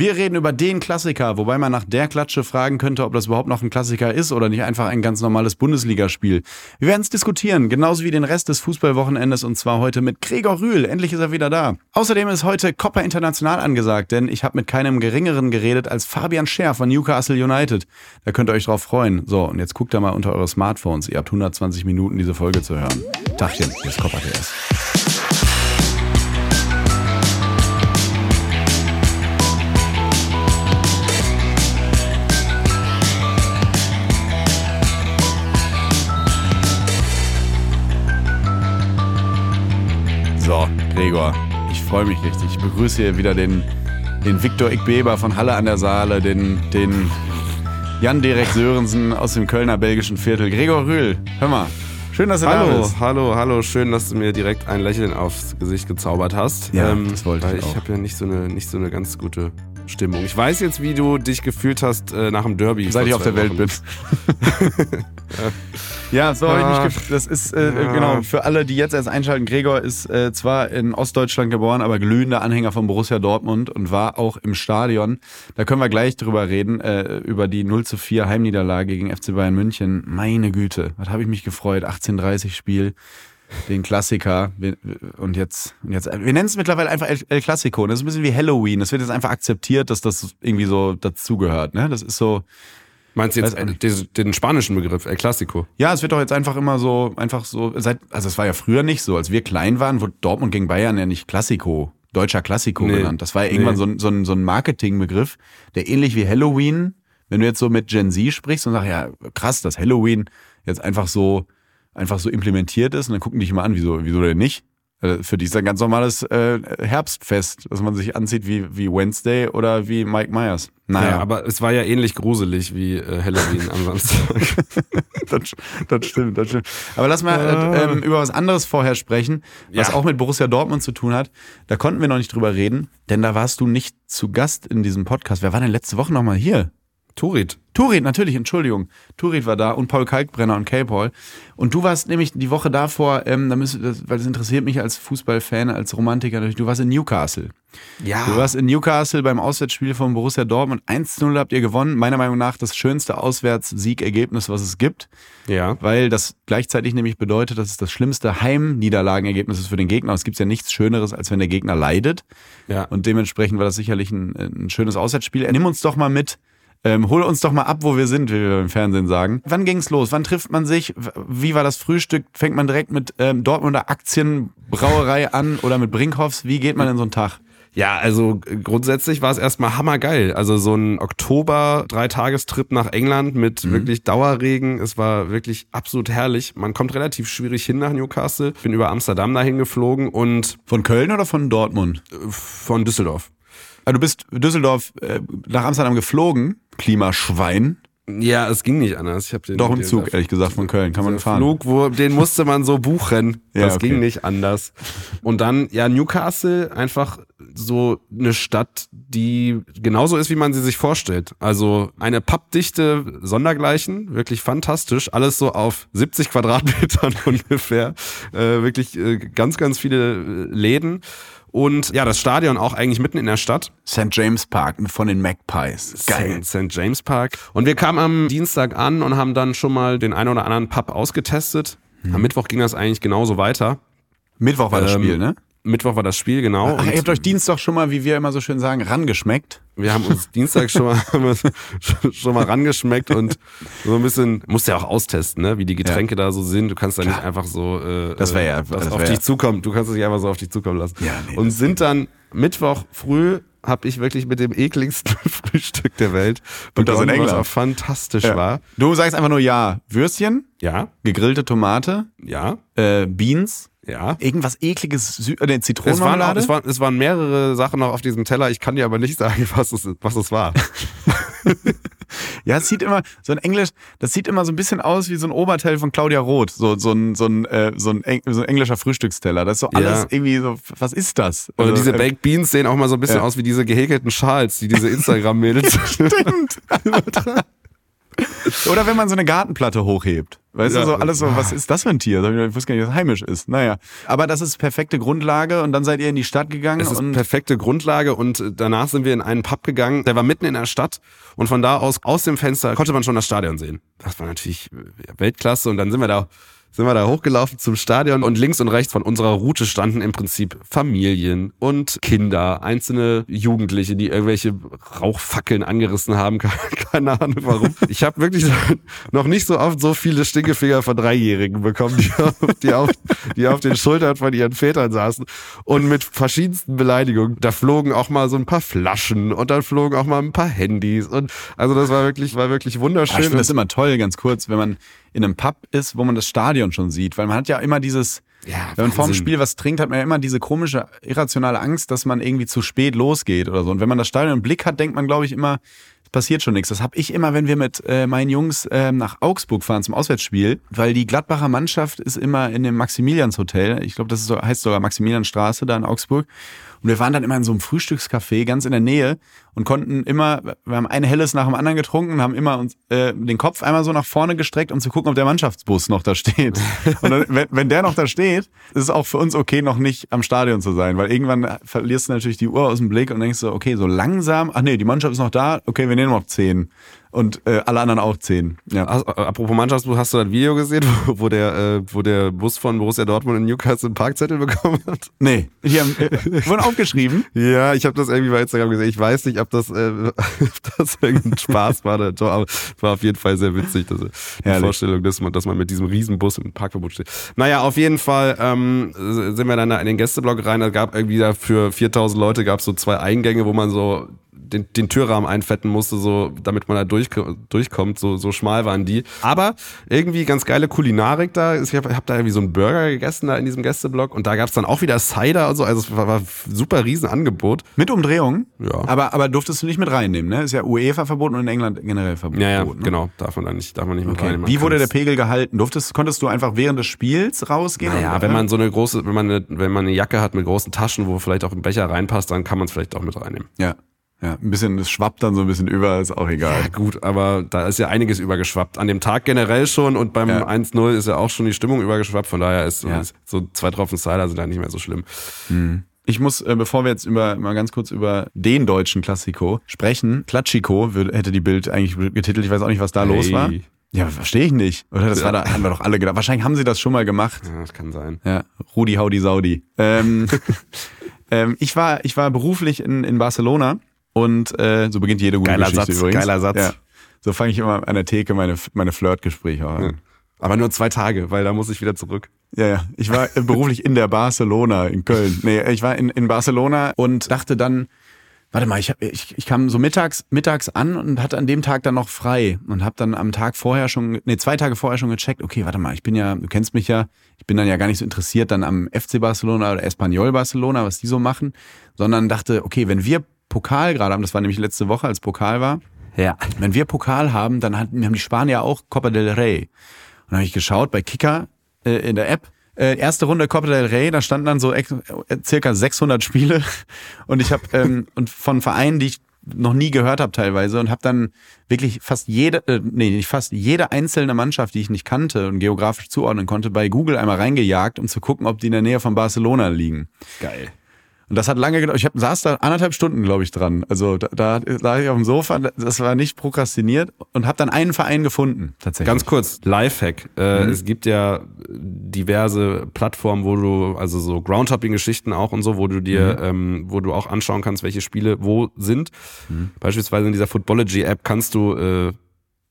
Wir reden über den Klassiker, wobei man nach der Klatsche fragen könnte, ob das überhaupt noch ein Klassiker ist oder nicht einfach ein ganz normales Bundesligaspiel. Wir werden es diskutieren, genauso wie den Rest des Fußballwochenendes und zwar heute mit Gregor Rühl. Endlich ist er wieder da. Außerdem ist heute Copper International angesagt, denn ich habe mit keinem geringeren geredet als Fabian Scher von Newcastle United. Da könnt ihr euch drauf freuen. So, und jetzt guckt da mal unter eure Smartphones. Ihr habt 120 Minuten, diese Folge zu hören. Tachchen, hier ist Copper TS. Gregor, ich freue mich richtig. Ich begrüße hier wieder den, den Viktor Igbeber von Halle an der Saale, den, den Jan-Derek Sörensen aus dem Kölner belgischen Viertel. Gregor Rühl, hör mal, schön, dass du hallo, da bist. Hallo, hallo, schön, dass du mir direkt ein Lächeln aufs Gesicht gezaubert hast. Ja, das wollte weil ich auch. Ich habe ja nicht so, eine, nicht so eine ganz gute Stimmung. Ich weiß jetzt, wie du dich gefühlt hast äh, nach dem Derby. Seit ich auf der Welt Wochen. bin. ja, so habe ich mich Ah, gefühlt. Das ist, äh, ja. genau, für alle, die jetzt erst einschalten, Gregor ist äh, zwar in Ostdeutschland geboren, aber glühender Anhänger von Borussia Dortmund und war auch im Stadion. Da können wir gleich drüber reden, äh, über die 0 zu 4 Heimniederlage gegen FC Bayern München. Meine Güte, was habe ich mich gefreut. 18:30 Spiel. Den Klassiker. Und jetzt, und jetzt wir nennen es mittlerweile einfach El, El Clasico. Das ist ein bisschen wie Halloween. Das wird jetzt einfach akzeptiert, dass das irgendwie so dazugehört. Ne? Das ist so, Meinst du jetzt den, den spanischen Begriff, El Clasico? Ja, es wird doch jetzt einfach immer so, einfach so, seit, also es war ja früher nicht so. Als wir klein waren, wurde Dortmund gegen Bayern ja nicht Klassiko, deutscher Klassiko Nee. genannt. Das war ja irgendwann Nee. so, ein, so, ein, so ein Marketingbegriff, der ähnlich wie Halloween, wenn du jetzt so mit Gen Z sprichst und sagst, ja, krass, dass Halloween jetzt einfach so, einfach so implementiert ist und dann gucken die dich mal an, wieso, wieso denn nicht? Äh, Für die ist ein ganz normales äh, Herbstfest, dass man sich anzieht wie, wie Wednesday oder wie Mike Myers. Naja, Ja, aber es war ja ähnlich gruselig wie äh, Halloween am Samstag. das, das stimmt, das stimmt. Aber lass mal äh, ähm, über was anderes vorher sprechen, was Ja. auch mit Borussia Dortmund zu tun hat. Da konnten wir noch nicht drüber reden, denn da warst du nicht zu Gast in diesem Podcast. Wer war denn letzte Woche nochmal hier? Turit. Turit, natürlich, Entschuldigung. Turit war da und Paul Kalkbrenner und K-Paul. Und du warst nämlich die Woche davor, ähm, da müsst, das, weil das interessiert mich als Fußballfan, als Romantiker natürlich, du warst in Newcastle. Ja. Du warst in Newcastle beim Auswärtsspiel von Borussia Dortmund. 1-0 habt ihr gewonnen. Meiner Meinung nach das schönste Auswärtssiegergebnis, was es gibt ja. weil das gleichzeitig nämlich bedeutet, dass es das schlimmste Heimniederlagenergebnis ist für den Gegner. Es gibt ja nichts Schöneres, als wenn der Gegner leidet. Ja. Und dementsprechend war das sicherlich ein, ein schönes Auswärtsspiel. Nimm uns doch mal mit. Ähm, hol uns doch mal ab, wo wir sind, wie wir im Fernsehen sagen. Wann ging's los? Wann trifft man sich? Wie war das Frühstück? Fängt man direkt mit ähm, Dortmunder Aktienbrauerei an oder mit Brinkhoffs? Wie geht man in so einen Tag? Ja, also äh, grundsätzlich war es erstmal hammergeil. Also so ein Oktober-Dreitagestrip nach England mit wirklich Dauerregen. Es war wirklich absolut herrlich. Man kommt relativ schwierig hin nach Newcastle. Bin über Amsterdam dahin geflogen und Von Köln oder von Dortmund? äh, von Düsseldorf. Ah, du bist Düsseldorf äh, nach Amsterdam geflogen, Klimaschwein. Ja, es ging nicht anders. Ich hab den, Doch im den- Zug, ehrlich gesagt, von Köln. Kann man fahren. Flug, wo, den musste man so buchen. Ja, Das okay. ging nicht anders. Und dann, ja, Newcastle, einfach so eine Stadt, die genauso ist, wie man sie sich vorstellt. Also eine pappdichte Sondergleichen, wirklich fantastisch. Alles so auf 70 Quadratmetern ungefähr. Äh, wirklich äh, ganz, ganz viele äh, Läden. Und ja, das Stadion auch eigentlich mitten in der Stadt. St. James Park von den Magpies. Geil. St. James Park. Und wir kamen am Dienstag an und haben dann schon mal den einen oder anderen Pub ausgetestet. Mhm. Am Mittwoch ging das eigentlich genauso weiter. Mittwoch war das Ähm, Spiel, ne? Mittwoch war das Spiel, genau. Ach, ihr habt euch Dienstag schon mal, wie wir immer so schön sagen, rangeschmeckt. wir haben uns Dienstag schon mal, schon mal rangeschmeckt und so ein bisschen, musst ja auch austesten, ne? wie die Getränke da so sind. Du kannst da nicht einfach so, äh, Das wär ja- äh, das auf dich ja- zukommt. Du kannst es nicht einfach so auf dich zukommen lassen. Ja, nee, und sind dann Mittwoch früh habe ich wirklich mit dem ekligsten Frühstück der Welt Und das in begonnen, was England. auch fantastisch war. Du sagst einfach nur ja. Würstchen, Ja, gegrillte Tomate, ja, äh, Beans, ja. irgendwas ekliges, Sü äh, nee, Es waren, auch, es, waren, es waren mehrere Sachen noch auf diesem Teller. Ich kann dir aber nicht sagen, was es, was es war. ja, es sieht immer, so ein Englisch, das sieht immer so ein bisschen aus wie so ein Oberteil von Claudia Roth. So, so, ein, so, ein, äh, so, ein, Eng so ein englischer Frühstücksteller. Das ist so alles Ja. irgendwie so, was ist das? Oder Also, diese äh, Baked Beans sehen auch mal so ein bisschen Ja. aus wie diese gehäkelten Schals, die diese Instagram-Mädels. Stimmt. Oder wenn man so eine Gartenplatte hochhebt. Weißt Ja. du, so alles so, was ist das für ein Tier? Ich wusste gar nicht, dass es heimisch ist. Naja. Aber das ist perfekte Grundlage und dann seid ihr in die Stadt gegangen Es ist perfekte Grundlage und äh, danach sind wir in einen Pub gegangen, der war mitten in der Stadt und von da aus, aus dem Fenster, konnte man schon das Stadion sehen. Das war natürlich äh, Weltklasse und dann sind wir da sind wir da hochgelaufen zum Stadion und links und rechts von unserer Route standen im Prinzip Familien und Kinder, einzelne Jugendliche, die irgendwelche Rauchfackeln angerissen haben, keine Ahnung warum. Ich habe wirklich noch nicht so oft so viele Stinkefinger von Dreijährigen bekommen, die auf, die auf, die auf den Schultern von ihren Vätern saßen und mit verschiedensten Beleidigungen. Da flogen auch mal so ein paar Flaschen und dann flogen auch mal ein paar Handys und also das war wirklich, war wirklich wunderschön. ich finde das immer toll, ganz kurz, wenn man in einem Pub ist, wo man das Stadion schon sieht, weil man hat ja immer dieses, Ja, wenn man vorm. Spiel was trinkt, hat man ja immer diese komische, irrationale Angst, dass man irgendwie zu spät losgeht oder so. Und wenn man das Stadion im Blick hat, denkt man, glaube ich, immer, es passiert schon nichts. Das habe ich immer, wenn wir mit äh, meinen Jungs ähm, nach Augsburg fahren zum Auswärtsspiel, weil die Gladbacher Mannschaft ist immer in dem Maximilianshotel. Ich glaube, das so, heißt sogar Maximilianstraße da in Augsburg. Und wir waren dann immer in so einem Frühstückscafé ganz in der Nähe und konnten immer, wir haben ein helles nach dem anderen getrunken, haben immer uns äh, den Kopf einmal so nach vorne gestreckt, um zu gucken, ob der Mannschaftsbus noch da steht. Und dann, wenn, wenn der noch da steht, ist es auch für uns okay, noch nicht am Stadion zu sein, weil irgendwann verlierst du natürlich die Uhr aus dem Blick und denkst so, okay, so langsam, ach nee, die Mannschaft ist noch da, okay, wir nehmen noch zehn. Und äh, alle anderen auch zehn. Ja. Äh, Apropos Mannschaftsbus, hast du das Video gesehen, wo, wo der, äh, wo der Bus von Borussia Dortmund in Newcastle einen Parkzettel bekommen hat? Nee, die haben, äh, wurden aufgeschrieben. Ja, ich habe das irgendwie bei Instagram gesehen. Ich weiß nicht, ob das, äh, ob das irgendein Spaß war es war auf jeden Fall sehr witzig, dass, die Herrlich. Vorstellung, dass man, dass man mit diesem Riesenbus im Parkverbot steht. Naja, auf jeden Fall ähm, sind wir dann da in den Gästeblock rein. Da gab irgendwie da für 4000 Leute gab so zwei Eingänge, wo man so den, den Türrahmen einfetten musste, so damit man da durch, durchkommt. So, so schmal waren die. Aber irgendwie ganz geile Kulinarik da. Ich habe hab da irgendwie so einen Burger gegessen da in diesem Gästeblock und da gab's dann auch wieder Cider und so. Also es war, war super Riesenangebot. Mit Umdrehung. Ja. Aber, aber durftest du nicht mit reinnehmen, ne? Ist ja UEFA verboten und in England generell verboten. Ja, ja, ne? genau. Darf man da nicht, darf man nicht mit Okay. reinnehmen. Wie wurde der Pegel gehalten? Durftest, konntest du einfach während des Spiels rausgehen? Naja, wenn man so eine große, wenn man eine, wenn man eine Jacke hat mit großen Taschen, wo vielleicht auch ein Becher reinpasst, dann kann man es vielleicht auch mit reinnehmen. Ja. Ja, ein bisschen, es schwappt dann so ein bisschen über, ist auch egal. Ja, gut, aber da ist ja einiges übergeschwappt. An dem Tag generell schon und beim Ja. 1-0 ist ja auch schon die Stimmung übergeschwappt. Von daher ist Ja. so zwei Tropfen Cider sind da nicht mehr so schlimm. Ich muss, äh, bevor wir jetzt über, mal ganz kurz über den deutschen Klassiko sprechen, Klatschiko hätte die Bild eigentlich getitelt, ich weiß auch nicht, was da los Hey. war. Ja, verstehe ich nicht. Oder das war da, haben wir doch alle gedacht. Wahrscheinlich haben sie das schon mal gemacht. Ja, das kann sein. Ja, Rudi Haudi Saudi. Ähm, ähm, ich war, ich war beruflich in, in Barcelona und äh, so beginnt jede gute Geiler Geschichte Satz, übrigens. geiler Satz. Ja. So fange ich immer an der Theke meine, meine Flirtgespräche an. Aber nur zwei Tage, weil da muss ich wieder zurück. Ja, ja. Ich war beruflich in der Barcelona in Köln. Nee, ich war in, in Barcelona und dachte dann, warte mal, ich, hab, ich, ich kam so mittags, mittags an und hatte an dem Tag dann noch frei und habe dann am Tag vorher schon, nee, zwei Tage vorher schon gecheckt, okay, warte mal, ich bin ja, du kennst mich ja, ich bin dann ja gar nicht so interessiert dann am FC Barcelona oder Espanyol Barcelona, was die so machen, sondern dachte, okay, wenn wir Pokal gerade haben, das war nämlich letzte Woche, als Pokal war, Ja. wenn wir Pokal haben, dann hatten, haben die Spanier auch Copa del Rey. Und dann habe ich geschaut bei Kicker äh, in der App. Äh, erste Runde Copa del Rey, da standen dann so äh, circa 600 Spiele und ich habe ähm, und von Vereinen, die ich noch nie gehört habe teilweise und habe dann wirklich fast jede, äh, nee, nicht fast jede einzelne Mannschaft, die ich nicht kannte und geografisch zuordnen konnte, bei Google einmal reingejagt, um zu gucken, ob die in der Nähe von Barcelona liegen. Geil. Und das hat lange gedauert. Ich hab, saß da anderthalb Stunden, glaube ich, dran. Also da, da lag ich auf dem Sofa, das war nicht prokrastiniert und habe dann einen Verein gefunden, tatsächlich. Ganz kurz, Lifehack. Äh, Mhm. Es gibt ja diverse Plattformen, wo du, also so Groundhopping-Geschichten auch und so, wo du dir, Mhm. ähm, wo du auch anschauen kannst, welche Spiele wo sind. Beispielsweise in dieser Footballogy-App kannst du, äh,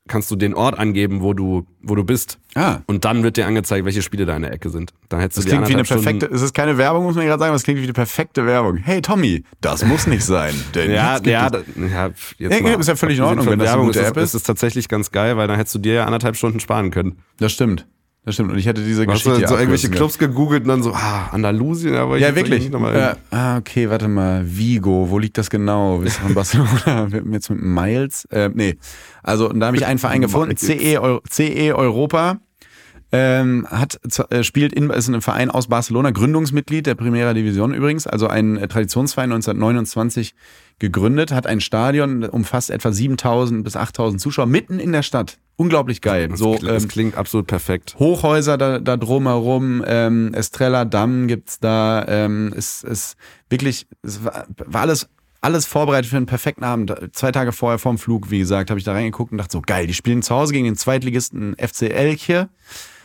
kannst du den Ort angeben, wo du, wo du bist. Ah. Und dann wird dir angezeigt, welche Spiele da in der Ecke sind. Dann hättest Das du klingt wie eine perfekte, Stunden- es ist keine Werbung, muss man gerade sagen, aber es klingt wie eine perfekte Werbung. Hey Tommy, das muss nicht sein. Denn Ja, ja, es- da- ja, jetzt Ja, ist ja völlig in Ordnung, wenn das eine Werbung gute ist es- App ist. ist es tatsächlich ganz geil, weil dann hättest du dir ja anderthalb Stunden sparen können. das stimmt. Das stimmt. Und ich hätte diese Du hast Geschichte so, so irgendwelche Clubs gegoogelt und dann so, ah, Andalusien, aber Ja, wirklich. Ja, ah, okay, warte mal. Vigo, wo liegt das genau? Ist von Barcelona? Jetzt mit Miles? Äh, nee. Also, und da habe ich einen Verein gefunden, CE, CE Europa. Ähm, hat, äh, spielt in, ist ein Verein aus Barcelona, Gründungsmitglied der Primera Division übrigens, also ein äh, Traditionsverein 1929 gegründet, hat ein Stadion, umfasst etwa 7000 bis 8000 Zuschauer mitten in der Stadt. Unglaublich geil. Das, so, das ähm, klingt absolut perfekt. Hochhäuser da, da drumherum, ähm, Estrella Damm gibt's da, ähm, ist, ist wirklich, es war, war alles alles vorbereitet für einen perfekten Abend. Zwei Tage vorher vorm Flug, wie gesagt, habe ich da reingeguckt und dachte so, geil, die spielen zu Hause gegen den Zweitligisten FC Elche.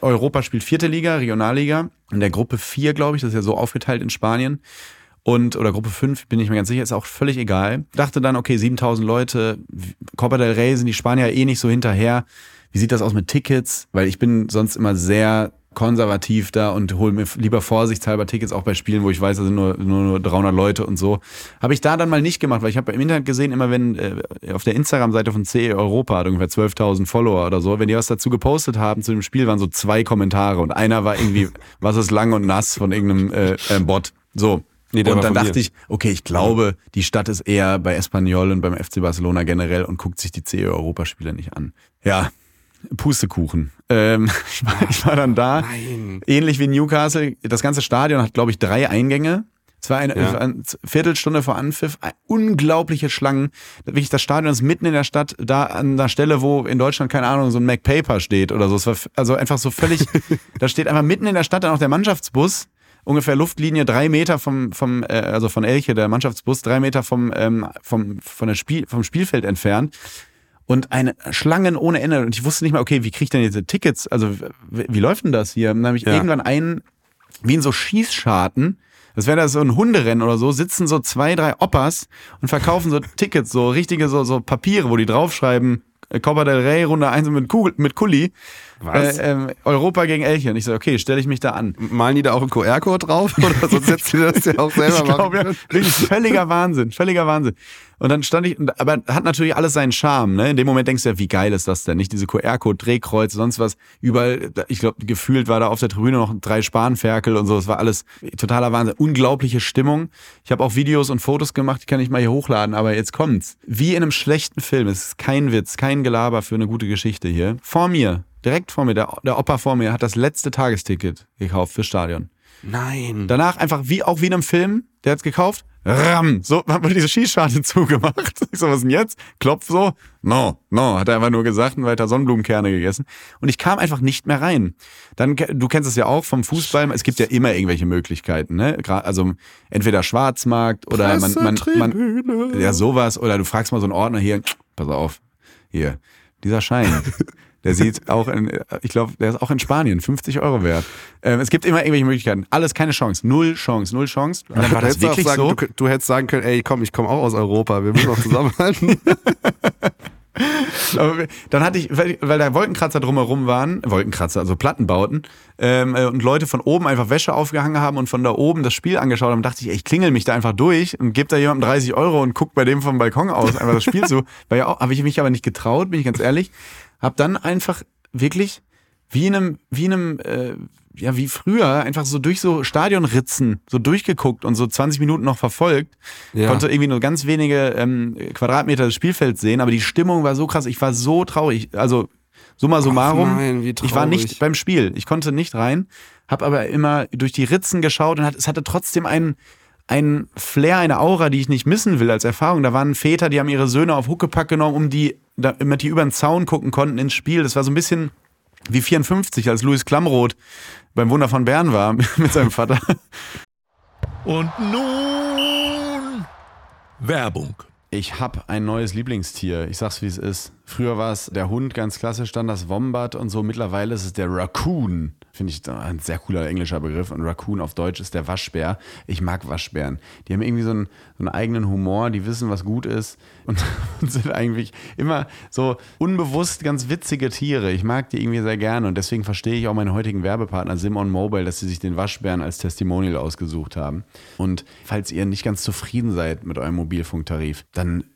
Europa spielt vierte Liga, Regionalliga. In der Gruppe vier, glaube ich, das ist ja so aufgeteilt in Spanien. Und, oder Gruppe fünf, bin ich mir ganz sicher, ist auch völlig egal. Dachte dann, okay, 7000 Leute, Copa del Rey sind die Spanier eh nicht so hinterher. Wie sieht das aus mit Tickets? Weil ich bin sonst immer sehr konservativ da und hole mir lieber vorsichtshalber Tickets auch bei Spielen, wo ich weiß, da sind nur, nur, nur 300 Leute und so. Habe ich da dann mal nicht gemacht, weil ich habe im Internet gesehen, immer wenn äh, auf der Instagram-Seite von CE Europa hat ungefähr 12.000 Follower oder so, wenn die was dazu gepostet haben zu dem Spiel, waren so zwei Kommentare und einer war irgendwie, was ist lang und nass von irgendeinem äh, äh, Bot. So. Nee, und dann dachte ich, okay, ich glaube, die Stadt ist eher bei Espanyol und beim FC Barcelona generell und guckt sich die CE Europa-Spiele nicht an. Ja, Pustekuchen. Ähm, ich, war, ich, war, dann da, Nein. ähnlich wie Newcastle. Das ganze Stadion hat, glaube ich, drei Eingänge. Es war eine, ja. eine, Viertelstunde vor Anpfiff, unglaubliche Schlangen. Wirklich, das Stadion ist mitten in der Stadt, da an der Stelle, wo in Deutschland, keine Ahnung, so ein MacPaper steht oder so. Es war also einfach so völlig, da steht einfach mitten in der Stadt dann auch der Mannschaftsbus, ungefähr Luftlinie drei Meter vom, vom äh, also von Elche, der Mannschaftsbus, drei Meter vom, ähm, vom, von der Spiel, vom Spielfeld entfernt und eine Schlangen ohne Ende. Und ich wusste nicht mal, okay, wie kriege ich denn diese Tickets? Also, wie, wie läuft denn das hier? Und dann habe ich ja. irgendwann einen, wie in so Schießscharten, das wäre da so ein Hunderennen oder so, sitzen so zwei, drei Oppers und verkaufen so Tickets, so richtige so, so Papiere, wo die draufschreiben, äh, Copa del Rey, Runde 1 mit, Kugel, mit Kuli. Was? Äh, ähm, Europa gegen Elche. Und ich so, okay, stelle ich mich da an. Malen die da auch einen QR-Code drauf? Oder sonst setzt du das ja auch selber ich glaub, ja, wirklich völliger Wahnsinn, völliger Wahnsinn. Und dann stand ich, aber hat natürlich alles seinen Charme. Ne? In dem Moment denkst du ja, wie geil ist das denn? Nicht diese QR-Code, Drehkreuz, sonst was. Überall, ich glaube, gefühlt war da auf der Tribüne noch drei Spanferkel und so. Es war alles totaler Wahnsinn. Unglaubliche Stimmung. Ich habe auch Videos und Fotos gemacht, die kann ich mal hier hochladen. Aber jetzt kommt's. Wie in einem schlechten Film. Es ist kein Witz, kein Gelaber für eine gute Geschichte hier. Vor mir direkt vor mir, der, der Opa vor mir, hat das letzte Tagesticket gekauft fürs Stadion. Nein. Danach einfach wie auch wie in einem Film, der hat's gekauft, ram, so hat man diese Schießscharte zugemacht. Ich so, was denn jetzt? Klopf so, no, no, hat er einfach nur gesagt und weiter Sonnenblumenkerne gegessen. Und ich kam einfach nicht mehr rein. Dann, du kennst es ja auch vom Fußball, es gibt ja immer irgendwelche Möglichkeiten, ne? Also entweder Schwarzmarkt oder man, man, man, ja sowas, oder du fragst mal so einen Ordner hier, pass auf, hier, dieser Schein. Der sieht auch in, ich glaube, der ist auch in Spanien 50 Euro wert. Ähm, es gibt immer irgendwelche Möglichkeiten. Alles keine Chance. Null Chance, null Chance. Und dann war das wirklich sagen, so. Du, du, hättest sagen können, ey, komm, ich komme auch aus Europa. Wir müssen auch zusammenhalten. dann hatte ich, weil, weil da Wolkenkratzer drumherum waren, Wolkenkratzer, also Plattenbauten, ähm, äh, und Leute von oben einfach Wäsche aufgehangen haben und von da oben das Spiel angeschaut haben, dachte ich, ey, ich klingel mich da einfach durch und gebe da jemandem 30 Euro und guck bei dem vom Balkon aus einfach das Spiel zu. Weil ja auch, habe ich mich aber nicht getraut, bin ich ganz ehrlich. Hab dann einfach wirklich wie in einem, wie in einem, äh, ja, wie früher, einfach so durch so Stadionritzen so durchgeguckt und so 20 Minuten noch verfolgt. Ja. Konnte irgendwie nur ganz wenige ähm, Quadratmeter des Spielfelds sehen, aber die Stimmung war so krass. Ich war so traurig. Also, summa summarum, Ach nein, ich war nicht beim Spiel. Ich konnte nicht rein, hab aber immer durch die Ritzen geschaut und hat, es hatte trotzdem einen, ein Flair, eine Aura, die ich nicht missen will als Erfahrung. Da waren Väter, die haben ihre Söhne auf Huckepack genommen, um die damit die über den Zaun gucken konnten ins Spiel. Das war so ein bisschen wie 54, als Louis Klamroth beim Wunder von Bern war mit seinem Vater. Und nun Werbung. Ich habe ein neues Lieblingstier. Ich sag's wie es ist. Früher war es der Hund, ganz klassisch, dann das Wombat und so. Mittlerweile ist es der Raccoon. Finde ich ein sehr cooler englischer Begriff. Und Raccoon auf Deutsch ist der Waschbär. Ich mag Waschbären. Die haben irgendwie so einen, so einen eigenen Humor, die wissen, was gut ist und, und, sind eigentlich immer so unbewusst ganz witzige Tiere. Ich mag die irgendwie sehr gerne und deswegen verstehe ich auch meinen heutigen Werbepartner Simon Mobile, dass sie sich den Waschbären als Testimonial ausgesucht haben. Und falls ihr nicht ganz zufrieden seid mit eurem Mobilfunktarif, dann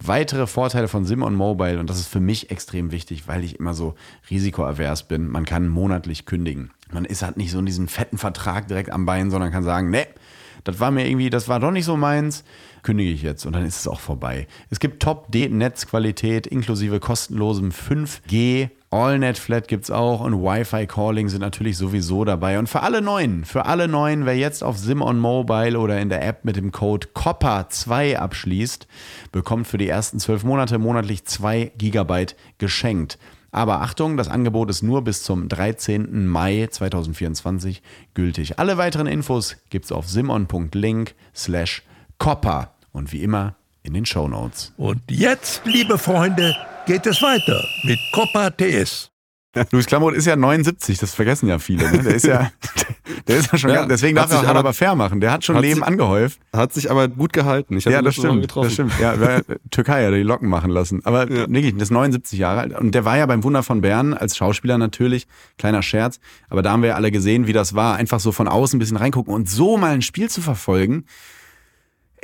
Weitere Vorteile von Simon Mobile, und das ist für mich extrem wichtig, weil ich immer so risikoavers bin, man kann monatlich kündigen. Man ist halt nicht so in diesem fetten Vertrag direkt am Bein, sondern kann sagen, ne, das war mir irgendwie, das war doch nicht so meins, kündige ich jetzt und dann ist es auch vorbei. Es gibt Top-Netzqualität inklusive kostenlosem 5G AllNet Flat gibt es auch und Wi-Fi Calling sind natürlich sowieso dabei. Und für alle Neuen, für alle Neuen, wer jetzt auf Simon Mobile oder in der App mit dem Code COPPA2 abschließt, bekommt für die ersten zwölf Monate monatlich 2 Gigabyte geschenkt. Aber Achtung, das Angebot ist nur bis zum 13. Mai 2024 gültig. Alle weiteren Infos gibt es auf simon.link slash copper und wie immer in den Show Notes. Und jetzt, liebe Freunde, geht es weiter mit Copa TS. Luis Klamroth ist ja 79, das vergessen ja viele. Ne? Der ist ja, der ist ja schon, Ja, ganz, deswegen darf er sich aber, aber- fair machen. Der hat schon hat Leben sich- angehäuft. Hat sich aber gut gehalten. Ich Ja, das stimmt. getroffen. Das stimmt. Ja, Türkei hat er die Locken machen lassen. Aber Ja. wirklich, das ist 79 Jahre alt. Und der war ja beim Wunder von Bern als Schauspieler natürlich. Kleiner Scherz. Aber da haben wir ja alle gesehen, wie das war. Einfach so von außen ein bisschen reingucken und so mal ein Spiel zu verfolgen.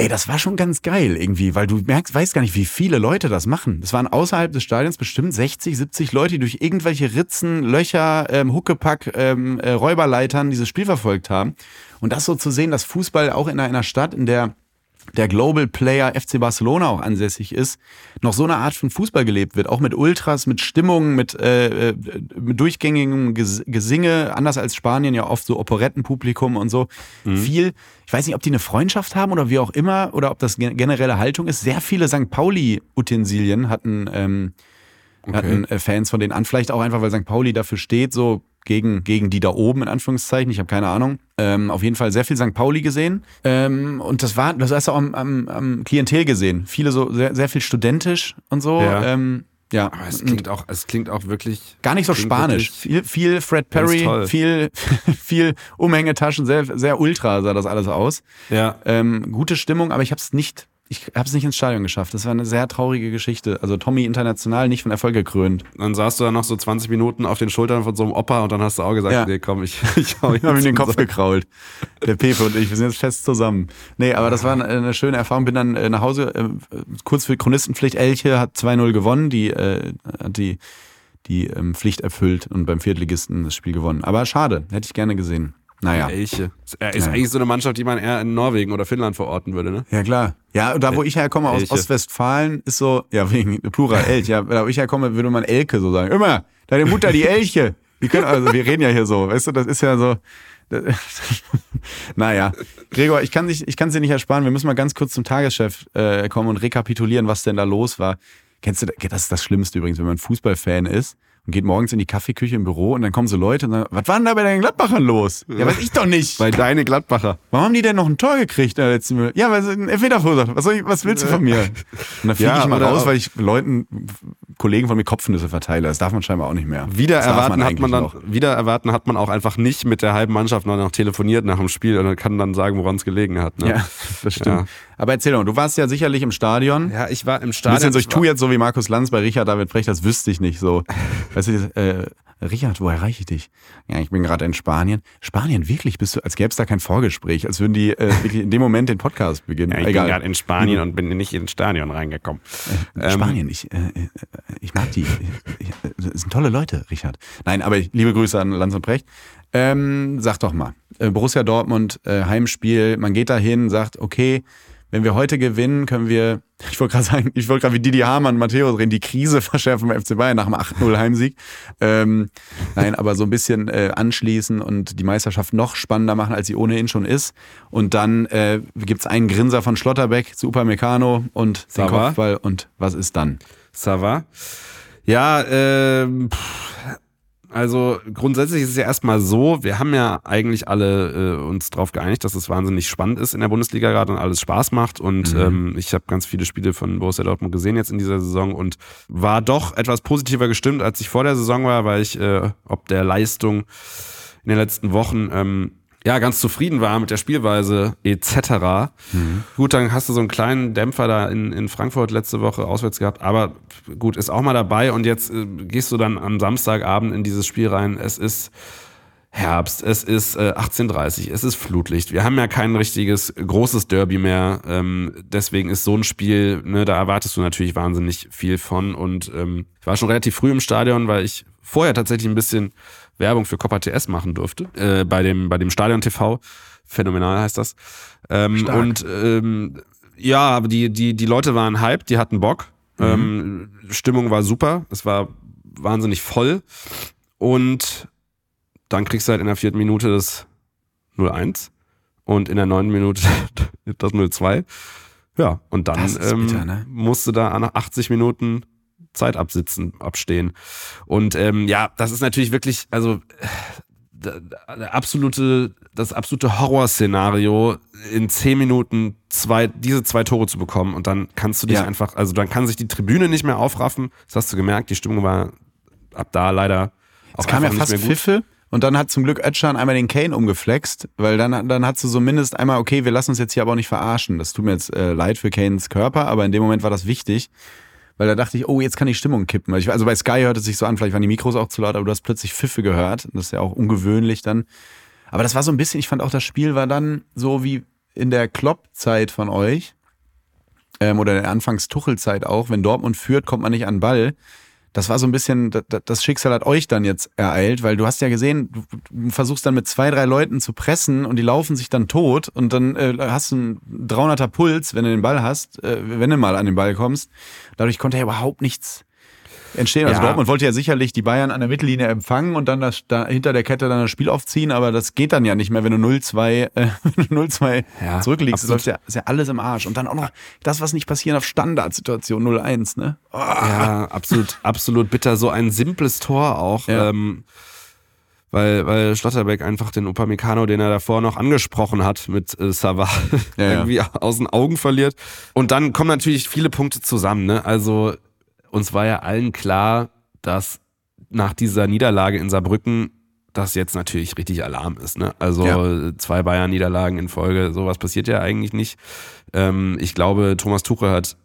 Ey, das war schon ganz geil irgendwie, weil du merkst, weißt gar nicht, wie viele Leute das machen. Das waren außerhalb des Stadions bestimmt 60, 70 Leute, die durch irgendwelche Ritzen, Löcher, ähm, Huckepack, ähm, äh, Räuberleitern dieses Spiel verfolgt haben. Und das so zu sehen, dass Fußball auch in einer Stadt, in der der Global Player FC Barcelona auch ansässig ist, noch so eine Art von Fußball gelebt wird, auch mit Ultras, mit Stimmung, mit, äh, äh, mit durchgängigem Ges Gesinge, anders als Spanien ja oft so Operettenpublikum und so. Viel, ich weiß nicht, ob die eine Freundschaft haben oder wie auch immer, oder ob das gen- generelle Haltung ist. Sehr viele St. Pauli-Utensilien hatten, ähm, hatten äh, Fans von denen an. Vielleicht auch einfach, weil St. Pauli dafür steht, so gegen, gegen die da oben, in Anführungszeichen. Ich habe keine Ahnung. Ähm, auf jeden Fall sehr viel St. Pauli gesehen. Ähm, und das war, das hast du auch am, am, am Klientel gesehen. Viele so, sehr, sehr viel studentisch und so. Ja. Ähm, ja. Aber es klingt auch, es klingt auch wirklich. Gar nicht so spanisch. Viel, viel Fred Perry, viel, viel Umhängetaschen, sehr, sehr ultra sah das alles aus. Ja. Ähm, gute Stimmung, aber ich habe es nicht, ich habe es nicht ins Stadion geschafft. Das war eine sehr traurige Geschichte. Also Tommy international nicht von Erfolg gekrönt. Dann saßt du da noch so 20 Minuten auf den Schultern von so einem Opa und dann hast du auch gesagt, Ja. nee, komm, ich, ich hau ihm jetzt den Kopf gekrault. Der Pepe und ich, wir sind jetzt fest zusammen. Nee, aber das war eine, schöne Erfahrung. Bin dann äh, nach Hause, äh, kurz für Chronistenpflicht. Elche hat 2-0 gewonnen, die äh, hat die, die ähm, Pflicht erfüllt und beim Viertligisten das Spiel gewonnen. Aber schade, hätte ich gerne gesehen. Naja. Elche. Er ist Ja. eigentlich so eine Mannschaft, die man eher in Norwegen oder Finnland verorten würde, ne? Ja, klar. Ja, da wo ich herkomme, aus Elche. Ostwestfalen, ist so, ja, wegen Plural Elch, ja, da wo ich herkomme, würde man Elke so sagen. Immer, deine Mutter, die Elche. Die können, also wir reden ja hier so, weißt du, das ist ja so. naja, Gregor, ich kann dich, ich kann es dir nicht ersparen. Wir müssen mal ganz kurz zum Tageschef äh, kommen und rekapitulieren, was denn da los war. Kennst du, das ist das Schlimmste übrigens, wenn man Fußballfan ist und geht morgens in die Kaffeeküche im Büro und dann kommen so Leute und sagen, was war denn da bei deinen Gladbachern los? Ja, weiß ich doch nicht. Bei deine Gladbacher. Warum haben die denn noch ein Tor gekriegt in der letzten Minute? Ja, weil sie einen Elfmeter verursacht. Was, soll ich, was willst du von mir? Und dann fliege Ja, ich mal raus, weil ich Leuten, Kollegen von mir Kopfnüsse verteile. Das darf man scheinbar auch nicht mehr. Wieder das erwarten hat eigentlich man dann, noch. wieder erwarten hat man auch einfach nicht mit der halben Mannschaft noch, noch telefoniert nach dem Spiel und kann dann sagen, woran es gelegen hat. Ne? Ja, das stimmt. Ja. Aber erzähl doch, du warst ja sicherlich im Stadion. Ja, ich war im Ein Stadion. bisschen so, ich tue jetzt so wie Markus Lanz bei Richard David Brecht, das wüsste ich nicht so. Weißt du, äh, Richard, wo erreiche ich dich? Ja, ich bin gerade in Spanien. Spanien, wirklich? Bist du, als gäbe es da kein Vorgespräch, als würden die äh, wirklich in dem Moment den Podcast beginnen. Ja, ich Egal. bin gerade in Spanien und bin nicht ins Stadion reingekommen. Ähm, Spanien, ich, äh, äh, ich mag die. Ich, ich, das sind tolle Leute, Richard. Nein, aber ich, liebe Grüße an Lanz und Brecht. Ähm, sag doch mal, äh, Borussia Dortmund, äh, Heimspiel, man geht da hin, sagt, okay, wenn wir heute gewinnen, können wir, ich wollte gerade sagen, ich wollte gerade wie Didi Hamann und Matthäus reden, die Krise verschärfen beim FC Bayern nach dem 8-0 Heimsieg. Ähm, nein, aber so ein bisschen äh, anschließen und die Meisterschaft noch spannender machen, als sie ohnehin schon ist. Und dann äh, gibt's einen Grinser von Schlotterbeck, Super Meccano und den. Kopfball. Und was ist dann? Ça va? Ja, ähm, pff, also grundsätzlich ist es ja erstmal so, wir haben ja eigentlich alle äh, uns darauf geeinigt, dass es wahnsinnig spannend ist in der Bundesliga gerade und alles Spaß macht. Und ähm, ich habe ganz viele Spiele von Borussia Dortmund gesehen jetzt in dieser Saison und war doch etwas positiver gestimmt, als ich vor der Saison war, weil ich äh, ob der Leistung in den letzten Wochen ähm, ja, ganz zufrieden war mit der Spielweise etc. Mhm. Gut, dann hast du so einen kleinen Dämpfer da in, in Frankfurt letzte Woche auswärts gehabt, aber gut, ist auch mal dabei und jetzt äh, gehst du dann am Samstagabend in dieses Spiel rein. Es ist Herbst, es ist äh, 18.30 es ist Flutlicht. Wir haben ja kein richtiges großes Derby mehr. Ähm, deswegen ist so ein Spiel, ne, da erwartest du natürlich wahnsinnig viel von. Und ähm, ich war schon relativ früh im Stadion, weil ich vorher tatsächlich ein bisschen Werbung für Copper TS machen durfte. Äh, bei dem, bei dem Stadion TV. Phänomenal heißt das. Ähm, und ähm, ja, aber die, die, die Leute waren hyped, die hatten Bock. Mhm. Ähm, Stimmung war super, es war wahnsinnig voll. Und dann kriegst du halt in der vierten Minute das 0-1 und in der neunten Minute das 0-2. Ja, und dann ähm, bitter, ne? musst du da nach 80 Minuten Zeit absitzen, abstehen. Und ähm, ja, das ist natürlich wirklich, also der, der absolute, das absolute Horrorszenario, in zehn Minuten zwei, diese zwei Tore zu bekommen und dann kannst du dich ja. einfach, also dann kann sich die Tribüne nicht mehr aufraffen. Das hast du gemerkt, die Stimmung war ab da leider auch es kam ja fast Pfiffe und dann hat zum Glück Ötschan einmal den Kane umgeflext, weil dann, dann hat du zumindest einmal, okay, wir lassen uns jetzt hier aber auch nicht verarschen. Das tut mir jetzt äh, leid für Kanes Körper, aber in dem Moment war das wichtig. Weil da dachte ich, oh, jetzt kann die Stimmung kippen. Also bei Sky hört es sich so an, vielleicht waren die Mikros auch zu laut, aber du hast plötzlich Pfiffe gehört. Das ist ja auch ungewöhnlich dann. Aber das war so ein bisschen, ich fand auch das Spiel war dann so wie in der Klopp-Zeit von euch ähm, oder in der Anfangs-Tuchel-Zeit auch. Wenn Dortmund führt, kommt man nicht an den Ball das war so ein bisschen, das Schicksal hat euch dann jetzt ereilt, weil du hast ja gesehen, du versuchst dann mit zwei, drei Leuten zu pressen und die laufen sich dann tot und dann äh, hast du einen 300er Puls, wenn du den Ball hast, äh, wenn du mal an den Ball kommst. Dadurch konnte er überhaupt nichts entstehen. Also ja. Dortmund wollte ja sicherlich die Bayern an der Mittellinie empfangen und dann das, da hinter der Kette dann das Spiel aufziehen, aber das geht dann ja nicht mehr, wenn du 0-2 äh, 0-2 ja, zurückliegst. Das ja, ist ja alles im Arsch. Und dann auch noch das, was nicht passieren auf Standardsituation 0-1, ne? Oh. Ja, absolut, absolut bitter. So ein simples Tor auch. Ja. Ähm, weil, weil Schlotterbeck einfach den Upamecano, den er davor noch angesprochen hat mit äh, Sava, ja, irgendwie aus den Augen verliert. Und dann kommen natürlich viele Punkte zusammen. Ne? Also uns war ja allen klar, dass nach dieser Niederlage in Saarbrücken das jetzt natürlich richtig Alarm ist. Ne? Also ja. zwei Bayern-Niederlagen in Folge, sowas passiert ja eigentlich nicht. Ähm, ich glaube, Thomas Tuchel hat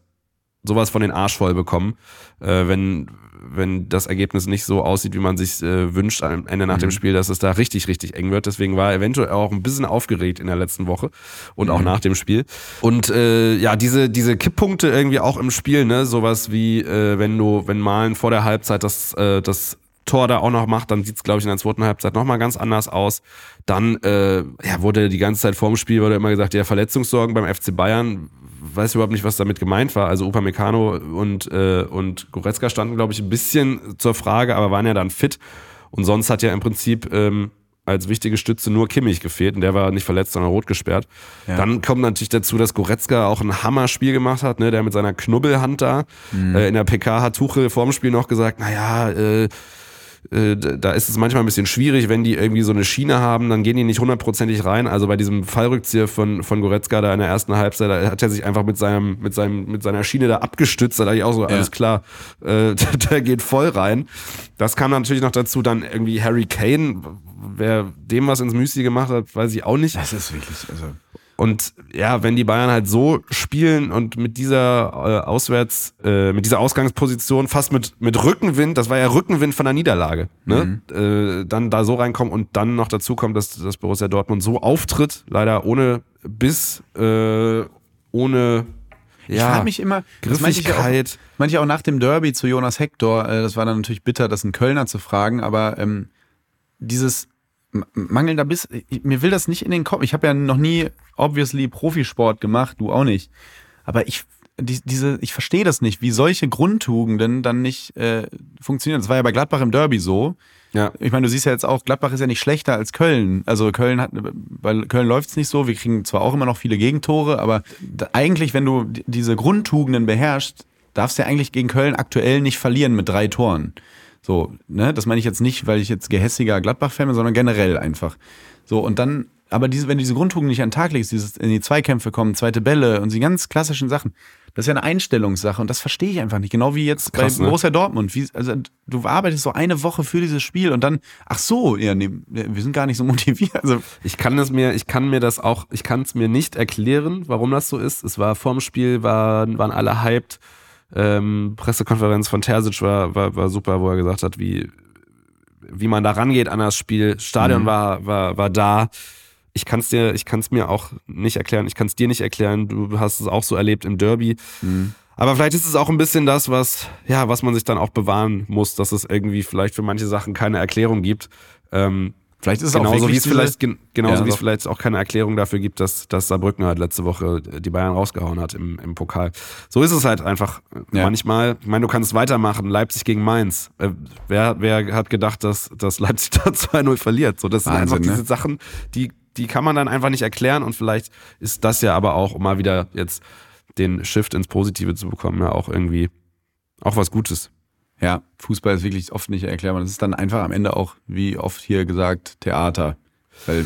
sowas von den Arsch voll bekommen, äh, wenn, wenn das Ergebnis nicht so aussieht, wie man sich äh, wünscht am Ende nach mhm. dem Spiel, dass es da richtig, richtig eng wird. Deswegen war er eventuell auch ein bisschen aufgeregt in der letzten Woche und mhm. auch nach dem Spiel. Und äh, ja, diese, diese Kipppunkte irgendwie auch im Spiel, ne, sowas wie, äh, wenn du, wenn Malen vor der Halbzeit das, äh, das Tor da auch noch macht, dann sieht's glaube ich, in der zweiten Halbzeit nochmal ganz anders aus. Dann äh, ja, wurde die ganze Zeit vorm Spiel wurde immer gesagt, ja, Verletzungssorgen beim FC Bayern weiß überhaupt nicht, was damit gemeint war. Also Upamecano und, äh, und Goretzka standen, glaube ich, ein bisschen zur Frage, aber waren ja dann fit. Und sonst hat ja im Prinzip ähm, als wichtige Stütze nur Kimmich gefehlt und der war nicht verletzt, sondern rot gesperrt. Ja. Dann kommt natürlich dazu, dass Goretzka auch ein Hammer-Spiel gemacht hat, ne, der mit seiner Knubbelhand da. Mhm. Äh, in der PK hat Tuchel vorm Spiel noch gesagt, naja, äh, äh, da ist es manchmal ein bisschen schwierig, wenn die irgendwie so eine Schiene haben, dann gehen die nicht hundertprozentig rein. Also bei diesem Fallrückzieher von, von Goretzka da in der ersten Halbzeit, da hat er sich einfach mit seinem, mit seinem, mit seiner Schiene da abgestützt. Da dachte ich auch so, ja. alles klar, äh, der geht voll rein. Das kam natürlich noch dazu, dann irgendwie Harry Kane, wer dem was ins Müsli gemacht hat, weiß ich auch nicht. Das ist wirklich, also und ja, wenn die Bayern halt so spielen und mit dieser äh, Auswärts, äh, mit dieser Ausgangsposition fast mit, mit Rückenwind, das war ja Rückenwind von der Niederlage, ne? Mhm. Äh, dann da so reinkommen und dann noch dazu kommt, dass, dass Borussia Dortmund so auftritt, leider ohne Biss, äh, ohne ich ja, mich immer, Griffigkeit. Das meinte ich auch nach dem Derby zu Jonas Hector, äh, das war dann natürlich bitter, das einen Kölner zu fragen, aber ähm, dieses mangelnder Biss, mir will das nicht in den Kopf. Ich habe ja noch nie obviously Profisport gemacht, du auch nicht. Aber ich die, diese, ich verstehe das nicht, wie solche Grundtugenden dann nicht äh, funktionieren. Das war ja bei Gladbach im Derby so. Ja. Ich meine, du siehst ja jetzt auch, Gladbach ist ja nicht schlechter als Köln. Also Köln hat, bei Köln läuft es nicht so. Wir kriegen zwar auch immer noch viele Gegentore, aber eigentlich, wenn du diese Grundtugenden beherrschst, darfst du ja eigentlich gegen Köln aktuell nicht verlieren mit drei Toren. So, ne, das meine ich jetzt nicht, weil ich jetzt gehässiger Gladbach-Fan bin, sondern generell einfach. So, und dann aber diese, wenn du diese Grundtugend nicht an den Tag legst, dieses in die Zweikämpfe kommen, zweite Bälle und die ganz klassischen Sachen, das ist ja eine Einstellungssache und das verstehe ich einfach nicht. Genau wie jetzt Krass, bei ne? Borussia Dortmund. Wie, also du arbeitest so eine Woche für dieses Spiel und dann, ach so, ja, nee, wir sind gar nicht so motiviert. Also, Ich kann es mir, ich kann mir das auch, ich kann es mir nicht erklären, warum das so ist. Es war vorm Spiel, waren, waren alle hyped. Ähm, Pressekonferenz von Terzic war, war, war super, wo er gesagt hat, wie, wie man da rangeht an das Spiel. Stadion Mhm. war, war, war da. Ich kann es dir, ich kann es mir auch nicht erklären. Ich kann es dir nicht erklären. Du hast es auch so erlebt im Derby. Mhm. Aber vielleicht ist es auch ein bisschen das, was, ja, was man sich dann auch bewahren muss, dass es irgendwie vielleicht für manche Sachen keine Erklärung gibt. Ähm, vielleicht ist es auch Genauso wirklich wie es vielleicht, gen- genauso Ja, wie es vielleicht auch keine Erklärung dafür gibt, dass, dass Saarbrücken halt letzte Woche die Bayern rausgehauen hat im, im Pokal. So ist es halt einfach Ja. manchmal. Ich meine, du kannst weitermachen. Leipzig gegen Mainz. Äh, wer, wer hat gedacht, dass, dass Leipzig da 2-0 verliert? So, das sind Wahnsinn, einfach ne? diese Sachen, die, die kann man dann einfach nicht erklären und vielleicht ist das ja aber auch, um mal wieder jetzt den Shift ins Positive zu bekommen, ja auch irgendwie auch was Gutes. Ja, Fußball ist wirklich oft nicht erklärbar. Das ist dann einfach am Ende auch, wie oft hier gesagt, Theater.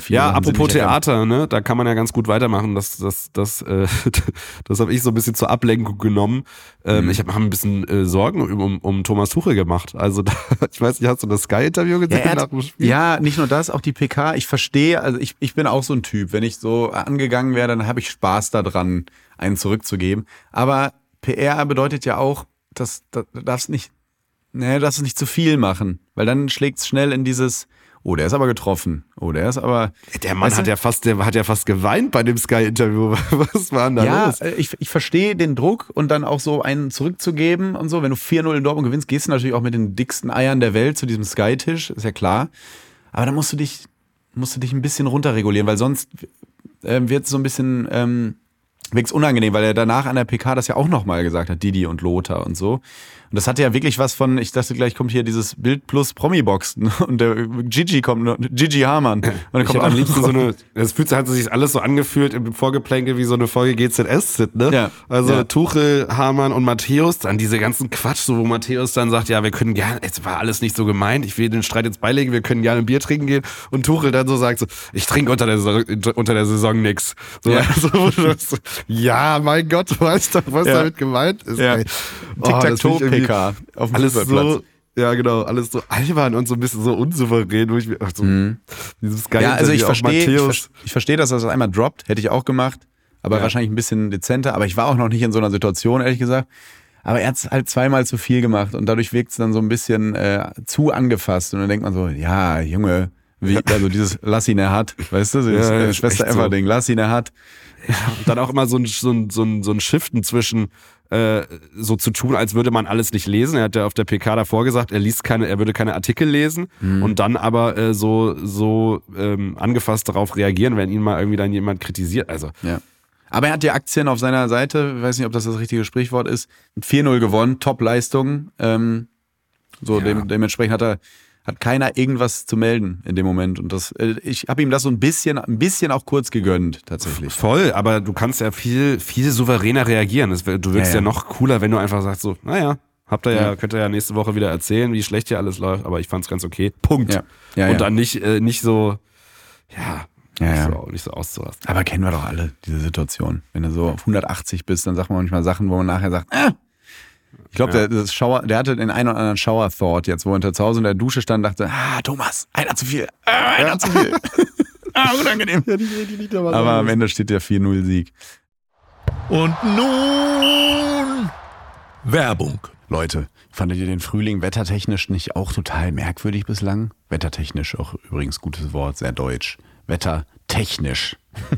Ja, apropos. Theater, ne, da kann man ja ganz gut weitermachen. Das, das, das, äh, das habe ich so ein bisschen zur Ablenkung genommen. Ähm, Mhm. Ich habe ein bisschen äh, Sorgen um, um, Thomas Tuchel gemacht. Also da, ich weiß nicht, hast du das Sky-Interview Ja, gesehen er nach dem Spiel? ja, nicht nur das, auch die PK. Ich verstehe, also ich, ich bin auch so ein Typ. Wenn ich so angegangen wäre, dann habe ich Spaß daran, einen zurückzugeben. Aber PR bedeutet ja auch, dass dass- du darfst nicht, ne, du darfst nicht zu viel machen, weil dann schlägt es schnell in dieses, oh, der ist aber getroffen. Oh, der ist aber. Der Mann hat ja fast, der hat ja fast geweint bei dem Sky-Interview. Was war denn da Ja, los? äh, ich, ich verstehe den Druck und dann auch so einen zurückzugeben und so. Wenn du 4-0 in Dortmund gewinnst, gehst du natürlich auch mit den dicksten Eiern der Welt zu diesem Sky-Tisch, ist ja klar. Aber dann musst du dich, musst du dich ein bisschen runterregulieren, weil sonst ähm, wird es so ein bisschen ähm, unangenehm, weil er danach an der PK das ja auch nochmal gesagt hat, Didi und Lothar und so. Und das hatte ja wirklich was von, ich dachte gleich kommt hier dieses Bild plus Promi-Box und der Gigi kommt, Gigi Hamann. Und dann kommt am liebsten so eine, es fühlt sich, hat sich alles so angefühlt im Vorgeplänkel wie so eine Folge GZS-Sit, ne? Ja. Also Ja. Tuchel, Hamann und Matthäus, dann diese ganzen Quatsch, so wo Matthäus dann sagt, ja, wir können gerne, es war alles nicht so gemeint, ich will den Streit jetzt beilegen, wir können gerne ein Bier trinken gehen und Tuchel dann so sagt so, ich trinke unter der, Saison- unter der Saison nix. So, Ja. also, du ja, mein Gott, du weißt doch, was Ja. damit gemeint ist. Ja. ey. Tic-Tac-Toe-PK auf dem alles so, ja genau, alles so albern und so ein bisschen so unsouverän, wo ich mir, so, dieses geile Mhm. Ja, also ich verstehe, ich, ver- ich verstehe, dass er das einmal droppt, hätte ich auch gemacht, aber Ja. wahrscheinlich ein bisschen dezenter. Aber ich war auch noch nicht in so einer Situation, ehrlich gesagt. Aber er hat es halt zweimal zu viel gemacht und dadurch wirkt es dann so ein bisschen äh, zu angefasst. Und dann denkt man so, ja, Junge, wie, also dieses Lass ihn, er hat, weißt du, so Ja, ja, äh, Schwester echt so. Ever-Ding, Lass ihn, er hat. Und dann auch immer so ein, so ein, so ein, so ein Shiften zwischen äh, so zu tun, als würde man alles nicht lesen. Er hat ja auf der PK davor gesagt, er liest keine, er würde keine Artikel lesen Mhm. und dann aber äh, so, so ähm, angefasst darauf reagieren, wenn ihn mal irgendwie dann jemand kritisiert. Also Ja. Aber er hat die Aktien auf seiner Seite, ich weiß nicht, ob das das richtige Sprichwort ist, mit 4-0 gewonnen, Top-Leistung. Ähm, so Ja. dem, dementsprechend hat er hat keiner irgendwas zu melden in dem Moment. Und das, äh, ich habe ihm das so ein bisschen, ein bisschen auch kurz gegönnt, tatsächlich. voll, aber du kannst ja viel, viel souveräner reagieren. Du wirkst Ja, ja, ja. noch cooler, wenn du einfach sagst so, naja, habt ihr ja, könnt ihr ja nächste Woche wieder erzählen, wie schlecht hier alles läuft, aber ich fand's ganz okay. Punkt. Ja. Ja, Und dann nicht, äh, nicht so, ja, Ja, nicht, ja. So, nicht so auszurasten. Aber kennen wir doch alle, diese Situation. Wenn du so auf 180 bist, dann sagt man manchmal Sachen, wo man nachher sagt, ah! Ich glaube, Ja. der, Shower, der hatte den einen oder anderen Shower-Thought jetzt, wo er unter zu Hause in der Dusche stand und dachte, ah, Thomas, einer zu viel, ah, einer zu viel. ah, unangenehm. Aber am Ende steht der 4-0-Sieg. Und nun Werbung. Leute, fandet ihr den Frühling wettertechnisch nicht auch total merkwürdig bislang? Wettertechnisch, auch übrigens gutes Wort, sehr deutsch. Wettertechnisch.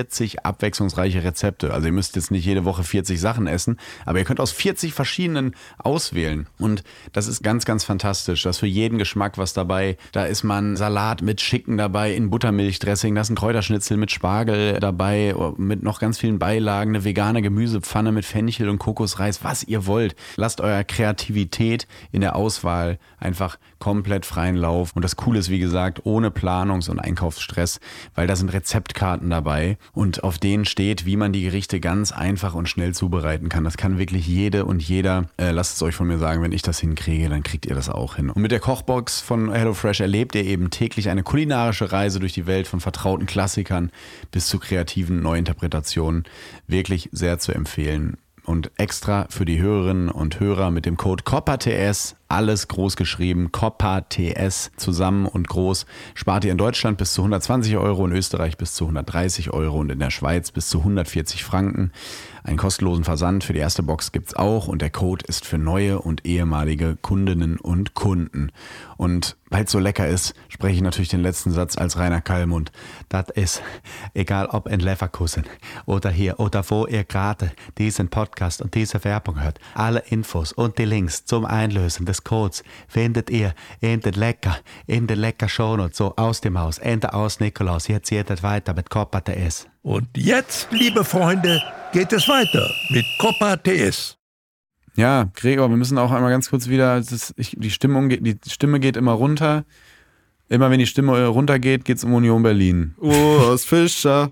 40 abwechslungsreiche Rezepte. Also ihr müsst jetzt nicht jede Woche 40 Sachen essen, aber ihr könnt aus 40 verschiedenen auswählen. Und das ist ganz, ganz fantastisch. Da ist für jeden Geschmack was dabei. Da ist man Salat mit Schicken dabei, in Buttermilchdressing, da ist ein Kräuterschnitzel mit Spargel dabei, mit noch ganz vielen Beilagen, eine vegane Gemüsepfanne mit Fenchel und Kokosreis, was ihr wollt. Lasst eurer Kreativität in der Auswahl einfach komplett freien Lauf. Und das Coole ist, wie gesagt, ohne Planungs- und Einkaufsstress, weil da sind Rezeptkarten dabei und auf denen steht, wie man die Gerichte ganz einfach und schnell zubereiten kann. Das kann wirklich jede und jeder. Äh, lasst es euch von mir sagen, wenn ich das hinkriege, dann kriegt ihr das auch hin. Und mit der Kochbox von HelloFresh erlebt ihr eben täglich eine kulinarische Reise durch die Welt von vertrauten Klassikern bis zu kreativen Neuinterpretationen. Wirklich sehr zu empfehlen. Und extra für die Hörerinnen und Hörer mit dem Code COPPATS alles groß geschrieben, COPPA TS zusammen und groß, spart ihr in Deutschland bis zu 120 Euro, in Österreich bis zu 130 Euro und in der Schweiz bis zu 140 Franken. Einen kostenlosen Versand für die erste Box gibt's auch und der Code ist für neue und ehemalige Kundinnen und Kunden. Und weil es so lecker ist, spreche ich natürlich den letzten Satz als Rainer Kallmund. Das ist, egal ob in Leverkusen oder hier oder wo ihr gerade diesen Podcast und diese Werbung hört, alle Infos und die Links zum Einlösen des Codes findet ihr in den Lecker, in den Lecker Shownotes, so aus dem Haus, Ende aus Nikolaus. Jetzt geht weiter mit TS. Und jetzt, liebe Freunde, geht es weiter mit Copa TS. Ja, Gregor, wir müssen auch einmal ganz kurz wieder, das, ich, die Stimmung, die Stimme geht immer runter. Immer wenn die Stimme runtergeht, geht es um Union Berlin. Urs Fischer.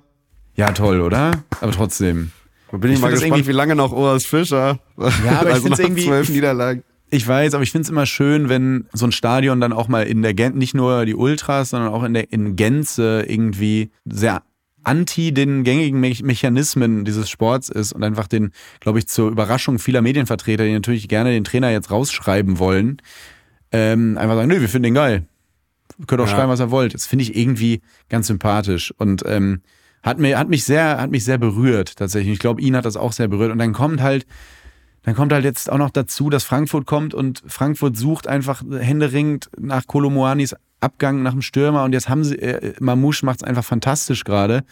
Ja, toll, oder? Aber trotzdem. Da bin ich, ich mal gespannt, wie lange noch Urs Fischer. Ja, aber ich finde es irgendwie. Zwölf Niederlagen. Ich weiß, aber ich finde es immer schön, wenn so ein Stadion dann auch mal in der Gänze, nicht nur die Ultras, sondern auch in der in Gänze irgendwie sehr anti den gängigen Me Mechanismen dieses Sports ist und einfach den, glaube ich, zur Überraschung vieler Medienvertreter, die natürlich gerne den Trainer jetzt rausschreiben wollen, ähm, einfach sagen, nö, wir finden den geil. Ihr könnt auch ja. schreiben, was ihr wollt. Das finde ich irgendwie ganz sympathisch und ähm, hat, mir, hat, mich sehr, hat mich sehr berührt tatsächlich. Ich glaube, ihn hat das auch sehr berührt. Und dann kommt halt dann kommt halt jetzt auch noch dazu, dass Frankfurt kommt und Frankfurt sucht einfach händeringend nach Kolomoanis Abgang nach dem Stürmer und jetzt haben sie, äh, Mamouche macht es einfach fantastisch gerade.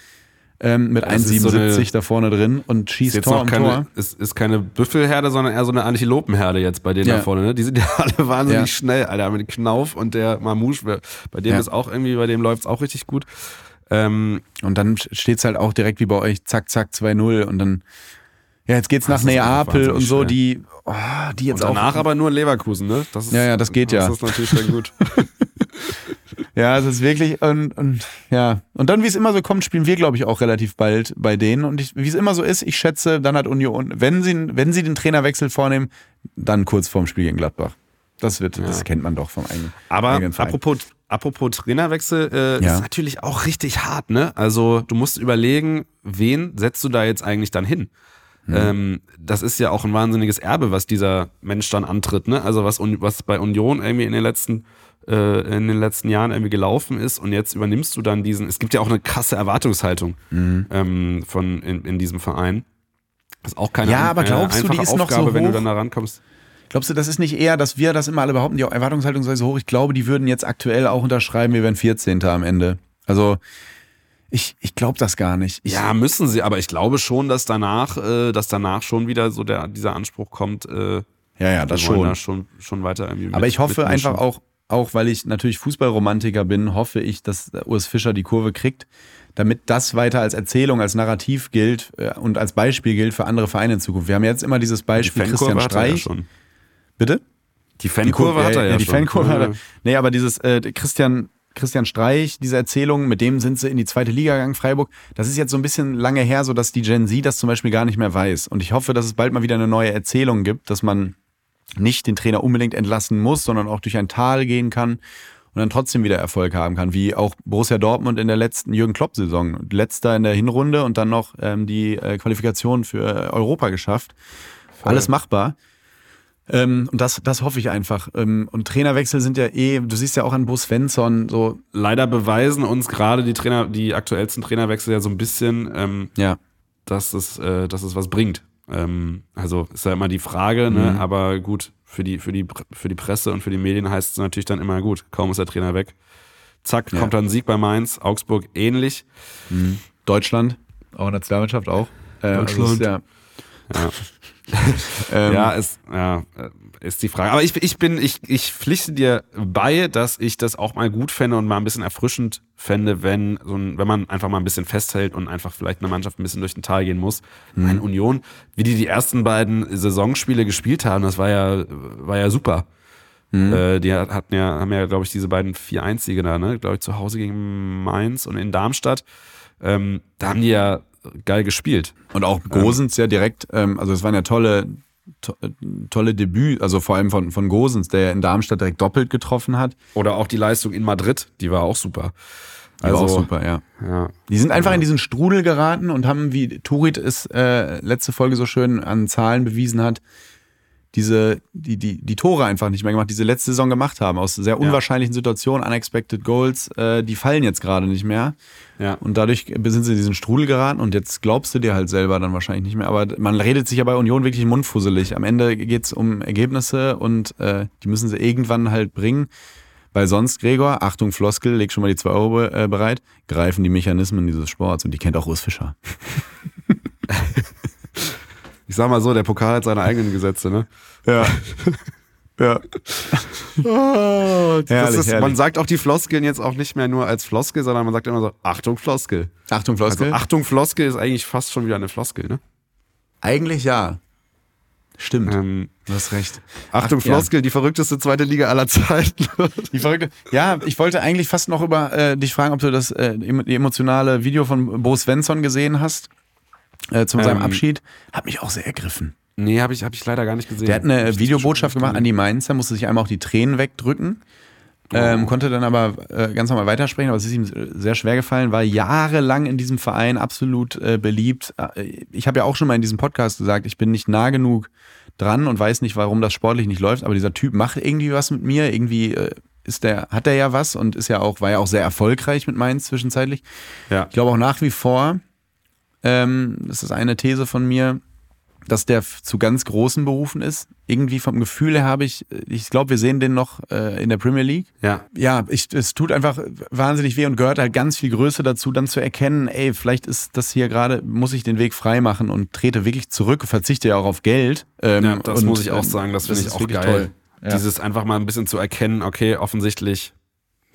Ähm, mit 1,77 so da vorne drin und schießt Tor um keine, Tor. Es ist keine Büffelherde, sondern eher so eine Antilopenherde jetzt bei denen ja. da vorne. Ne? Die sind ja alle wahnsinnig ja. schnell, Alter. Mit Knauf und der Mamouche, bei dem ja. ist auch irgendwie, bei dem läuft es auch richtig gut. Ähm, und dann steht es halt auch direkt wie bei euch, zack, zack, 2-0 und dann ja, jetzt geht's nach Neapel und so, die, oh, die jetzt und danach auch. aber nur Leverkusen, ne? Das ist, ja, ja, das geht ja. Das ist natürlich dann gut. ja, es ist wirklich, und, und ja. Und dann, wie es immer so kommt, spielen wir, glaube ich, auch relativ bald bei denen. Und wie es immer so ist, ich schätze, dann hat Union, wenn sie, wenn sie den Trainerwechsel vornehmen, dann kurz vorm Spiel gegen Gladbach. Das wird, ja. das kennt man doch vom eigenen. Aber eigenen apropos, apropos Trainerwechsel, äh, ja. ist natürlich auch richtig hart, ne? Also du musst überlegen, wen setzt du da jetzt eigentlich dann hin? Mhm. Ähm, das ist ja auch ein wahnsinniges Erbe, was dieser Mensch dann antritt. Ne? Also was, was bei Union irgendwie in den letzten äh, in den letzten Jahren irgendwie gelaufen ist und jetzt übernimmst du dann diesen. Es gibt ja auch eine krasse Erwartungshaltung mhm. ähm, von in, in diesem Verein. Das ist auch keine ja, aber glaubst du, die ist Aufgabe, noch so wenn du dann da rankommst. Glaubst du, das ist nicht eher, dass wir das immer alle behaupten, die Erwartungshaltung sei so hoch? Ich glaube, die würden jetzt aktuell auch unterschreiben, wir wären 14. am Ende. Also ich, ich glaube das gar nicht. Ich, ja, müssen sie, aber ich glaube schon, dass danach, äh, dass danach schon wieder so der, dieser Anspruch kommt. Äh, ja, ja, das schon. Da schon. Schon weiter irgendwie. Mit, aber ich hoffe einfach auch, auch weil ich natürlich Fußballromantiker bin, hoffe ich, dass Urs Fischer die Kurve kriegt, damit das weiter als Erzählung, als Narrativ gilt äh, und als Beispiel gilt für andere Vereine in Zukunft. Wir haben jetzt immer dieses Beispiel die Christian Streich. Ja Bitte? Die Fankurve hat er ja, ja die schon. Fankurve hat er. Nee, aber dieses äh, Christian Christian Streich, diese Erzählung, mit dem sind sie in die zweite Liga gegangen, Freiburg. Das ist jetzt so ein bisschen lange her, so dass die Gen Z das zum Beispiel gar nicht mehr weiß. Und ich hoffe, dass es bald mal wieder eine neue Erzählung gibt, dass man nicht den Trainer unbedingt entlassen muss, sondern auch durch ein Tal gehen kann und dann trotzdem wieder Erfolg haben kann, wie auch Borussia Dortmund in der letzten Jürgen Klopp-Saison. Letzter in der Hinrunde und dann noch ähm, die äh, Qualifikation für Europa geschafft. Voll. Alles machbar. Ähm, und das, das hoffe ich einfach. Ähm, und Trainerwechsel sind ja eh, du siehst ja auch an Bo Svensson so. Leider beweisen uns gerade die Trainer, die aktuellsten Trainerwechsel ja so ein bisschen, ähm, ja. dass, es, äh, dass es was bringt. Ähm, also ist ja immer die Frage, ne? Mhm. aber gut, für die, für, die, für die Presse und für die Medien heißt es natürlich dann immer gut, kaum ist der Trainer weg. Zack, ja. kommt dann ein Sieg bei Mainz, Augsburg ähnlich. Mhm. Deutschland Auch Nationalmannschaft auch. Äh, also Deutschland. ist ja, Ja. ähm, ja, ist, ja, äh, ist die Frage. Aber ich, ich bin, ich, ich pflichte dir bei, dass ich das auch mal gut fände und mal ein bisschen erfrischend fände, wenn, so ein, wenn man einfach mal ein bisschen festhält und einfach vielleicht eine Mannschaft ein bisschen durch den Tal gehen muss. Eine Union, wie die die ersten beiden Saisonspiele gespielt haben, das war ja, war ja super. Äh, die hatten ja, haben ja, glaube ich, diese beiden 4-1-Siege da, ne? Glaube ich, zu Hause gegen Mainz und in Darmstadt. Ähm, da haben die ja geil gespielt. Und auch Gosens ja direkt, ähm, also es waren ja tolle, to tolle Debüt, also vor allem von, von Gosens, der ja in Darmstadt direkt doppelt getroffen hat. Oder auch die Leistung in Madrid, die war auch super. Die war auch super, ja. Ja. Die sind einfach in diesen Strudel geraten und haben, wie Turit es äh, letzte Folge so schön an Zahlen bewiesen hat, diese, die, die, die Tore einfach nicht mehr gemacht, die sie letzte Saison gemacht haben, aus sehr unwahrscheinlichen Situationen, unexpected Goals, äh, die fallen jetzt gerade nicht mehr. Ja. Und dadurch sind sie in diesen Strudel geraten und jetzt glaubst du dir halt selber dann wahrscheinlich nicht mehr. Aber man redet sich ja bei Union wirklich mundfusselig. Am Ende geht's um Ergebnisse und äh, die müssen sie irgendwann halt bringen. Weil sonst, Gregor, Achtung, Floskel, leg schon mal die 2 Euro äh, bereit, greifen die Mechanismen dieses Sports und die kennt auch Urs Fischer. Ich sag mal so, der Pokal hat seine eigenen Gesetze, ne? Ja. ja. Oh, Herrlich, ist, herrlich. Man sagt auch die Floskeln jetzt auch nicht mehr nur als Floskel, sondern man sagt immer so, Achtung, Floskel. Achtung, Floskel. Also Achtung, Floskel ist eigentlich fast schon wieder eine Floskel, ne? Eigentlich ja. Stimmt. Ähm, Du hast recht. Achtung, Ach, ja. Floskel, die verrückteste zweite Liga aller Zeiten. Die verrückte. Ja, ich wollte eigentlich fast noch über äh, dich fragen, ob du das äh, emotionale Video von Bo Svensson gesehen hast. Äh, zu seinem Ähm. Abschied. Hat mich auch sehr ergriffen. nee, habe ich, hab ich leider gar nicht gesehen. Der hat eine Hab ich Videobotschaft gemacht an die Mainzer, musste sich einmal auch die Tränen wegdrücken. Ähm, konnte dann aber äh, ganz normal weitersprechen, aber es ist ihm sehr schwer gefallen, war jahrelang in diesem Verein absolut äh, beliebt. Äh, Ich habe ja auch schon mal in diesem Podcast gesagt, ich bin nicht nah genug dran und weiß nicht, warum das sportlich nicht läuft, aber dieser Typ macht irgendwie was mit mir, irgendwie äh, ist der, hat er ja was und ist ja auch, war ja auch sehr erfolgreich mit Mainz zwischenzeitlich. Ja. Ich glaube auch nach wie vor, ähm, das ist eine These von mir, dass der zu ganz großen Berufen ist. Irgendwie vom Gefühl her habe ich, ich glaube, wir sehen den noch äh, in der Premier League. Ja. Ja, ich, es tut einfach wahnsinnig weh und gehört halt ganz viel Größe dazu, dann zu erkennen, ey, vielleicht ist das hier gerade, muss ich den Weg frei machen und trete wirklich zurück, verzichte ja auch auf Geld. Ähm, Ja, das und, muss ich auch sagen, das finde ich auch geil. Ja. Dieses einfach mal ein bisschen zu erkennen, okay, offensichtlich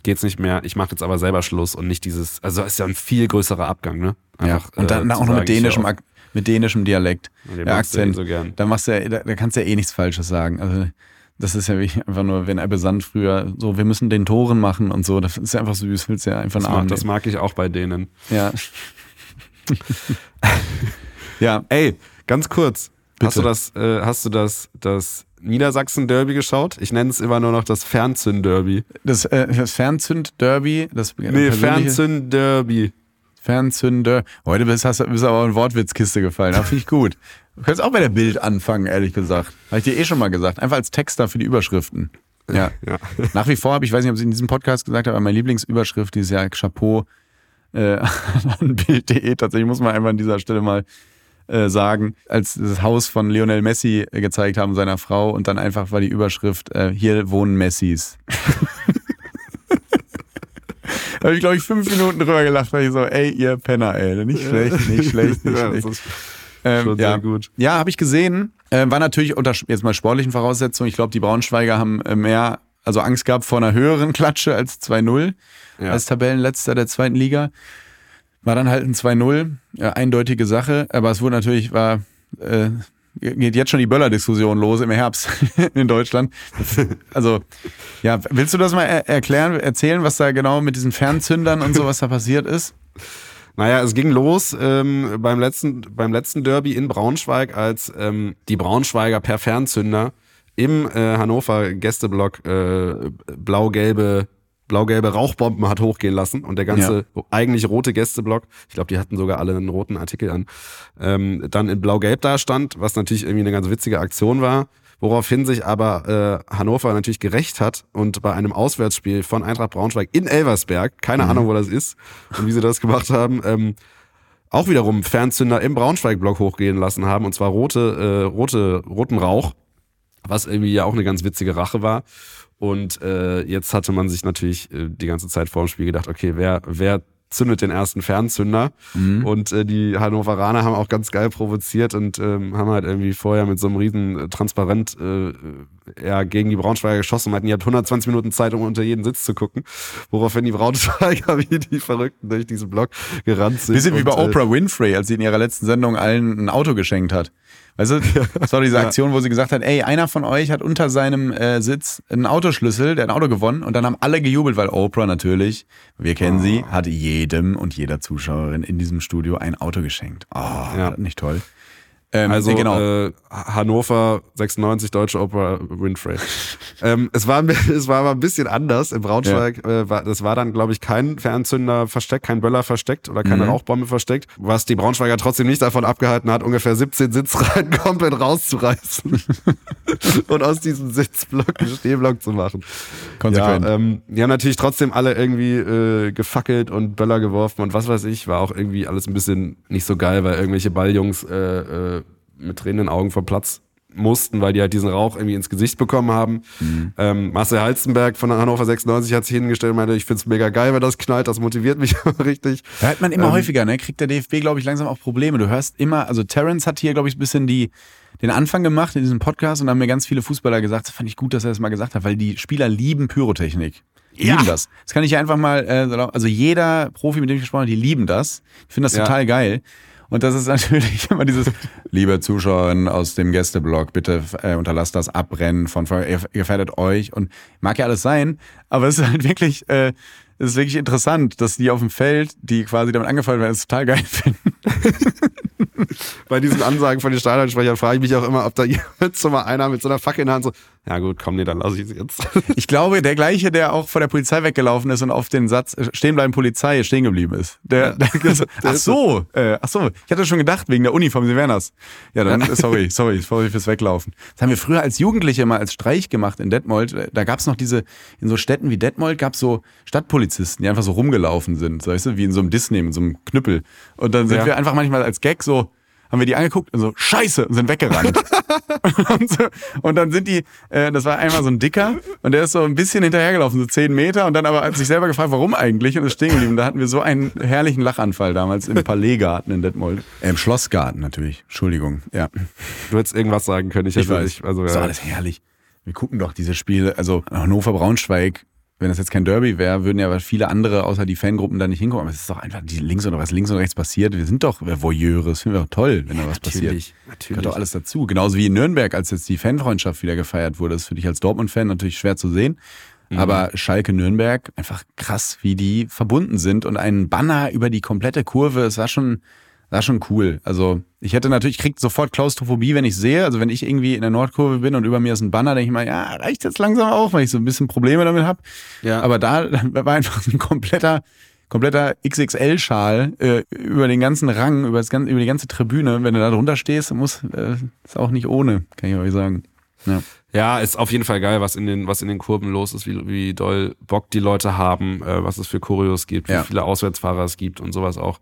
geht's nicht mehr, ich mache jetzt aber selber Schluss und nicht dieses, also ist ja ein viel größerer Abgang, ne? Ja, Einfach, und dann äh, auch noch mit dänischem, Ak- mit dänischem Dialekt. Den Der eh Akzent. so gern. Da machst du ja, da, da kannst du ja eh nichts Falsches sagen. Also das ist ja wie einfach nur, wenn Ebbe Sand früher so, wir müssen den Toren machen und so, das ist ja einfach süß, willst du ja einfach Das einen Arm mag, das mag ich auch bei denen. Ja. ja, Ey, ganz kurz. Hast Bitte. du das, äh, hast du das, das Niedersachsen-Derby geschaut? Ich nenne es immer nur noch das Fernzünd-Derby. das, äh, das Fernzünd-Derby, das Nee, Fernzünd-Derby. Fernzünder. Heute bist, hast, bist du aber in Wortwitzkiste gefallen. Das finde ich gut. Du könntest auch bei der Bild anfangen, ehrlich gesagt. Habe ich dir eh schon mal gesagt. Einfach als Texter für die Überschriften. Ja. Ja. Nach wie vor habe ich, weiß nicht, ob ich es in diesem Podcast gesagt habe, aber meine Lieblingsüberschrift dieses Jahr, Chapeau äh, an Bild.de. Tatsächlich muss man einfach an dieser Stelle mal äh, sagen, als das Haus von Lionel Messi äh, gezeigt haben, seiner Frau, und dann einfach war die Überschrift, äh, hier wohnen Messis. Da habe ich, glaube ich, fünf Minuten drüber gelacht, weil ich so, ey, ihr Penner, ey. Nicht schlecht, nicht schlecht, nicht schlecht. Ähm, schon ja. sehr gut. Ja, habe ich gesehen. Äh, war natürlich unter jetzt mal sportlichen Voraussetzungen. Ich glaube, die Braunschweiger haben äh, mehr, also Angst gehabt vor einer höheren Klatsche als 2-0 Ja. als Tabellenletzter der zweiten Liga. War dann halt ein 2-0, äh, eindeutige Sache. Aber es wurde natürlich, war, äh, geht jetzt schon die Böller-Diskussion los im Herbst in Deutschland. Also, ja, willst du das mal er erklären, erzählen, was da genau mit diesen Fernzündern und so, was da passiert ist? Naja, es ging los ähm, beim, letzten, beim letzten Derby in Braunschweig, als ähm, die Braunschweiger per Fernzünder im äh, Hannover Gästeblock äh, blau-gelbe blau-gelbe Rauchbomben hat hochgehen lassen und der ganze eigentlich rote Gästeblock, ich glaube, die hatten sogar alle einen roten Artikel an, ähm, dann in blau-gelb da stand, was natürlich irgendwie eine ganz witzige Aktion war, woraufhin sich aber äh, Hannover natürlich gerecht hat und bei einem Auswärtsspiel von Eintracht Braunschweig in Elversberg, keine Ahnung, wo das ist und wie sie das gemacht haben, ähm, auch wiederum Fernzünder im Braunschweig-Block hochgehen lassen haben und zwar rote, äh, rote, roten Rauch, was irgendwie ja auch eine ganz witzige Rache war. Und äh, jetzt hatte man sich natürlich äh, die ganze Zeit vor dem Spiel gedacht, okay, wer, wer zündet den ersten Fernzünder. Mhm. Und äh, die Hannoveraner haben auch ganz geil provoziert und ähm, haben halt irgendwie vorher mit so einem riesen äh, Transparent äh, ja, gegen die Braunschweiger geschossen und meinten, ihr habt 120 Minuten Zeit, um unter jeden Sitz zu gucken. Woraufhin die Braunschweiger wie die Verrückten durch diesen Block gerannt sind. Bisschen wie bei äh, Oprah Winfrey, als sie in ihrer letzten Sendung allen ein Auto geschenkt hat. Weißt du, das war diese Aktion, wo sie gesagt hat, ey, einer von euch hat unter seinem äh, Sitz einen Autoschlüssel, der hat ein Auto gewonnen und dann haben alle gejubelt, weil Oprah natürlich, wir kennen sie, hat jedem und jeder Zuschauerin in diesem Studio ein Auto geschenkt. Oh, Ja. nicht toll. Ähm, Also genau. äh, Hannover 96 Deutsche Oper Winfrey. ähm, es war es war aber ein bisschen anders. In Braunschweig äh, war das war dann glaube ich kein Fernzünder versteckt, kein Böller versteckt oder keine Mhm. Rauchbombe versteckt, was die Braunschweiger trotzdem nicht davon abgehalten hat, ungefähr 17 Sitzreihen komplett rauszureißen und aus diesem Sitzblock einen Stehblock zu machen. Konsequent. Ja, ähm, die haben natürlich trotzdem alle irgendwie äh, gefackelt und Böller geworfen und was weiß ich. War auch irgendwie alles ein bisschen nicht so geil, weil irgendwelche Balljungs äh, äh, mit tränenden Augen vom Platz mussten, weil die halt diesen Rauch irgendwie ins Gesicht bekommen haben. Mhm. Ähm, Marcel Halstenberg von Hannover 96 hat sich hingestellt und meinte, ich find's mega geil, wenn das knallt, das motiviert mich richtig. Da hört man immer Ähm, häufiger, ne? Kriegt der DFB, glaube ich, langsam auch Probleme. Du hörst immer, also Terence hat hier, glaube ich, ein bisschen die, den Anfang gemacht in diesem Podcast und haben mir ganz viele Fußballer gesagt, das fand ich gut, dass er das mal gesagt hat, weil die Spieler lieben Pyrotechnik. Die Ja. lieben das. Das kann ich einfach mal, äh, so- also jeder Profi, mit dem ich gesprochen habe, die lieben das. Ich finde das Ja. total geil. Und das ist natürlich immer dieses, liebe Zuschauerinnen aus dem Gästeblock, bitte äh, unterlasst das Abbrennen von Feuer, ihr gefährdet euch. Und mag ja alles sein, aber es ist halt wirklich, äh, es ist wirklich interessant, dass die auf dem Feld, die quasi damit angefallen werden, es total geil finden. Bei diesen Ansagen von den Stadionsprechern frage ich mich auch immer, ob da jetzt so mal einer mit so einer Fackel in der Hand so, ja gut, komm, nee, dann lass ich sie jetzt. Ich glaube, der gleiche, der auch vor der Polizei weggelaufen ist und auf den Satz äh, stehen bleiben Polizei stehen geblieben ist. Der, der, ach so, äh, ach so, ich hatte schon gedacht wegen der Uniform, Sie wären das. Ja, dann sorry, sorry, sorry fürs Weglaufen. Das haben wir früher als Jugendliche mal als Streich gemacht in Detmold. Da gab's noch diese in so Städten wie Detmold gab's so Stadtpolizisten, die einfach so rumgelaufen sind, weißt du, wie in so einem Disney mit so einem Knüppel. Und dann sind Ja. wir einfach manchmal als Gag so haben wir die angeguckt und so, scheiße, und sind weggerannt. und, so, und dann sind die, äh, das war einmal so ein Dicker und der ist so ein bisschen hinterhergelaufen, so zehn Meter und dann aber hat sich selber gefragt, warum eigentlich und ist stehen geblieben. Da hatten wir so einen herrlichen Lachanfall damals im Palaisgarten in Detmold. Äh, Im Schlossgarten natürlich, Entschuldigung, ja. Du hättest irgendwas sagen können. Ich, Ich hätte weiß, nicht, also, das ist ja. alles herrlich. Wir gucken doch diese Spiele, also Hannover-Braunschweig, wenn das jetzt kein Derby wäre, würden ja viele andere außer die Fangruppen da nicht hingucken. Aber es ist doch einfach die links und was links und rechts passiert. Wir sind doch Voyeure. Das finden wir doch toll, wenn da was passiert. Natürlich, Gehört natürlich. doch alles dazu. Genauso wie in Nürnberg, als jetzt die Fanfreundschaft wieder gefeiert wurde. Das ist für dich als Dortmund-Fan natürlich schwer zu sehen. Mhm. Aber Schalke Nürnberg, einfach krass, wie die verbunden sind und ein Banner über die komplette Kurve, es war schon, war schon cool. Also ich hätte natürlich, ich krieg sofort Klaustrophobie, wenn ich sehe. Also wenn ich irgendwie in der Nordkurve bin und über mir ist ein Banner, denke ich mal, ja, reicht jetzt langsam auch, weil ich so ein bisschen Probleme damit habe. Ja. Aber da war einfach ein kompletter, kompletter XXL-Schal äh, über den ganzen Rang, über, das ganze, über die ganze Tribüne. Wenn du da drunter stehst, muss, äh, ist auch nicht ohne, kann ich euch sagen. Ja. Ja, ist auf jeden Fall geil, was in den, was in den Kurven los ist, wie, wie doll Bock die Leute haben, äh, was es für Choreos gibt, wie Ja. viele Auswärtsfahrer es gibt und sowas auch.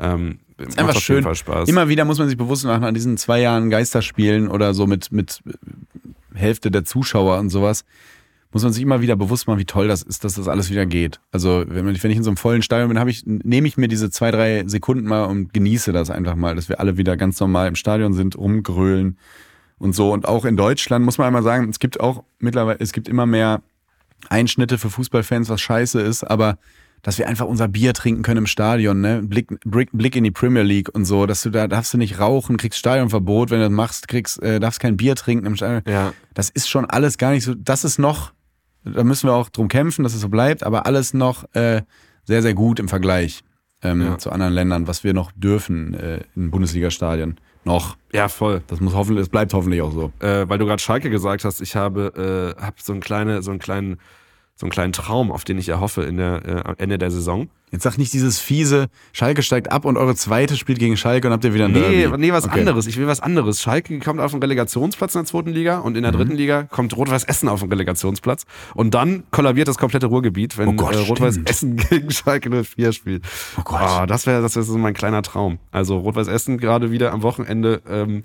Ähm, ist einfach schön. Immer wieder muss man sich bewusst machen, an diesen zwei Jahren Geisterspielen oder so mit, mit Hälfte der Zuschauer und sowas, muss man sich immer wieder bewusst machen, wie toll das ist, dass das alles wieder geht. Also wenn, ich in so einem vollen Stadion bin, habe ich, nehme ich mir diese zwei, drei Sekunden mal und genieße das einfach mal, dass wir alle wieder ganz normal im Stadion sind, rumgrölen und so. Und auch in Deutschland muss man einmal sagen, es gibt auch mittlerweile, es gibt immer mehr Einschnitte für Fußballfans, was scheiße ist, aber dass wir einfach unser Bier trinken können im Stadion, ne? Blick, Blick, Blick in die Premier League und so, dass du da darfst du nicht rauchen, kriegst Stadionverbot, wenn du das machst, kriegst, äh, darfst kein Bier trinken im Stadion. Ja. Das ist schon alles gar nicht so, das ist noch, da müssen wir auch drum kämpfen, dass es so bleibt, aber alles noch äh, sehr, sehr gut im Vergleich ähm, Ja. zu anderen Ländern, was wir noch dürfen äh, in Bundesliga-Stadien. Noch. ja, voll. Das muss hoffentlich, es bleibt hoffentlich auch so. Äh, weil du gerade Schalke gesagt hast, ich habe, äh, hab so, einen kleine, so, einen kleinen, so einen kleinen Traum, auf den ich erhoffe in der, äh, am Ende der Saison. Jetzt sag nicht dieses fiese, Schalke steigt ab und eure zweite spielt gegen Schalke und habt ihr wieder ein Nee, Derby. nee, was Okay. anderes. Ich will was anderes. Schalke kommt auf den Relegationsplatz in der zweiten Liga und in der Mhm. dritten Liga kommt Rot-Weiß Essen auf den Relegationsplatz. Und dann kollabiert das komplette Ruhrgebiet, wenn Oh Gott, äh, Rot-Weiß. Essen gegen Schalke 04 spielt. Oh Gott. Ah, das wäre das wär so mein kleiner Traum. Also Rot-Weiß Essen gerade wieder am Wochenende ähm,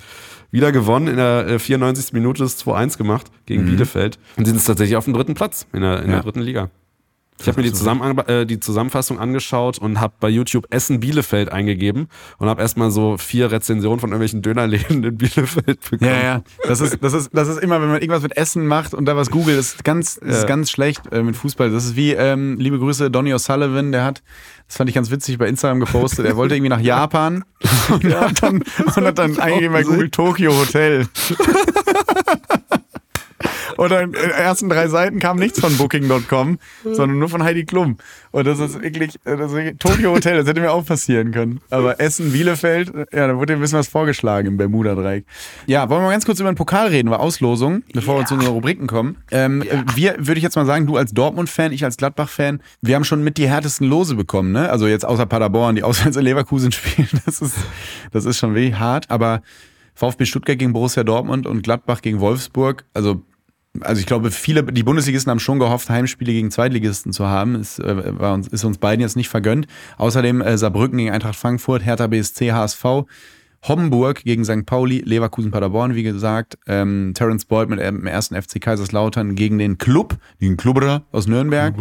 wieder gewonnen. In der äh, 94. Minute ist 2-1 gemacht gegen Bielefeld. Und sind jetzt tatsächlich auf dem dritten Platz in der, in Mhm. Ja. der dritten Liga. Ich habe mir die, Zusammen äh, die Zusammenfassung angeschaut und habe bei YouTube Essen Bielefeld eingegeben und habe erstmal so vier Rezensionen von irgendwelchen Dönerläden in Bielefeld bekommen. Ja, ja. Das ist, das ist, das ist immer, wenn man irgendwas mit Essen macht und da was googelt, das ist ganz, das ist ganz schlecht äh, mit Fußball. Das ist wie, ähm, liebe Grüße, Donny O'Sullivan, der hat, das fand ich ganz witzig, bei Instagram gepostet, er wollte irgendwie nach Japan und hat dann, und hat dann eingegeben bei Google Tokyo Hotel. Oder in den ersten drei Seiten kam nichts von Booking.com, sondern nur von Heidi Klum. Und das ist wirklich, das ist wirklich Tokyo Hotel, das hätte mir auch passieren können. Aber Essen, Bielefeld, ja, da wurde ein bisschen was vorgeschlagen im Bermuda-Dreieck. Ja, wollen wir mal ganz kurz über den Pokal reden, über Auslosung, bevor wir zu unseren Rubriken kommen. Ähm, Wir, würde ich jetzt mal sagen, du als Dortmund-Fan, ich als Gladbach-Fan, wir haben schon mit die härtesten Lose bekommen, ne? Also jetzt außer Paderborn, die auswärts in Leverkusen spielen, das ist, das ist schon wirklich hart, aber VfB Stuttgart gegen Borussia Dortmund und Gladbach gegen Wolfsburg, also also ich glaube, viele, die Bundesligisten haben schon gehofft, Heimspiele gegen Zweitligisten zu haben. Ist, äh, war uns, ist uns beiden jetzt nicht vergönnt. Außerdem äh, Saarbrücken gegen Eintracht Frankfurt, Hertha BSC, HSV, Homburg gegen St. Pauli, Leverkusen, Paderborn, wie gesagt, ähm, Terence Boyd mit dem ersten FC Kaiserslautern gegen den Club, den Klubberer aus Nürnberg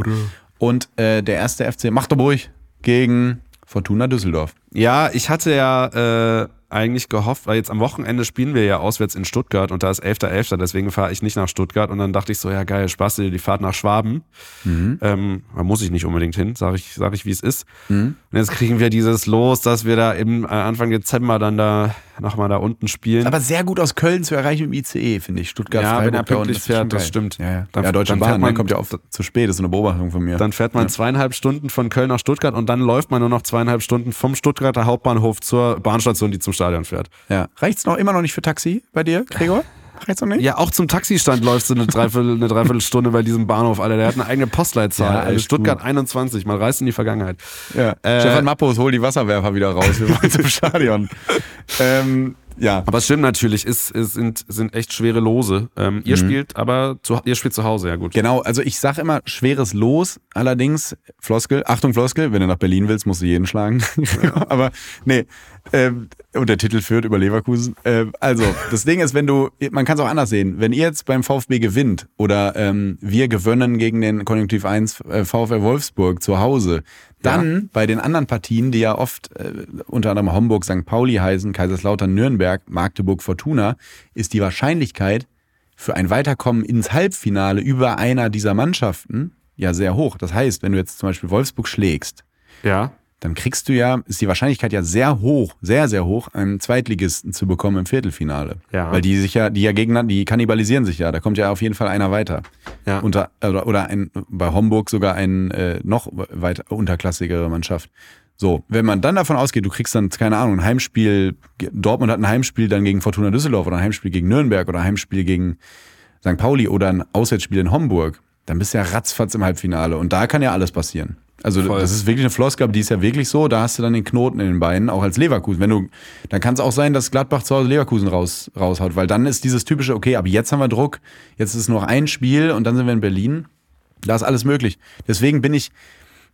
und äh, der erste FC Magdeburg gegen Fortuna Düsseldorf. Ja, ich hatte ja äh, eigentlich gehofft, weil jetzt am Wochenende spielen wir ja auswärts in Stuttgart und da ist 11.11., deswegen fahre ich nicht nach Stuttgart und dann dachte ich so, ja geil, Spaß dir die Fahrt nach Schwaben. Ähm, da muss ich nicht unbedingt hin, sage ich, sag ich, wie es ist. Und jetzt kriegen wir dieses Los, dass wir da im äh, Anfang Dezember dann da nochmal da unten spielen. Aber sehr gut aus Köln zu erreichen mit dem ICE, finde ich. Stuttgart, Ja, wenn er da pünktlich fährt, das stimmt. Ja, ja. Dann- ja Deutsche dann fährt Bahn, man man- kommt ja oft zu spät, das ist eine Beobachtung von mir. Dann fährt man zweieinhalb Stunden von Köln nach Stuttgart und dann läuft man nur noch zweieinhalb Stunden vom Stuttgarter Hauptbahnhof zur Bahnstation, die zum Stadion fährt. ja. Reicht's noch immer noch nicht für Taxi bei dir, Gregor? Reicht's noch nicht? Ja, auch zum Taxistand läufst du eine Dreiviertel, eine Dreiviertelstunde bei diesem Bahnhof, Alter. Der hat eine eigene Postleitzahl. Ja, alles Stuttgart gut. 21, man reist in die Vergangenheit. Ja. Äh, Stefan Mappos, hol die Wasserwerfer wieder raus, wir wollen zum Stadion. ähm, ja. Aber es stimmt natürlich, es, es sind, sind echt schwere Lose. Ähm, ihr spielt aber zu, ihr spielt zu Hause, ja gut. Genau, also ich sag immer schweres Los, allerdings Floskel, Achtung Floskel, wenn du nach Berlin willst, musst du jeden schlagen. Aber nee, ähm, und der Titel führt über Leverkusen. Ähm, also, das Ding ist, wenn du, man kann es auch anders sehen, wenn ihr jetzt beim VfB gewinnt oder ähm, wir gewönnen gegen den Konjunktiv 1 äh, VfL Wolfsburg zu Hause, dann bei den anderen Partien, die ja oft äh, unter anderem Homburg, St. Pauli heißen, Kaiserslautern, Nürnberg, Magdeburg, Fortuna, ist die Wahrscheinlichkeit, für ein Weiterkommen ins Halbfinale über einer dieser Mannschaften ja sehr hoch. Das heißt, wenn du jetzt zum Beispiel Wolfsburg schlägst, Ja. Dann kriegst du ja, ist die Wahrscheinlichkeit ja sehr hoch, sehr, sehr hoch, einen Zweitligisten zu bekommen im Viertelfinale. Ja. Weil die sich ja, die ja gegeneinander, die kannibalisieren sich ja. Da kommt ja auf jeden Fall einer weiter. Ja. Unter, oder, oder ein, bei Homburg sogar ein äh, noch weiter unterklassigere Mannschaft. So, wenn man dann davon ausgeht, du kriegst dann, keine Ahnung, ein Heimspiel, Dortmund hat ein Heimspiel dann gegen Fortuna Düsseldorf oder ein Heimspiel gegen Nürnberg oder ein Heimspiel gegen St. Pauli oder ein Auswärtsspiel in Homburg, dann bist du ja ratzfatz im Halbfinale. Und da kann ja alles passieren. Also Voll. das ist wirklich eine Floskel, aber die ist ja wirklich so, da hast du dann den Knoten in den Beinen, auch als Leverkusen. Wenn du, dann kann es auch sein, dass Gladbach zu Hause Leverkusen raus, raushaut, weil dann ist dieses typische, okay, aber jetzt haben wir Druck, jetzt ist nur noch ein Spiel und dann sind wir in Berlin. Da ist alles möglich. Deswegen bin ich,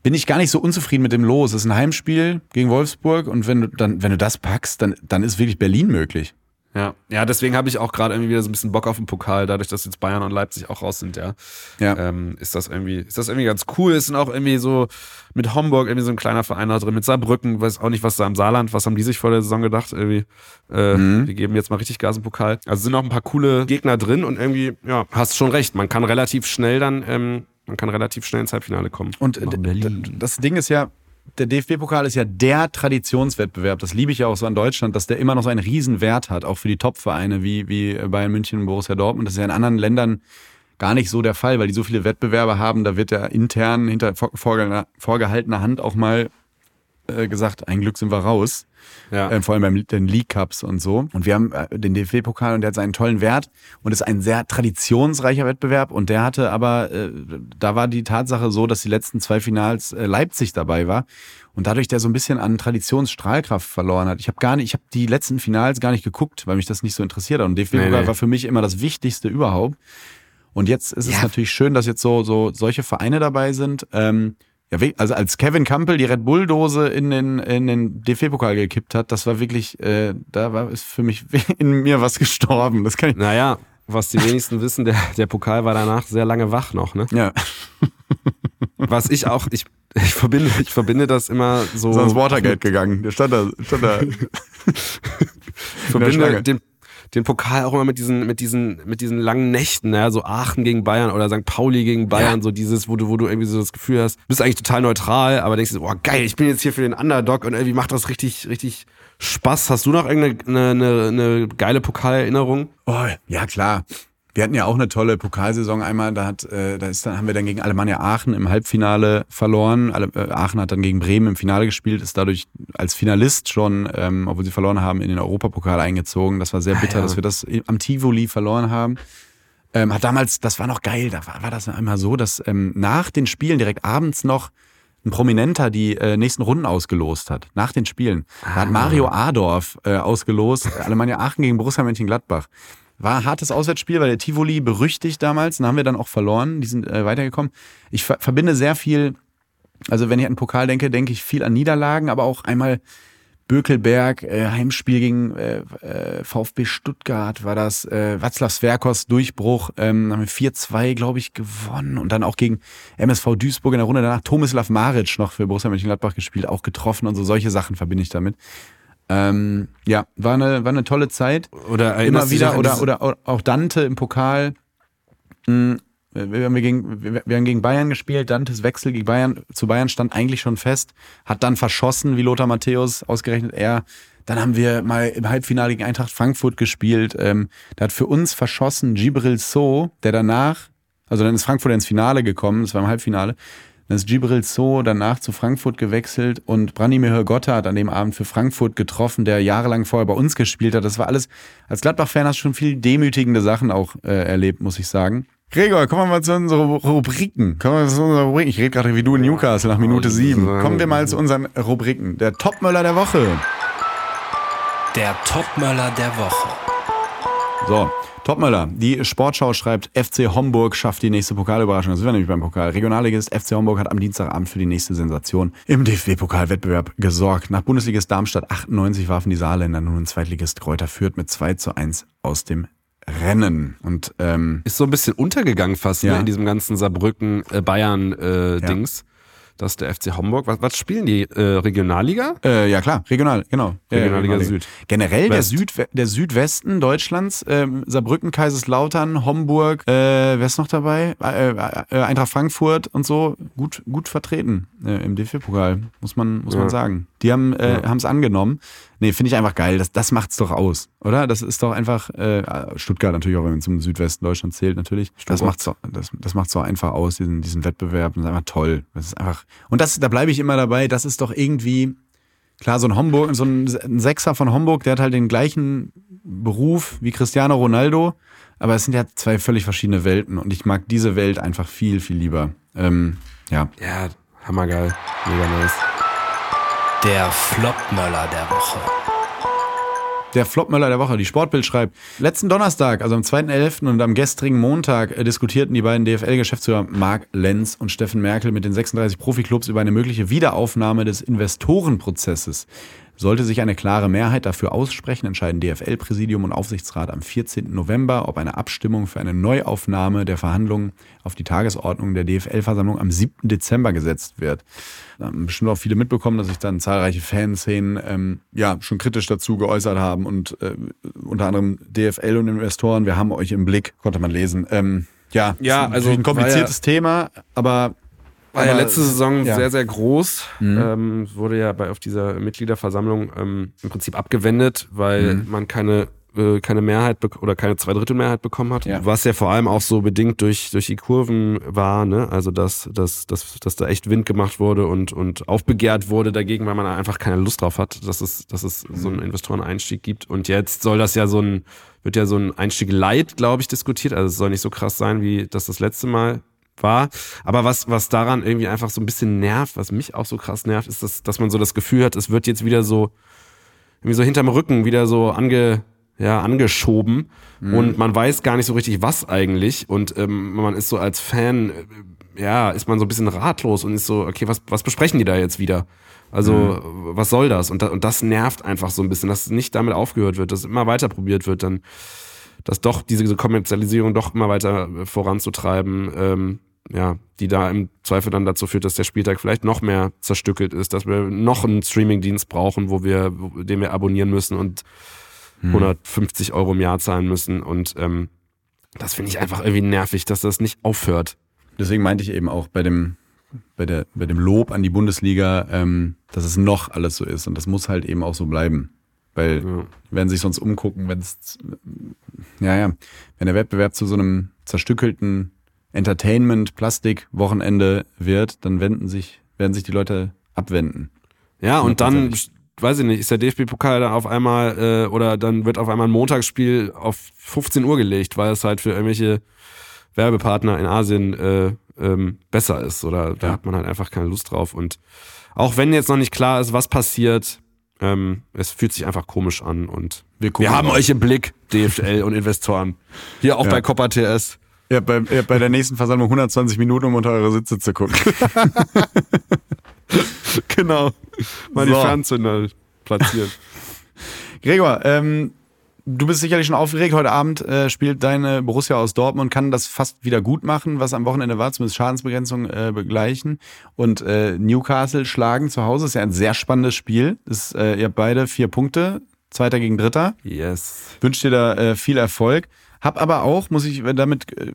bin ich gar nicht so unzufrieden mit dem Los. Es ist ein Heimspiel gegen Wolfsburg und wenn du dann, wenn du das packst, dann, dann ist wirklich Berlin möglich. Ja, ja deswegen habe ich auch gerade irgendwie wieder so ein bisschen Bock auf den Pokal, dadurch, dass jetzt Bayern und Leipzig auch raus sind, ja. Ja. Ähm, ist das irgendwie, ist das irgendwie ganz cool. Es sind auch irgendwie so mit Homburg irgendwie so ein kleiner Verein da drin, mit Saarbrücken, weiß auch nicht, was da im Saarland, was haben die sich vor der Saison gedacht, irgendwie, äh, wir geben jetzt mal richtig Gas im Pokal. Also sind auch ein paar coole Gegner drin und irgendwie, ja, hast schon recht, man kann relativ schnell dann, ähm, man kann relativ schnell ins Halbfinale kommen. Und äh, das Ding ist ja, der DFB-Pokal ist ja der Traditionswettbewerb. Das liebe ich ja auch so an Deutschland, dass der immer noch so einen riesen Wert hat, auch für die Top-Vereine wie, wie Bayern München und Borussia Dortmund. Das ist ja in anderen Ländern gar nicht so der Fall, weil die so viele Wettbewerbe haben. Da wird ja intern hinter vor- vorgehaltener, vorgehaltener Hand auch mal äh, gesagt, ein Glück sind wir raus. Ja. Äh, vor allem beim den League Cups und so. Und wir haben äh, den DFB-Pokal und der hat seinen tollen Wert und ist ein sehr traditionsreicher Wettbewerb. Und der hatte aber, äh, da war die Tatsache so, dass die letzten zwei Finals äh, Leipzig dabei war und dadurch der so ein bisschen an Traditionsstrahlkraft verloren hat. Ich habe gar nicht, ich habe die letzten Finals gar nicht geguckt, weil mich das nicht so interessiert hat. Und DFB-Pokal Nee, nee. war für mich immer das Wichtigste überhaupt. Und jetzt ist es Ja. natürlich schön, dass jetzt so, so solche Vereine dabei sind. Ähm, ja, also als Kevin Campbell die Red Bull-Dose in den, in den DFB-Pokal gekippt hat, das war wirklich, äh, da war ist für mich in mir was gestorben. Das kann ich. Naja, was die wenigsten wissen, der, der Pokal war danach sehr lange wach noch, ne? Ja. was ich auch, ich, ich verbinde, ich verbinde das immer so. Sonst Watergate gegangen. Der stand da, stand da. ich verbinde den, den Pokal auch immer mit diesen, mit diesen, mit diesen langen Nächten, ja, so Aachen gegen Bayern oder St. Pauli gegen Bayern, ja. so dieses, wo du, wo du irgendwie so das Gefühl hast, bist eigentlich total neutral, aber denkst du, boah, geil, ich bin jetzt hier für den Underdog und irgendwie macht das richtig, richtig Spaß. Hast du noch irgendeine eine, eine, eine geile Pokalerinnerung? Oh, ja, klar. Wir hatten ja auch eine tolle Pokalsaison einmal. Da, hat, äh, da ist dann, haben wir dann gegen Alemannia Aachen im Halbfinale verloren. Ale, äh, Aachen hat dann gegen Bremen im Finale gespielt, ist dadurch als Finalist schon, ähm, obwohl sie verloren haben, in den Europapokal eingezogen. Das war sehr ah, bitter, ah, ja. dass wir das am Tivoli verloren haben. Ähm, hat damals, das war noch geil, da war, war das einmal so, dass ähm, nach den Spielen direkt abends noch ein Prominenter die äh, nächsten Runden ausgelost hat, nach den Spielen. Da hat ah. Mario Adorf äh, ausgelost, Alemannia Aachen gegen Borussia Mönchengladbach. War ein hartes Auswärtsspiel, weil der Tivoli berüchtigt damals. Dann haben wir dann auch verloren. Die sind äh, weitergekommen. Ich ver verbinde sehr viel, also wenn ich an Pokal denke, denke ich viel an Niederlagen, aber auch einmal Bökelberg, äh, Heimspiel gegen äh, äh, VfB Stuttgart war das, äh, Václav Sverkos Durchbruch, ähm, haben wir 4-2, glaube ich, gewonnen und dann auch gegen MSV Duisburg in der Runde danach Tomislav Maric noch für Borussia Mönchengladbach gespielt, auch getroffen und so solche Sachen verbinde ich damit. Ähm, ja, war eine, war eine tolle Zeit. Oder immer wieder, oder, oder, auch Dante im Pokal. Mhm. Wir haben, gegen, wir haben gegen Bayern gespielt, Dantes Wechsel gegen Bayern zu Bayern stand eigentlich schon fest, hat dann verschossen, wie Lothar Matthäus, ausgerechnet er. Dann haben wir mal im Halbfinale gegen Eintracht Frankfurt gespielt. Ähm, da hat für uns verschossen Gibril So, der danach, also dann ist Frankfurt ins Finale gekommen, das war im Halbfinale, dann ist Gibril So danach zu Frankfurt gewechselt und Branimir Gotta hat an dem Abend für Frankfurt getroffen, der jahrelang vorher bei uns gespielt hat. Das war alles, als Gladbach-Fan hast du schon viel demütigende Sachen auch äh, erlebt, muss ich sagen. Gregor, kommen wir mal zu unseren Rubriken. Kommen wir zu unseren Rubriken. Ich rede gerade wie du in Newcastle nach Minute sieben. Kommen wir mal zu unseren Rubriken. Der Topmöller der Woche. Der Topmöller der Woche. So, Topmöller, die Sportschau schreibt, FC Homburg schafft die nächste Pokalüberraschung. Das sind wir nämlich beim Pokal. Regionalligist FC Homburg hat am Dienstagabend für die nächste Sensation im DFB-Pokalwettbewerb gesorgt. Nach Bundesligist Darmstadt 98 warfen die Saarländer nun ein Zweitligist Kräuter führt mit 2 zu 1 aus dem Rennen. Und ähm, ist so ein bisschen untergegangen fast ne, ja. ne, in diesem ganzen Saarbrücken-Bayern-Dings. Äh, äh, das ist der FC Homburg. Was, was spielen die? Äh, Regionalliga? Äh, ja klar, regional, genau. Regionalliga, Regionalliga Süd. Generell der, Süd, der Südwesten Deutschlands, äh, Saarbrücken, Kaiserslautern, Homburg, äh, wer ist noch dabei? Äh, äh, Eintracht Frankfurt und so, gut, gut vertreten äh, im DFB-Pokal, muss man, muss ja. man sagen. Die haben äh, ja. es angenommen. Nee, finde ich einfach geil. Das, das macht's doch aus, oder? Das ist doch einfach, äh, Stuttgart natürlich auch, wenn man zum Südwesten Deutschland zählt, natürlich. Das macht's, doch, das, das macht's doch einfach aus, diesen, diesen Wettbewerb. Das ist einfach toll. Das ist einfach, und das, da bleibe ich immer dabei, das ist doch irgendwie, klar, so ein Homburg, so ein, ein Sechser von Homburg, der hat halt den gleichen Beruf wie Cristiano Ronaldo, aber es sind ja zwei völlig verschiedene Welten und ich mag diese Welt einfach viel, viel lieber. Ähm, ja. Ja, hammergeil. Mega nice. Der Flopmöller der Woche. Der Flopmöller der Woche. Die Sportbild schreibt, letzten Donnerstag, also am 2.11. und am gestrigen Montag äh, diskutierten die beiden DFL-Geschäftsführer Marc Lenz und Steffen Merkel mit den 36 Profiklubs über eine mögliche Wiederaufnahme des Investorenprozesses. Sollte sich eine klare Mehrheit dafür aussprechen, entscheiden DFL-Präsidium und Aufsichtsrat am 14. November, ob eine Abstimmung für eine Neuaufnahme der Verhandlungen auf die Tagesordnung der DFL-Versammlung am 7. Dezember gesetzt wird. Da haben bestimmt auch viele mitbekommen, dass sich dann zahlreiche Fanszenen ähm, ja schon kritisch dazu geäußert haben und äh, unter anderem DFL und Investoren, wir haben euch im Blick, konnte man lesen. Ähm, ja, ja also ein kompliziertes ja, Thema, aber war ja letzte Saison ja. sehr, sehr groß. Mhm. Ähm, wurde ja bei, auf dieser Mitgliederversammlung ähm, im Prinzip abgewendet, weil mhm. man keine äh, keine Mehrheit oder keine Zweidrittelmehrheit bekommen hat, ja. was ja vor allem auch so bedingt durch durch die Kurven war, ne? Also dass dass dass dass da echt Wind gemacht wurde und und aufbegehrt wurde dagegen, weil man einfach keine Lust drauf hat, dass es dass es mhm. so einen Investoreneinstieg gibt und jetzt soll das ja so ein wird ja so ein Einstieg light, glaube ich, diskutiert. Also es soll nicht so krass sein, wie das das letzte Mal war. Aber was, was daran irgendwie einfach so ein bisschen nervt, was mich auch so krass nervt, ist, dass, dass man so das Gefühl hat, es wird jetzt wieder so, irgendwie so hinterm Rücken wieder so ange, ja, angeschoben mhm. und man weiß gar nicht so richtig, was eigentlich. Und ähm, man ist so als Fan, äh, ja, ist man so ein bisschen ratlos und ist so, okay, was, was besprechen die da jetzt wieder? Also, mhm. was soll das? Und, da, und das nervt einfach so ein bisschen, dass nicht damit aufgehört wird, dass immer weiter probiert wird, dann dass doch diese Kommerzialisierung doch immer weiter voranzutreiben. Ähm, ja, die da im Zweifel dann dazu führt, dass der Spieltag vielleicht noch mehr zerstückelt ist, dass wir noch einen Streamingdienst brauchen, wo wir, den wir abonnieren müssen und 150 Euro im Jahr zahlen müssen. Und ähm, das finde ich einfach irgendwie nervig, dass das nicht aufhört. Deswegen meinte ich eben auch bei dem, bei der, bei dem Lob an die Bundesliga, ähm, dass es noch alles so ist. Und das muss halt eben auch so bleiben. Weil Ja. werden sich sonst umgucken, wenn es, ja, ja, wenn der Wettbewerb zu so einem zerstückelten Entertainment-Plastik-Wochenende wird, dann wenden sich, werden sich die Leute abwenden. Ja, und dann, Hundertprozentig. weiß ich nicht, ist der DFB-Pokal dann auf einmal, äh, oder dann wird auf einmal ein Montagsspiel auf 15 Uhr gelegt, weil es halt für irgendwelche Werbepartner in Asien äh, ähm, besser ist. Oder da Ja. hat man halt einfach keine Lust drauf. Und auch wenn jetzt noch nicht klar ist, was passiert, ähm, es fühlt sich einfach komisch an. Und Wir gucken wir haben euch im Blick, DFL und Investoren. Hier auch Ja. bei Copper TS. Ja, bei, ja, bei der nächsten Versammlung 120 Minuten, um unter eure Sitze zu gucken. Genau. Mal So. die Fernzünder platziert. Gregor, ähm, du bist sicherlich schon aufgeregt. Heute Abend äh, spielt deine Borussia aus Dortmund, kann das fast wieder gut machen, was am Wochenende war, zumindest Schadensbegrenzung äh, begleichen. Und äh, Newcastle schlagen zu Hause. Ist ja ein sehr spannendes Spiel. Ist, äh, ihr habt beide vier Punkte, Zweiter gegen Dritter. Yes. Wünsche dir da äh, viel Erfolg. Hab aber auch, muss ich damit, äh,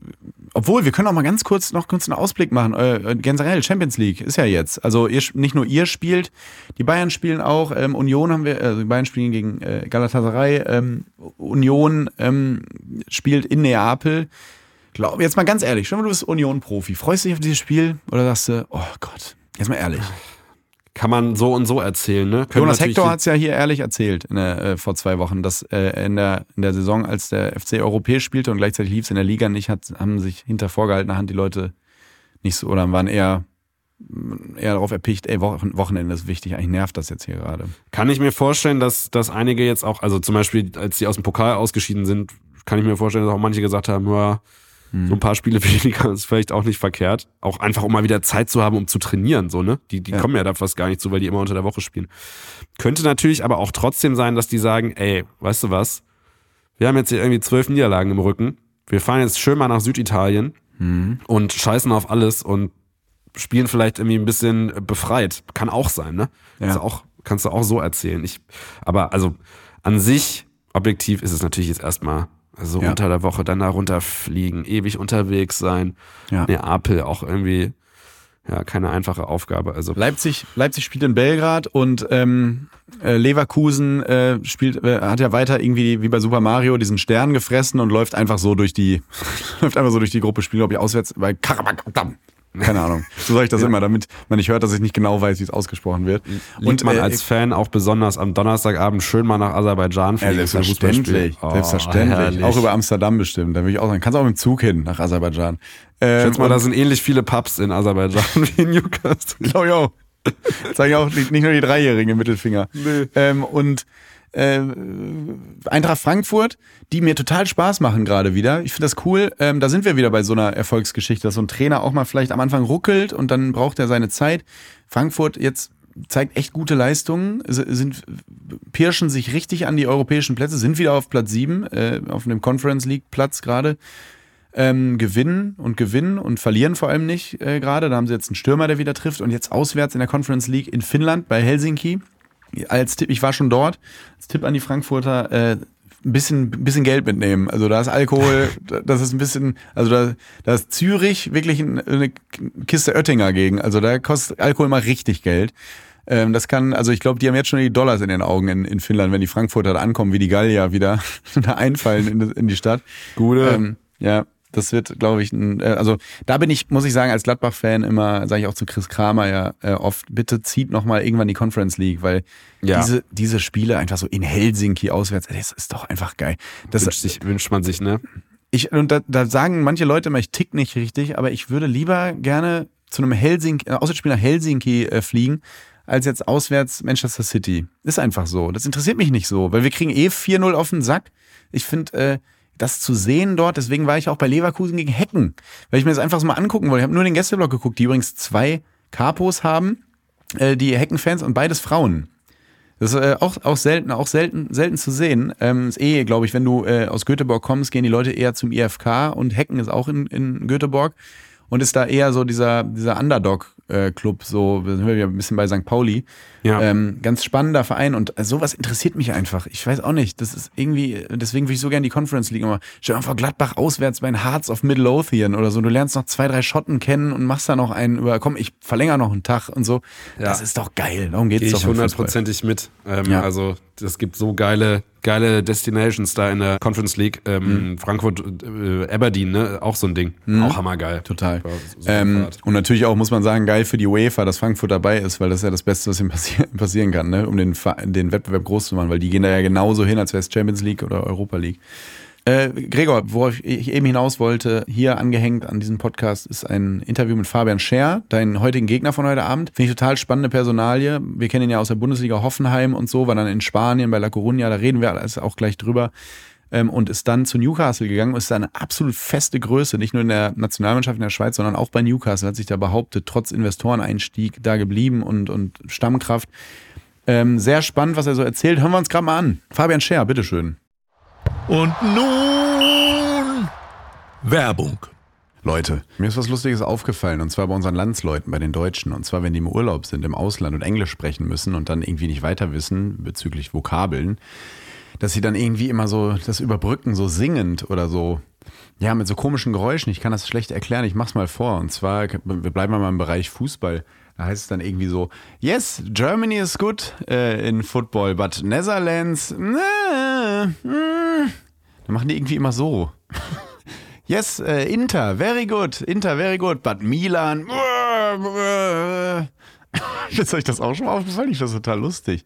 obwohl, wir können auch mal ganz kurz noch kurz einen Ausblick machen. Äh, generell, Champions League ist ja jetzt. Also ihr, nicht nur ihr spielt, die Bayern spielen auch, ähm, Union haben wir, also die Bayern spielen gegen äh, Galatasaray, ähm, Union ähm, spielt in Neapel. Glaub, jetzt mal ganz ehrlich, schon mal du bist Union-Profi. Freust du dich auf dieses Spiel oder sagst du, oh Gott, jetzt mal ehrlich. Kann man so und so erzählen, ne? Können Jonas Hector hat es ja hier ehrlich erzählt der, äh, vor zwei Wochen, dass äh, in, der, in der Saison, als der FC europäisch spielte und gleichzeitig lief es in der Liga nicht, hat, haben sich hinter vorgehaltener Hand die Leute nicht so oder waren eher, eher darauf erpicht, ey, Wochen, Wochenende ist wichtig, eigentlich nervt das jetzt hier gerade. Kann ich mir vorstellen, dass, dass einige jetzt auch, also zum Beispiel, als sie aus dem Pokal ausgeschieden sind, kann ich mir vorstellen, dass auch manche gesagt haben, ja, so ein paar Spiele weniger ist vielleicht auch nicht verkehrt. Auch einfach, um mal wieder Zeit zu haben, um zu trainieren, so, ne? Die, die Ja. kommen ja da fast gar nicht zu, weil die immer unter der Woche spielen. Könnte natürlich aber auch trotzdem sein, dass die sagen, ey, weißt du was? Wir haben jetzt hier irgendwie zwölf Niederlagen im Rücken. Wir fahren jetzt schön mal nach Süditalien und scheißen auf alles und spielen vielleicht irgendwie ein bisschen befreit. Kann auch sein, ne? Ja. Kannst, du auch, kannst du auch so erzählen. Ich, aber also an sich, objektiv ist es natürlich jetzt erstmal so Ja. unter der Woche dann da runterfliegen, ewig unterwegs sein. Ja. Neapel auch irgendwie, ja, keine einfache Aufgabe. Also Leipzig, Leipzig spielt in Belgrad und ähm, äh, Leverkusen äh, spielt, äh, hat ja weiter irgendwie wie bei Super Mario diesen Stern gefressen und läuft einfach so durch die, läuft einfach so durch die Gruppe, spielt glaube ich auswärts bei Karabakh. Keine Ahnung. So sage ich das immer, damit man nicht hört, dass ich nicht genau weiß, wie es ausgesprochen wird. und man äh, als Fan auch besonders am Donnerstagabend schön mal nach Aserbaidschan ja, fliegen Fußballspiel. selbstverständlich, Oh, selbstverständlich. herrlich. Auch über Amsterdam bestimmt. Da will ich auch sagen. Kannst auch mit dem Zug hin nach Aserbaidschan. Ähm, Schätz mal, und- da sind ähnlich viele Pubs in Aserbaidschan wie in Newcastle. Glaube ich auch. Zeigen auch nicht, nicht nur die Dreijährigen im Mittelfinger. Nee. Ähm, und äh, Eintracht Frankfurt, die mir total Spaß machen gerade wieder. Ich finde das cool. Ähm, da sind wir wieder bei so einer Erfolgsgeschichte, dass so ein Trainer auch mal vielleicht am Anfang ruckelt und dann braucht er seine Zeit. Frankfurt jetzt zeigt echt gute Leistungen, sind, pirschen sich richtig an die europäischen Plätze, sind wieder auf Platz 7, äh, auf dem Conference League Platz gerade ähm, gewinnen und gewinnen und verlieren vor allem nicht äh, gerade. Da haben sie jetzt einen Stürmer, der wieder trifft und jetzt auswärts in der Conference League in Finnland bei Helsinki. Als Tipp, ich war schon dort, als Tipp an die Frankfurter, äh, ein bisschen, bisschen Geld mitnehmen. Also da ist Alkohol, das ist ein bisschen, also da, da ist Zürich wirklich ein- eine Kiste Oettinger gegen. Also da kostet Alkohol mal richtig Geld. Ähm, das kann, also ich glaube, die haben jetzt schon die Dollars in den Augen in, in Finnland, wenn die Frankfurter da ankommen, wie die Gallier wieder da einfallen in, die- in die Stadt. Gute. Ähm, ja, das wird, glaube ich, ein, äh, also da bin ich, muss ich sagen, als Gladbach-Fan immer, sage ich auch zu Chris Kramer ja äh, oft, bitte zieht nochmal irgendwann die Conference League, weil Ja. diese, diese Spiele einfach so in Helsinki auswärts, ey, das ist doch einfach geil. Das, wünscht, sich, wünscht man sich, ne? ich, und da, da sagen manche Leute immer, ich tick nicht richtig, aber ich würde lieber gerne zu einem Helsinki, äh, Auswärtsspiel nach Helsinki äh, fliegen, als jetzt auswärts Manchester City. Ist einfach so. Das interessiert mich nicht so, weil wir kriegen eh 4-0 auf den Sack. Ich finde, äh, das zu sehen dort, deswegen war ich auch bei Leverkusen gegen Hecken, weil ich mir das einfach so mal angucken wollte. Ich habe nur den Gästeblock geguckt, die übrigens zwei Capos haben, äh, die Hecken-Fans und beides Frauen. Das ist äh, auch, auch selten, auch selten, selten zu sehen. Ähm, ist eh, glaube ich, wenn du äh, aus Göteborg kommst, gehen die Leute eher zum IFK und Hecken ist auch in, in Göteborg. und ist da eher so dieser, dieser Underdog-Club, so, da sind wir wieder ein bisschen bei St. Pauli. Ja. Ähm, ganz spannender Verein und äh, sowas interessiert mich einfach. Ich weiß auch nicht, das ist irgendwie, deswegen würde ich so gerne die Conference League immer. Stell dir mal vor, Gladbach auswärts bei den Hearts of Midlothian oder so. Du lernst noch zwei, drei Schotten kennen und machst da noch einen über, komm, ich verlängere noch einen Tag und so. Ja. Das ist doch geil. Darum geht's Gehe doch ich hundertprozentig mit. Ähm, Ja. Also es gibt so geile, geile Destinations da in der Conference League. Ähm, Frankfurt, äh, Aberdeen, ne? Auch so ein Ding. Auch hammergeil. Total. Super Ähm, und natürlich auch, muss man sagen, geil für die UEFA, dass Frankfurt dabei ist, weil das ist ja das Beste, was ihm passi passieren kann, ne? um den, den Wettbewerb groß zu machen, weil die gehen da ja genauso hin, als wäre es Champions League oder Europa League. Äh, Gregor, worauf ich eben hinaus wollte, hier angehängt an diesem Podcast ist ein Interview mit Fabian Scher, deinen heutigen Gegner von heute Abend. Finde ich total spannende Personalie. Wir kennen ihn ja aus der Bundesliga Hoffenheim und so, war dann in Spanien bei La Coruña, da reden wir alles auch gleich drüber ähm, und ist dann zu Newcastle gegangen und ist da eine absolut feste Größe, nicht nur in der Nationalmannschaft in der Schweiz, sondern auch bei Newcastle, hat sich da behauptet, trotz Investoreneinstieg da geblieben und, und Stammkraft. Ähm, sehr spannend, was er so erzählt. Hören wir uns gerade mal an. Fabian Scher, bitteschön. Und nun Werbung. Leute, mir ist was Lustiges aufgefallen und zwar bei unseren Landsleuten, bei den Deutschen. Und zwar, wenn die im Urlaub sind, im Ausland und Englisch sprechen müssen und dann irgendwie nicht weiter wissen bezüglich Vokabeln, dass sie dann irgendwie immer so das überbrücken, so singend oder so. Ja, mit so komischen Geräuschen. Ich kann das schlecht erklären. Ich mach's mal vor. Und zwar, wir bleiben mal im Bereich Fußball. Da heißt es dann irgendwie so: Yes, Germany is good äh, in football, but Netherlands. Äh, mm. Dann machen die irgendwie immer so. Yes, äh, Inter, very good. Inter, very good. But Milan. Ist euch das auch schon mal aufgefallen? Ich finde das total lustig.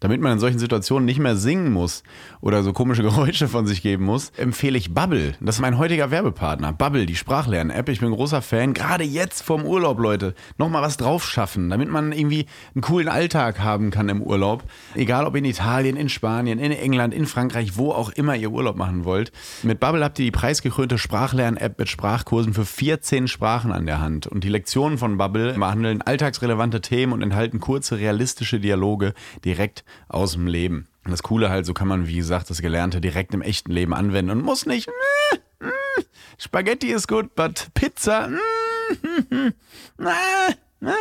Damit man in solchen Situationen nicht mehr singen muss oder so komische Geräusche von sich geben muss, empfehle ich Bubble. Das ist mein heutiger Werbepartner. Bubble, die Sprachlern-App. Ich bin großer Fan. Gerade jetzt vorm Urlaub, Leute. Nochmal was drauf schaffen, damit man irgendwie einen coolen Alltag haben kann im Urlaub. Egal ob in Italien, in Spanien, in England, in Frankreich, wo auch immer ihr Urlaub machen wollt. Mit Bubble habt ihr die preisgekrönte Sprachlern-App mit Sprachkursen für 14 Sprachen an der Hand. Und die Lektionen von Bubble behandeln alltagsrelevante Themen und enthalten kurze, realistische Dialoge direkt aus dem Leben. Und das Coole halt, so kann man, wie gesagt, das Gelernte direkt im echten Leben anwenden und muss nicht. "Mm, mm, Spaghetti ist gut, but Pizza. mm, ah, ah."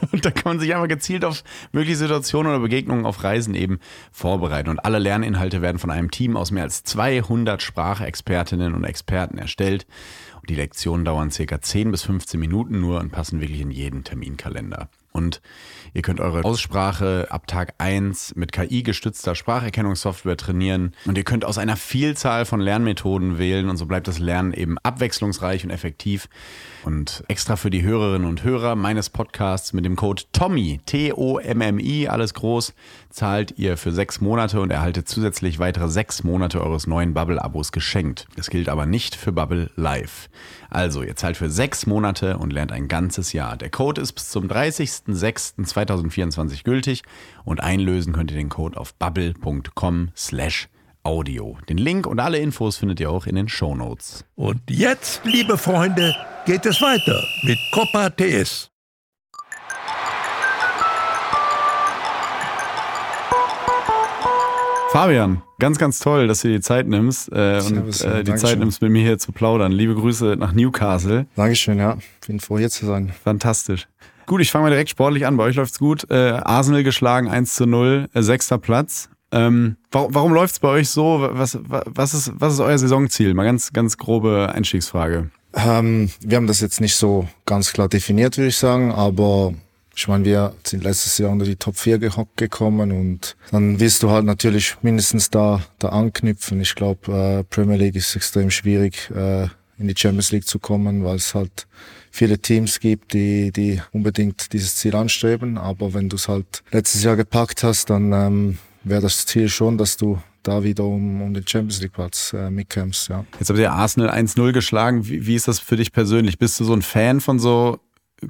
Und da kann man sich einfach gezielt auf mögliche Situationen oder Begegnungen auf Reisen eben vorbereiten. Und alle Lerninhalte werden von einem Team aus mehr als 200 Sprachexpertinnen und Experten erstellt. Und die Lektionen dauern circa 10 bis 15 Minuten nur und passen wirklich in jeden Terminkalender. Und ihr könnt eure Aussprache ab Tag 1 mit KI-gestützter Spracherkennungssoftware trainieren. Und ihr könnt aus einer Vielzahl von Lernmethoden wählen. Und so bleibt das Lernen eben abwechslungsreich und effektiv. Und extra für die Hörerinnen und Hörer meines Podcasts mit dem Code TOMMY, T-O-M-M-I, alles groß, zahlt ihr für sechs Monate und erhaltet zusätzlich weitere sechs Monate eures neuen Bubble-Abos geschenkt. Das gilt aber nicht für Bubble Live. Also, ihr zahlt für sechs Monate und lernt ein ganzes Jahr. Der Code ist bis zum 30.06.2024 gültig und einlösen könnt ihr den Code auf bubble.com slash audio. Den Link und alle Infos findet ihr auch in den Shownotes. Und jetzt, liebe Freunde, geht es weiter mit Copa TS. Fabian, ganz, ganz toll, dass du dir die Zeit nimmst äh, und äh, die Dankeschön. Zeit nimmst, mit mir hier zu plaudern. Liebe Grüße nach Newcastle. Dankeschön, ja. Bin froh, hier zu sein. Fantastisch. Gut, ich fange mal direkt sportlich an. Bei euch läuft's gut. Äh, Arsenal geschlagen, 1 zu 0, äh, sechster Platz. Ähm, warum warum läuft's bei euch so? Was, wa- was, ist, was ist euer Saisonziel? Mal ganz, ganz grobe Einstiegsfrage. Ähm, wir haben das jetzt nicht so ganz klar definiert, würde ich sagen, aber ich meine, wir sind letztes Jahr unter die Top 4 ge gekommen und dann wirst du halt natürlich mindestens da, da anknüpfen. Ich glaube, äh, Premier League ist extrem schwierig, äh, in die Champions League zu kommen, weil es halt viele Teams gibt, die, die unbedingt dieses Ziel anstreben. Aber wenn du es halt letztes Jahr gepackt hast, dann ähm, wäre das Ziel schon, dass du da wieder um, um den Champions League Platz äh, mitkämpfst, ja. Jetzt habt ihr Arsenal 1-0 geschlagen. Wie, wie ist das für dich persönlich? Bist du so ein Fan von so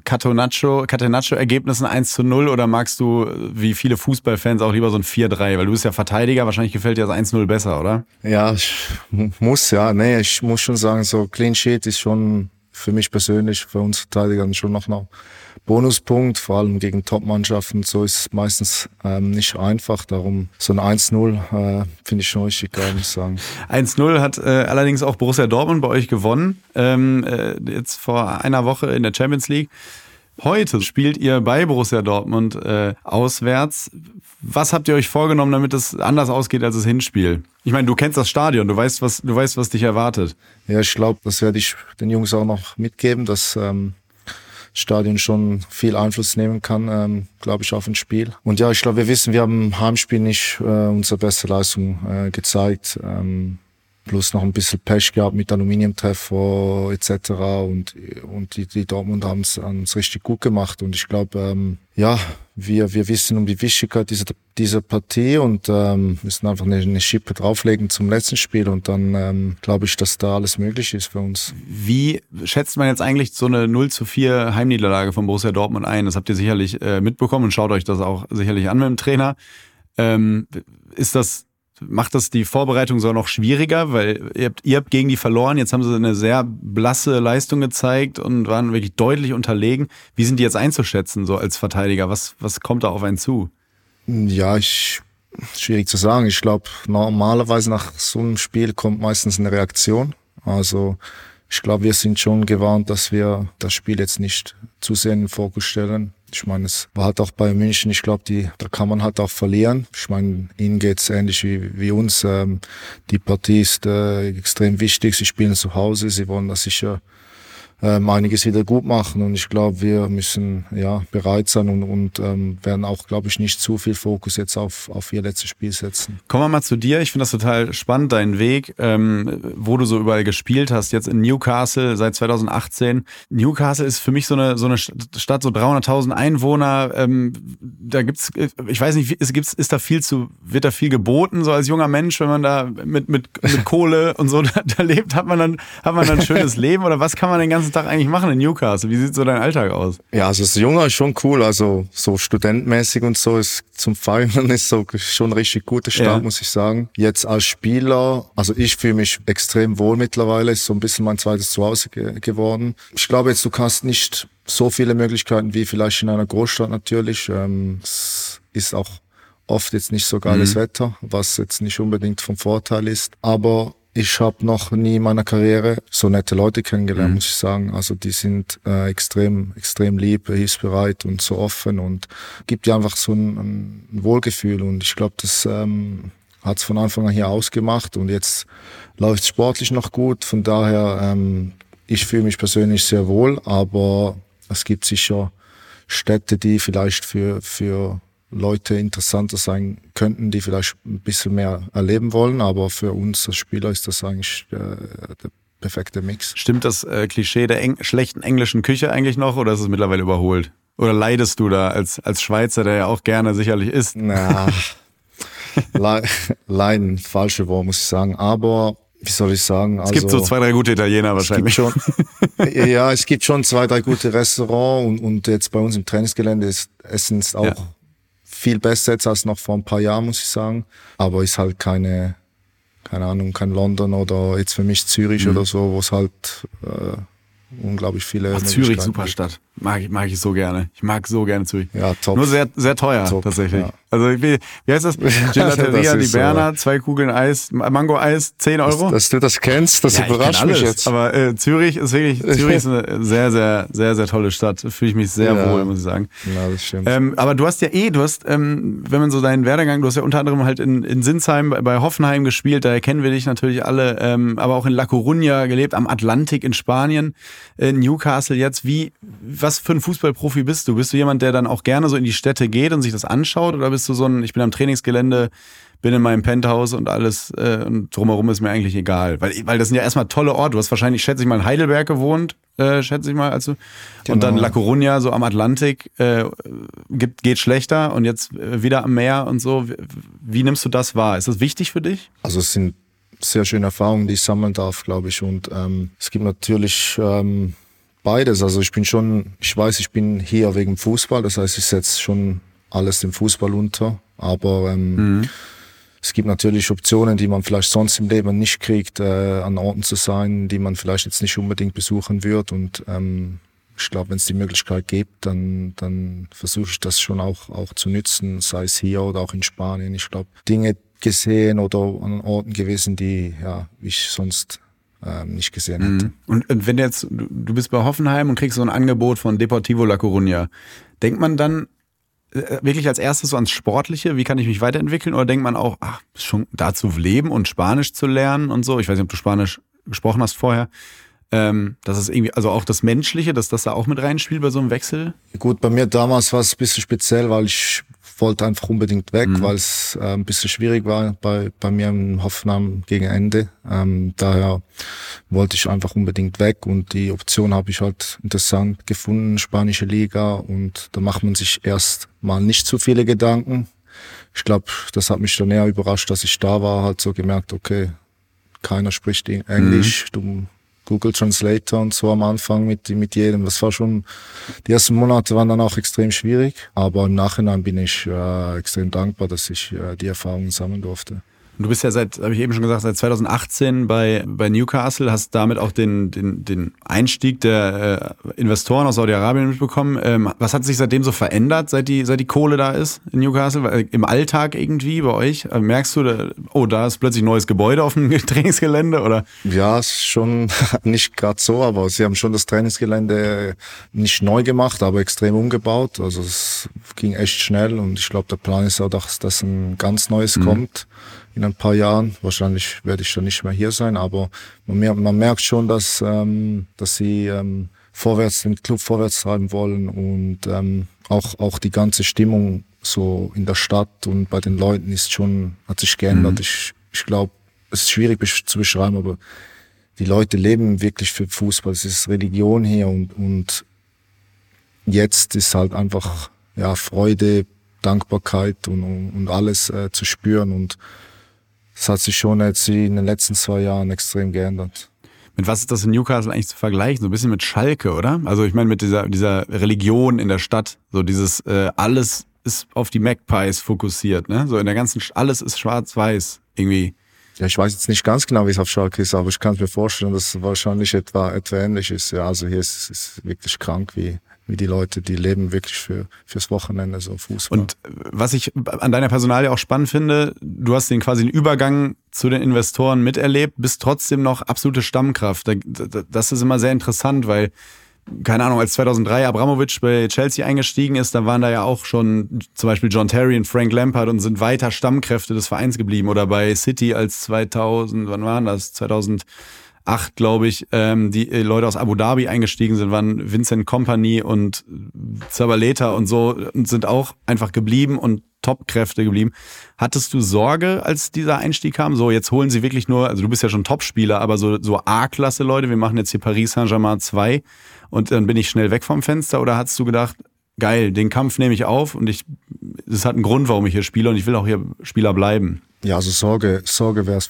Catenaccio, Catenaccio-Ergebnissen 1 zu 0 oder magst du, wie viele Fußballfans, auch lieber so ein 4-3? Weil du bist ja Verteidiger, wahrscheinlich gefällt dir das 1-0 besser, oder? Ja, ich mu- muss ja. Nee, ich muss schon sagen, so Clean Sheet ist schon für mich persönlich, für uns Verteidiger schon noch ein Bonuspunkt, vor allem gegen Top-Mannschaften. So ist es meistens ähm, nicht einfach. Darum so ein 1-0 äh, finde ich schon richtig geil, muss ich sagen. 1-0 hat äh, allerdings auch Borussia Dortmund bei euch gewonnen, ähm, äh, jetzt vor einer Woche in der Champions League. Heute spielt ihr bei Borussia Dortmund äh, auswärts. Was habt ihr euch vorgenommen, damit es anders ausgeht als das Hinspiel? Ich meine, du kennst das Stadion, du weißt, was, du weißt, was dich erwartet. Ja, ich glaube, das werde ich den Jungs auch noch mitgeben, dass ähm, Stadion schon viel Einfluss nehmen kann, ähm, glaube ich, auf ein Spiel. Und ja, ich glaube, wir wissen, wir haben im Heimspiel nicht äh, unsere beste Leistung äh, gezeigt. Ähm, plus noch ein bisschen Pech gehabt mit Aluminiumtreffer etc. Und, und die, die Dortmund haben es richtig gut gemacht. Und ich glaube, ähm, ja, wir, wir wissen um die Wichtigkeit dieser, dieser Partie und ähm, müssen einfach eine, eine Schippe drauflegen zum letzten Spiel. Und dann ähm, glaube ich, dass da alles möglich ist für uns. Wie schätzt man jetzt eigentlich so eine 0 zu 4 Heimniederlage von Borussia Dortmund ein? Das habt ihr sicherlich äh, mitbekommen und schaut euch das auch sicherlich an mit dem Trainer. Ähm, ist das macht das die Vorbereitung so noch schwieriger, weil ihr habt, ihr habt gegen die verloren, jetzt haben sie eine sehr blasse Leistung gezeigt und waren wirklich deutlich unterlegen. Wie sind die jetzt einzuschätzen, so als Verteidiger? Was, was kommt da auf einen zu? Ja, ich, schwierig zu sagen. Ich glaube, normalerweise nach so einem Spiel kommt meistens eine Reaktion. Also ich glaube, wir sind schon gewarnt, dass wir das Spiel jetzt nicht zu sehr in den Fokus stellen. Ich meine, es war halt auch bei München, ich glaube, die, da kann man halt auch verlieren. Ich meine, ihnen geht's ähnlich wie, wie uns. Ähm, die Partie ist äh, extrem wichtig. Sie spielen zu Hause, sie wollen das sicher ähm, einiges wieder gut machen. Und ich glaube, wir müssen ja bereit sein und, und ähm, werden auch, glaube ich, nicht zu viel Fokus jetzt auf, auf ihr letztes Spiel setzen. Kommen wir mal zu dir. Ich finde das total spannend, deinen Weg, ähm, wo du so überall gespielt hast. Jetzt in Newcastle seit 2018. Newcastle ist für mich so eine, so eine Stadt, so 300.000 Einwohner. Ähm, da gibt's, ich weiß nicht, es gibt's, ist da viel zu, wird da viel geboten, so als junger Mensch, wenn man da mit, mit, mit Kohle und so da, da lebt, hat man dann, hat man dann ein schönes Leben oder was kann man den ganzen ganzen Tag eigentlich machen in Newcastle? Wie sieht so dein Alltag aus? Ja, also das Junge ist schon cool. Also so studentmäßig und so ist zum Feiern ist so schon ein richtig guter Start, ja. muss ich sagen. Jetzt als Spieler, also ich fühle mich extrem wohl mittlerweile. Ist so ein bisschen mein zweites Zuhause ge geworden. Ich glaube jetzt, du kannst nicht so viele Möglichkeiten wie vielleicht in einer Großstadt natürlich. Ähm, es ist auch oft jetzt nicht so geiles mhm. Wetter, was jetzt nicht unbedingt vom Vorteil ist. Aber ich habe noch nie in meiner Karriere so nette Leute kennengelernt, mhm. muss ich sagen. Also die sind äh, extrem, extrem lieb, hilfsbereit und so offen und gibt dir einfach so ein, ein Wohlgefühl. Und ich glaube, das ähm, hat es von Anfang an hier ausgemacht und jetzt läuft sportlich noch gut. Von daher, ähm, ich fühle mich persönlich sehr wohl, aber es gibt sicher Städte, die vielleicht für, für Leute interessanter sein könnten, die vielleicht ein bisschen mehr erleben wollen. Aber für uns als Spieler ist das eigentlich äh, der perfekte Mix. Stimmt das äh, Klischee der eng schlechten englischen Küche eigentlich noch oder ist es mittlerweile überholt? Oder leidest du da als, als Schweizer, der ja auch gerne sicherlich isst? Na, le leiden, falsche Wort, muss ich sagen. Aber wie soll ich sagen? Es gibt so also zwei, drei gute Italiener wahrscheinlich. Es schon, ja, es gibt schon zwei, drei gute Restaurants und, und jetzt bei uns im Trainingsgelände ist Essen ist auch ja viel besser jetzt als noch vor ein paar Jahren, muss ich sagen. Aber ist halt keine, keine Ahnung, kein London oder jetzt für mich Zürich mhm. oder so, wo es halt äh, unglaublich viele. Ach, Zürich, super Stadt. Mag ich, mag ich so gerne. Ich mag so gerne Zürich. Ja, top. Nur sehr, sehr teuer, top, tatsächlich. Ja. Also, ich will, wie heißt das? Gelateria die Berna, so, zwei Kugeln Eis, Mango-Eis, 10 Euro. Dass, dass, du das kennst, das ja, überrascht mich jetzt. Aber äh, Zürich ist wirklich, Zürich ist eine sehr, sehr, sehr, sehr tolle Stadt. Fühle ich mich sehr ja. wohl, muss ich sagen. Ja, das stimmt. Ähm, aber du hast ja eh, du hast, ähm, wenn man so deinen Werdegang, du hast ja unter anderem halt in, in Sinsheim bei Hoffenheim gespielt, da kennen wir dich natürlich alle, ähm, aber auch in La Coruña gelebt, am Atlantik in Spanien, in Newcastle jetzt. Wie, was für ein Fußballprofi bist du? Bist du jemand, der dann auch gerne so in die Städte geht und sich das anschaut oder bist du so ein, ich bin am Trainingsgelände, bin in meinem Penthouse und alles äh, und drumherum ist mir eigentlich egal. Weil, weil das sind ja erstmal tolle Orte. Du hast wahrscheinlich, schätze ich mal, in Heidelberg gewohnt, äh, schätze ich mal. Also. Genau. Und dann La Coruña, so am Atlantik, äh, gibt, geht schlechter und jetzt äh, wieder am Meer und so. Wie, wie nimmst du das wahr? Ist das wichtig für dich? Also es sind sehr schöne Erfahrungen, die ich sammeln darf, glaube ich. Und ähm, es gibt natürlich ähm, beides. Also ich bin schon, ich weiß, ich bin hier wegen Fußball. Das heißt, ich setze schon alles dem Fußball unter. Aber ähm, mhm. es gibt natürlich Optionen, die man vielleicht sonst im Leben nicht kriegt, äh, an Orten zu sein, die man vielleicht jetzt nicht unbedingt besuchen wird. Und ähm, ich glaube, wenn es die Möglichkeit gibt, dann, dann versuche ich das schon auch, auch zu nützen, sei es hier oder auch in Spanien. Ich glaube, Dinge gesehen oder an Orten gewesen, die ja, ich sonst ähm, nicht gesehen hätte. Mhm. Und, und wenn jetzt, du bist bei Hoffenheim und kriegst so ein Angebot von Deportivo La Coruña, denkt man dann äh, wirklich als erstes so ans Sportliche, wie kann ich mich weiterentwickeln? Oder denkt man auch, ach, schon da zu leben und Spanisch zu lernen und so? Ich weiß nicht, ob du Spanisch gesprochen hast vorher. Ähm, das ist irgendwie, also auch das Menschliche, dass das da auch mit reinspielt bei so einem Wechsel? Gut, bei mir damals war es ein bisschen speziell, weil ich wollte einfach unbedingt weg, Mhm. weil es äh, ein bisschen schwierig war bei, bei mir im Hoffenheim gegen Ende. Ähm, daher wollte ich einfach unbedingt weg und die Option habe ich halt interessant gefunden, spanische Liga und da macht man sich erst mal nicht zu viele Gedanken. Ich glaube, das hat mich dann eher überrascht, dass ich da war, halt so gemerkt, okay, keiner spricht Englisch, du Google Translator und so am Anfang mit, mit jedem. Das war schon, die ersten Monate waren dann auch extrem schwierig, aber im Nachhinein bin ich äh, extrem dankbar, dass ich äh, die Erfahrungen sammeln durfte. Und Du bist ja seit, habe ich eben schon gesagt, seit 2018 bei, bei Newcastle, hast damit auch den, den, den Einstieg der äh, Investoren aus Saudi-Arabien mitbekommen. Ähm, was hat sich seitdem so verändert, seit die, seit die Kohle da ist in Newcastle? Äh, Im Alltag irgendwie bei euch? Äh, merkst du, da, oh, da ist plötzlich ein neues Gebäude auf dem Trainingsgelände? Oder? Ja, ist schon nicht gerade so, aber sie haben schon das Trainingsgelände nicht neu gemacht, aber extrem umgebaut. Also es ging echt schnell und ich glaube, der Plan ist auch, dass, dass ein ganz neues kommt in ein paar Jahren. Wahrscheinlich werde ich dann nicht mehr hier sein, aber man, man merkt schon, dass, ähm, dass sie ähm, vorwärts den Club vorwärts treiben wollen und ähm, auch, auch die ganze Stimmung so in der Stadt und bei den Leuten ist schon, hat sich geändert. Ich, ich glaube, es ist schwierig zu beschreiben, aber die Leute leben wirklich für Fußball. Es ist Religion hier und, und jetzt ist halt einfach ja Freude, Dankbarkeit und, und, und alles äh, zu spüren und das hat sich schon jetzt in den letzten zwei Jahren extrem geändert. Mit was ist das in Newcastle eigentlich zu vergleichen? So ein bisschen mit Schalke, oder? Also ich meine mit dieser, dieser Religion in der Stadt, so dieses äh, alles ist auf die Magpies fokussiert, ne? So in der ganzen, alles ist schwarz-weiß irgendwie. Ja, ich weiß jetzt nicht ganz genau, wie es auf Schalke ist, aber ich kann es mir vorstellen, dass es wahrscheinlich etwa, etwa ähnlich ist. Ja, also hier ist es wirklich krank, wie, wie die Leute, die leben wirklich für, fürs Wochenende so Fußball. Und was ich an deiner Personalie auch spannend finde, du hast den quasi den Übergang zu den Investoren miterlebt, bist trotzdem noch absolute Stammkraft. Da- da- Das ist immer sehr interessant, weil keine Ahnung, als 2003 Abramovic bei Chelsea eingestiegen ist, da waren da ja auch schon zum Beispiel John Terry und Frank Lampard und sind weiter Stammkräfte des Vereins geblieben. Oder bei City als 2000, wann waren das? 2008, glaube ich, ähm, die äh, Leute aus Abu Dhabi eingestiegen sind, waren Vincent Company und Zabaleta und so und sind auch einfach geblieben und Top-Kräfte geblieben. Hattest du Sorge, als dieser Einstieg kam? So, jetzt holen sie wirklich nur, also du bist ja schon Topspieler, aber so, so A-Klasse Leute, wir machen jetzt hier Paris Saint-Germain 2 und dann bin ich schnell weg vom Fenster oder hast du gedacht, geil, den Kampf nehme ich auf und ich, das hat einen Grund, warum ich hier spiele und ich will auch hier Spieler bleiben. Ja, also Sorge, Sorge wäre es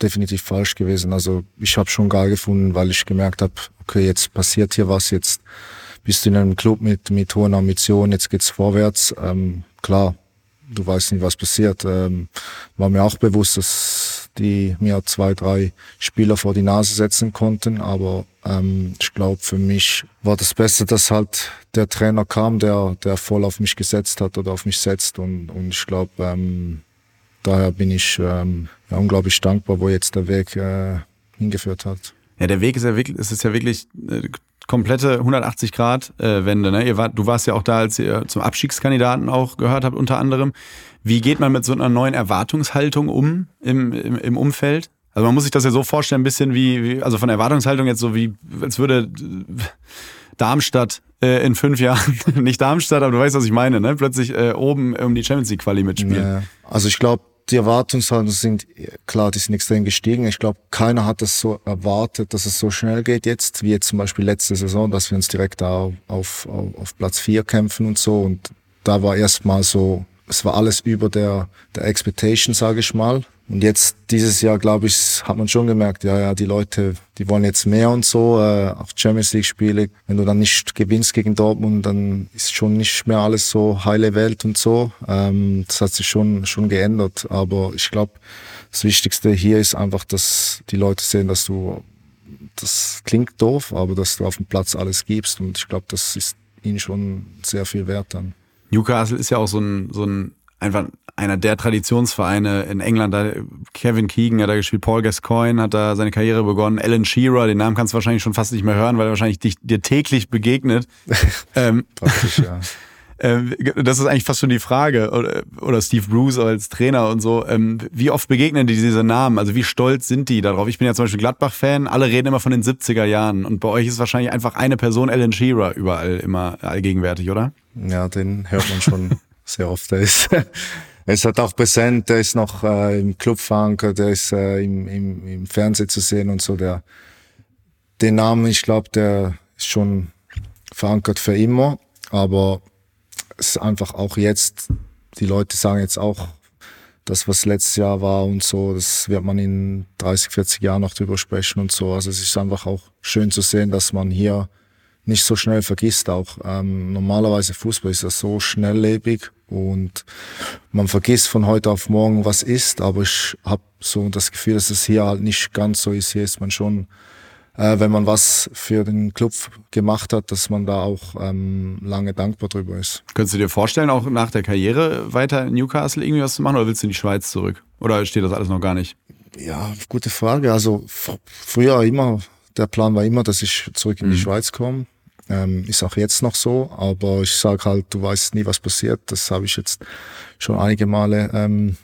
definitiv falsch gewesen. Also ich habe schon geil gefunden, weil ich gemerkt habe, okay, jetzt passiert hier was, jetzt bist du in einem Club mit, mit hohen Ambitionen, jetzt geht's vorwärts. Ähm, klar, du weißt nicht, was passiert. Ähm, war mir auch bewusst, dass die mir zwei, drei Spieler vor die Nase setzen konnten, aber ähm, ich glaube, für mich war das Beste, dass halt der Trainer kam, der, der voll auf mich gesetzt hat oder auf mich setzt und, und ich glaube, ähm, daher bin ich ähm, ja, unglaublich dankbar, wo jetzt der Weg äh, hingeführt hat. Ja, der Weg ist ja wirklich, es ist ja wirklich äh, komplette 180 Grad äh, Wende. Ne? Ihr wart, du warst ja auch da, als ihr zum Abstiegskandidaten auch gehört habt, unter anderem. Wie geht man mit so einer neuen Erwartungshaltung um im, im, im Umfeld? Also man muss sich das ja so vorstellen, ein bisschen wie, wie also von Erwartungshaltung jetzt so wie, als würde äh, Darmstadt äh, in fünf Jahren, nicht Darmstadt, aber du weißt, was ich meine, ne? Plötzlich äh, oben um die Champions League Quali mitspielen. Ja, also ich glaube, die Erwartungshaltungen sind, klar, die sind extrem gestiegen. Ich glaube, keiner hat es so erwartet, dass es so schnell geht jetzt, wie jetzt zum Beispiel letzte Saison, dass wir uns direkt da auf, auf, auf Platz vier kämpfen und so. Und da war erstmal so, es war alles über der, der Expectation, sage ich mal. Und jetzt dieses Jahr, glaube ich, hat man schon gemerkt, ja, ja, die Leute, die wollen jetzt mehr und so, äh, auch Champions League Spiele. Wenn du dann nicht gewinnst gegen Dortmund, dann ist schon nicht mehr alles so heile Welt und so. Ähm, das hat sich schon schon geändert. Aber ich glaube, das Wichtigste hier ist einfach, dass die Leute sehen, dass du, das klingt doof, aber dass du auf dem Platz alles gibst. Und ich glaube, das ist ihnen schon sehr viel wert dann. Newcastle ist ja auch so ein, so ein einfach einer der Traditionsvereine in England. Da Kevin Keegan hat da gespielt, Paul Gascoigne hat da seine Karriere begonnen, Alan Shearer, den Namen kannst du wahrscheinlich schon fast nicht mehr hören, weil er wahrscheinlich dich, dir täglich begegnet. ähm, Praktisch, ja. ähm, das ist eigentlich fast schon die Frage. Oder, oder Steve Bruce als Trainer und so. Ähm, wie oft begegnen die diese Namen? Also wie stolz sind die darauf? Ich bin ja zum Beispiel Gladbach-Fan, alle reden immer von den 70er Jahren. Und bei euch ist wahrscheinlich einfach eine Person, Alan Shearer, überall immer allgegenwärtig, oder? Ja, den hört man schon sehr oft. Der ist, ist halt auch präsent, der ist noch äh, im Club verankert, der ist äh, im, im, im Fernsehen zu sehen und so. Der, den Namen, ich glaube, der ist schon verankert für immer, aber es ist einfach auch jetzt, die Leute sagen jetzt auch, das, was letztes Jahr war und so, das wird man in 30, 40 Jahren noch drüber sprechen und so. Also es ist einfach auch schön zu sehen, dass man hier nicht so schnell vergisst auch. Ähm, normalerweise Fußball ist ja so schnelllebig und man vergisst von heute auf morgen, was ist, aber ich habe so das Gefühl, dass es hier halt nicht ganz so ist. Hier ist man schon, äh, wenn man was für den Club gemacht hat, dass man da auch ähm, lange dankbar drüber ist. Könntest du dir vorstellen, auch nach der Karriere weiter in Newcastle irgendwie was zu machen oder willst du in die Schweiz zurück? Oder steht das alles noch gar nicht? Ja, gute Frage. Also fr früher immer, der Plan war immer, dass ich zurück in die Mhm. Schweiz komme. Ähm, ist auch jetzt noch so, aber ich sage halt, du weißt nie, was passiert. Das habe ich jetzt schon einige Male ähm,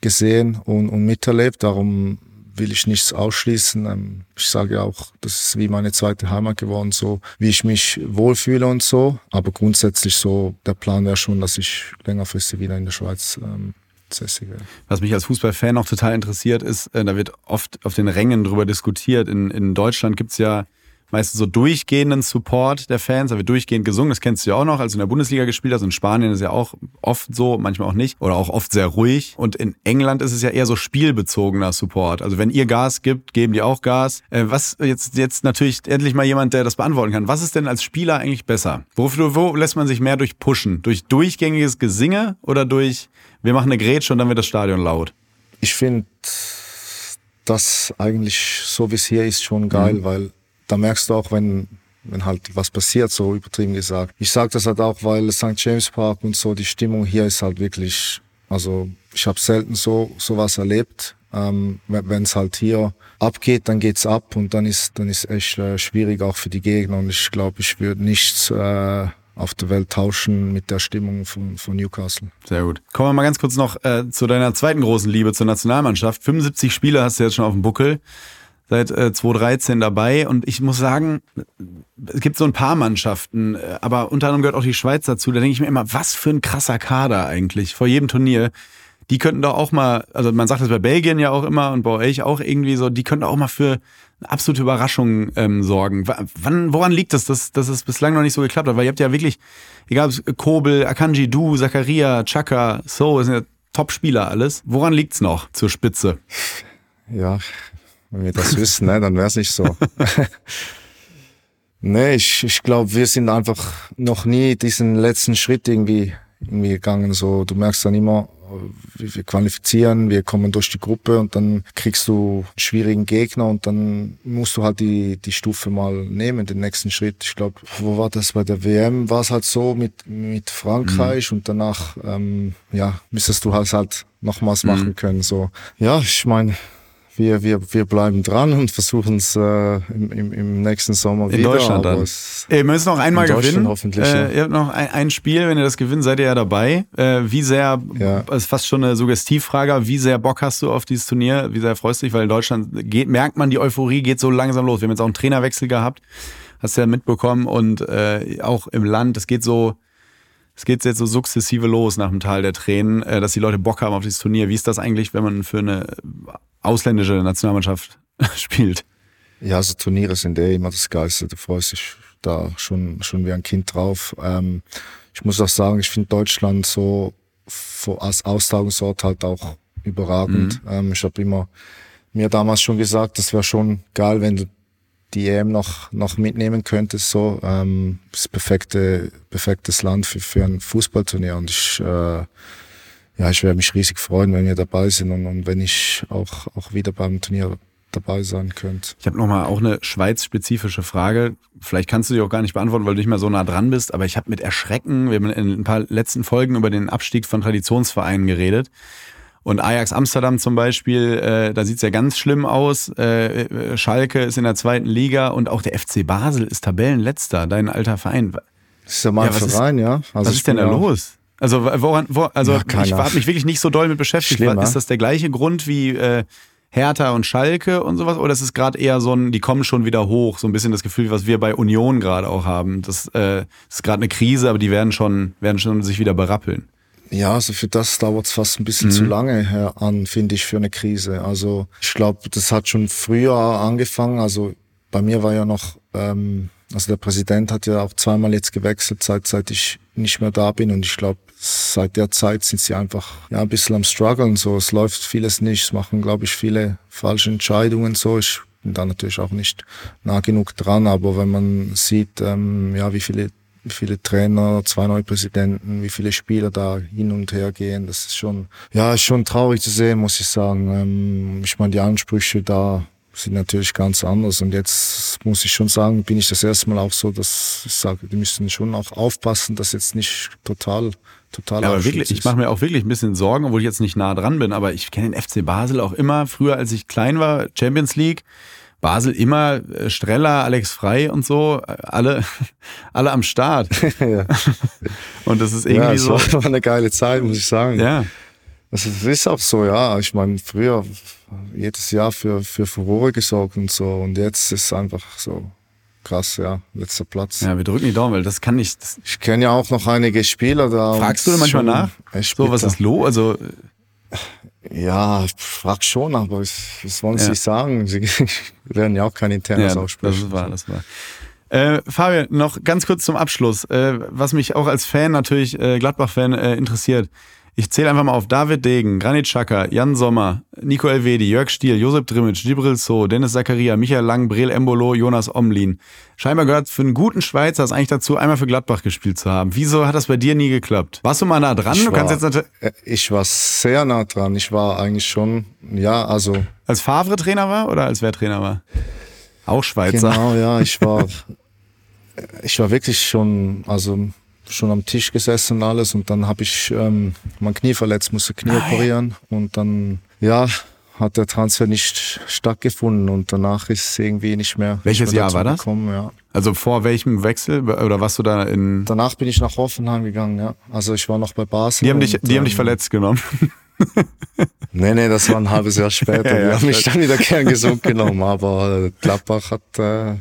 gesehen und, und miterlebt. Darum will ich nichts ausschließen. Ähm, ich sage auch, das ist wie meine zweite Heimat geworden, so wie ich mich wohlfühle und so. Aber grundsätzlich so, der Plan wäre schon, dass ich längerfristig wieder in der Schweiz ähm. Was mich als Fußballfan noch total interessiert, ist, äh, da wird oft auf den Rängen drüber diskutiert. In, in Deutschland gibt's ja meistens so durchgehenden Support der Fans, da wird durchgehend gesungen, das kennst du ja auch noch, als du in der Bundesliga gespielt hast. In Spanien ist ja auch oft so, manchmal auch nicht, oder auch oft sehr ruhig. Und in England ist es ja eher so spielbezogener Support. Also wenn ihr Gas gibt, geben die auch Gas. Äh, was jetzt, jetzt natürlich endlich mal jemand, der das beantworten kann. Was ist denn als Spieler eigentlich besser? Wofür, wo lässt man sich mehr durch pushen? Durch durchgängiges Gesinge oder durch, wir machen eine Grätsche und dann wird das Stadion laut? ich finde das eigentlich so wie es hier ist schon geil, weil da merkst du auch, wenn wenn halt was passiert, so übertrieben gesagt. Ich sage das halt auch, weil St. James Park und so die Stimmung hier ist halt wirklich, also ich habe selten so sowas erlebt. Ähm, wenn es halt hier abgeht, dann geht's ab und dann ist dann ist echt äh, schwierig auch für die Gegner und ich glaube, ich würde nichts äh, auf der Welt tauschen mit der Stimmung von, von Newcastle. Sehr gut. Kommen wir mal ganz kurz noch äh, zu deiner zweiten großen Liebe zur Nationalmannschaft. 75 Spiele hast du jetzt schon auf dem Buckel. Seit äh, 2013 dabei. Und ich muss sagen, es gibt so ein paar Mannschaften, äh, aber unter anderem gehört auch die Schweiz dazu. Da denke ich mir immer, was für ein krasser Kader eigentlich vor jedem Turnier. Die könnten doch auch mal, also man sagt das bei Belgien ja auch immer und bei euch auch irgendwie so, die könnten auch mal für eine absolute Überraschung ähm, sorgen. W wann, woran liegt es, dass, dass es bislang noch nicht so geklappt hat? Weil ihr habt ja wirklich, egal ob es Kobel, Akanji, Du, Zakaria, Chaka, So, das sind ja Top-Spieler alles. Woran liegt's noch zur Spitze? Ja, wenn wir das wüssten, ne, dann wäre es nicht so. nee, ich, ich glaube, wir sind einfach noch nie diesen letzten Schritt irgendwie, irgendwie gegangen. So, du merkst dann immer, wir wir qualifizieren, wir kommen durch die Gruppe und dann kriegst du einen schwierigen Gegner und dann musst du halt die, die Stufe mal nehmen, den nächsten Schritt. Ich glaube, wo war das bei der WM? War es halt so mit, mit Frankreich und danach, ähm, ja, müsstest du halt halt nochmals machen können. So, ja, ich meine, wir, wir, wir bleiben dran und versuchen es äh, im, im, im nächsten Sommer In wieder. Deutschland aber dann. Ihr müsst noch einmal In Deutschland gewinnen. hoffentlich, äh, ja. Ihr habt noch ein, ein Spiel, wenn ihr das gewinnt, seid ihr ja dabei. Äh, wie sehr, Ja. das ist fast schon eine Suggestivfrage, wie sehr Bock hast du auf dieses Turnier? Wie sehr freust du dich? Weil in Deutschland geht, merkt man, die Euphorie geht so langsam los. Wir haben jetzt auch einen Trainerwechsel gehabt, hast du ja mitbekommen und äh, auch im Land, es geht so, es geht jetzt so sukzessive los nach dem Tal der Tränen, äh, dass die Leute Bock haben auf dieses Turnier. Wie ist das eigentlich, wenn man für eine ausländische Nationalmannschaft spielt? Ja, also Turniere sind eh immer das Geilste. Du freust dich da schon, schon wie ein Kind drauf. Ähm, ich muss auch sagen, ich finde Deutschland so als Austragungsort halt auch überragend. Ähm, ich habe immer mir damals schon gesagt, das wäre schon geil, wenn du die EM noch, noch mitnehmen könntest. So, ähm, das perfekte, perfektes Land für, für ein Fußballturnier. Und ich, äh, ja, ich werde mich riesig freuen, wenn wir dabei sind und, und wenn ich auch, auch wieder beim Turnier dabei sein könnte. Ich habe nochmal auch eine Schweiz-spezifische Frage. Vielleicht kannst du die auch gar nicht beantworten, weil du nicht mehr so nah dran bist, aber ich habe mit Erschrecken, wir haben in ein paar letzten Folgen über den Abstieg von Traditionsvereinen geredet. Und Ajax Amsterdam zum Beispiel, äh, da sieht's ja ganz schlimm aus. Äh, äh, Schalke ist in der zweiten Liga und auch der FC Basel ist Tabellenletzter, dein alter Verein. Das ist ja mein Ja, ist- Verein, ja. Also Was ist denn da los? Also woran, wo, also keine ich habe mich wirklich nicht so doll mit beschäftigt. Schlimm, ist das der gleiche Grund wie äh, Hertha und Schalke und sowas? Oder ist es gerade eher so ein, die kommen schon wieder hoch, so ein bisschen das Gefühl, was wir bei Union gerade auch haben. Das äh, ist gerade eine Krise, aber die werden schon, werden schon sich wieder berappeln. Ja, also für das dauert es fast ein bisschen zu lange an, finde ich, für eine Krise. Also ich glaube, das hat schon früher angefangen. Also bei mir war ja noch, ähm, also der Präsident hat ja auch zweimal jetzt gewechselt, seit, seit ich nicht mehr da bin. Und ich glaube, seit der Zeit sind sie einfach ja ein bisschen am struggeln. So, es läuft vieles nicht. Es machen, glaube ich, viele falsche Entscheidungen. So, ich bin da natürlich auch nicht nah genug dran. Aber wenn man sieht, ähm, ja, wie viele wie viele Trainer, zwei neue Präsidenten, wie viele Spieler da hin und her gehen. Das ist schon, ja, ist schon traurig zu sehen, muss ich sagen. Ähm, ich meine, die Ansprüche da sind natürlich ganz anders. Und jetzt muss ich schon sagen, bin ich das erste Mal auch so, dass ich sage, die müssen schon auch aufpassen, dass jetzt nicht total, total Ja, aber wirklich, ich mache mir auch wirklich ein bisschen Sorgen, obwohl ich jetzt nicht nah dran bin, aber ich kenne den FC Basel auch immer, früher als ich klein war, Champions League. Basel immer, äh, Streller, Alex Frei und so, äh, alle, alle am Start. ja, Und das ist ja irgendwie es so. war eine geile Zeit, muss ich sagen. Ja, Also es ist auch so, ja. Ich meine, früher jedes Jahr für, für Furore gesorgt und so. Und jetzt ist es einfach so krass, ja. Letzter Platz. ja, wir drücken die Daumen, weil das kann nicht. Das, Ich kenne ja auch noch einige Spieler da. fragst du manchmal nach? So, was ist los? Also, Ja, ich frag schon, aber ich, was wollen Ja. sie sagen? Sie werden ja auch kein internes ja, aussprechen. das war, das war. Äh, Fabian, noch ganz kurz zum Abschluss, äh, was mich auch als Fan natürlich, äh, Gladbach-Fan, äh, interessiert. Ich zähle einfach mal auf David Degen, Granit Xhaka, Jan Sommer, Nico Elvedi, Jörg Stiel, Josep Drimmitsch, Gibril So, Dennis Zakaria, Michael Lang, Breel Embolo, Jonas Omlin. Scheinbar gehört für einen guten Schweizer es eigentlich dazu, einmal für Gladbach gespielt zu haben. Wieso hat das bei dir nie geklappt? Warst du mal nah dran? Ich du kannst war- jetzt Äh, Ich war sehr nah dran. Ich war eigentlich schon, ja, also als Favre Trainer war oder als wer Trainer war? Auch Schweizer. Genau, ja, ich war, ich war wirklich schon, also schon am Tisch gesessen und alles und dann habe ich ähm, mein Knie verletzt, musste Knie operieren und dann, ja, hat der Transfer nicht stattgefunden und danach ist es irgendwie nicht mehr. Welches nicht mehr Jahr war das? Gekommen, ja. Also vor welchem Wechsel oder warst du da in? Danach bin ich nach Hoffenheim gegangen, ja. Also ich war noch bei Basel. Die haben dich, und, die haben dich ähm, verletzt genommen. Nee, nee, das war ein halbes Jahr später. Ja, ja, die haben mich dann wieder gern gesund genommen, aber Gladbach hat, äh,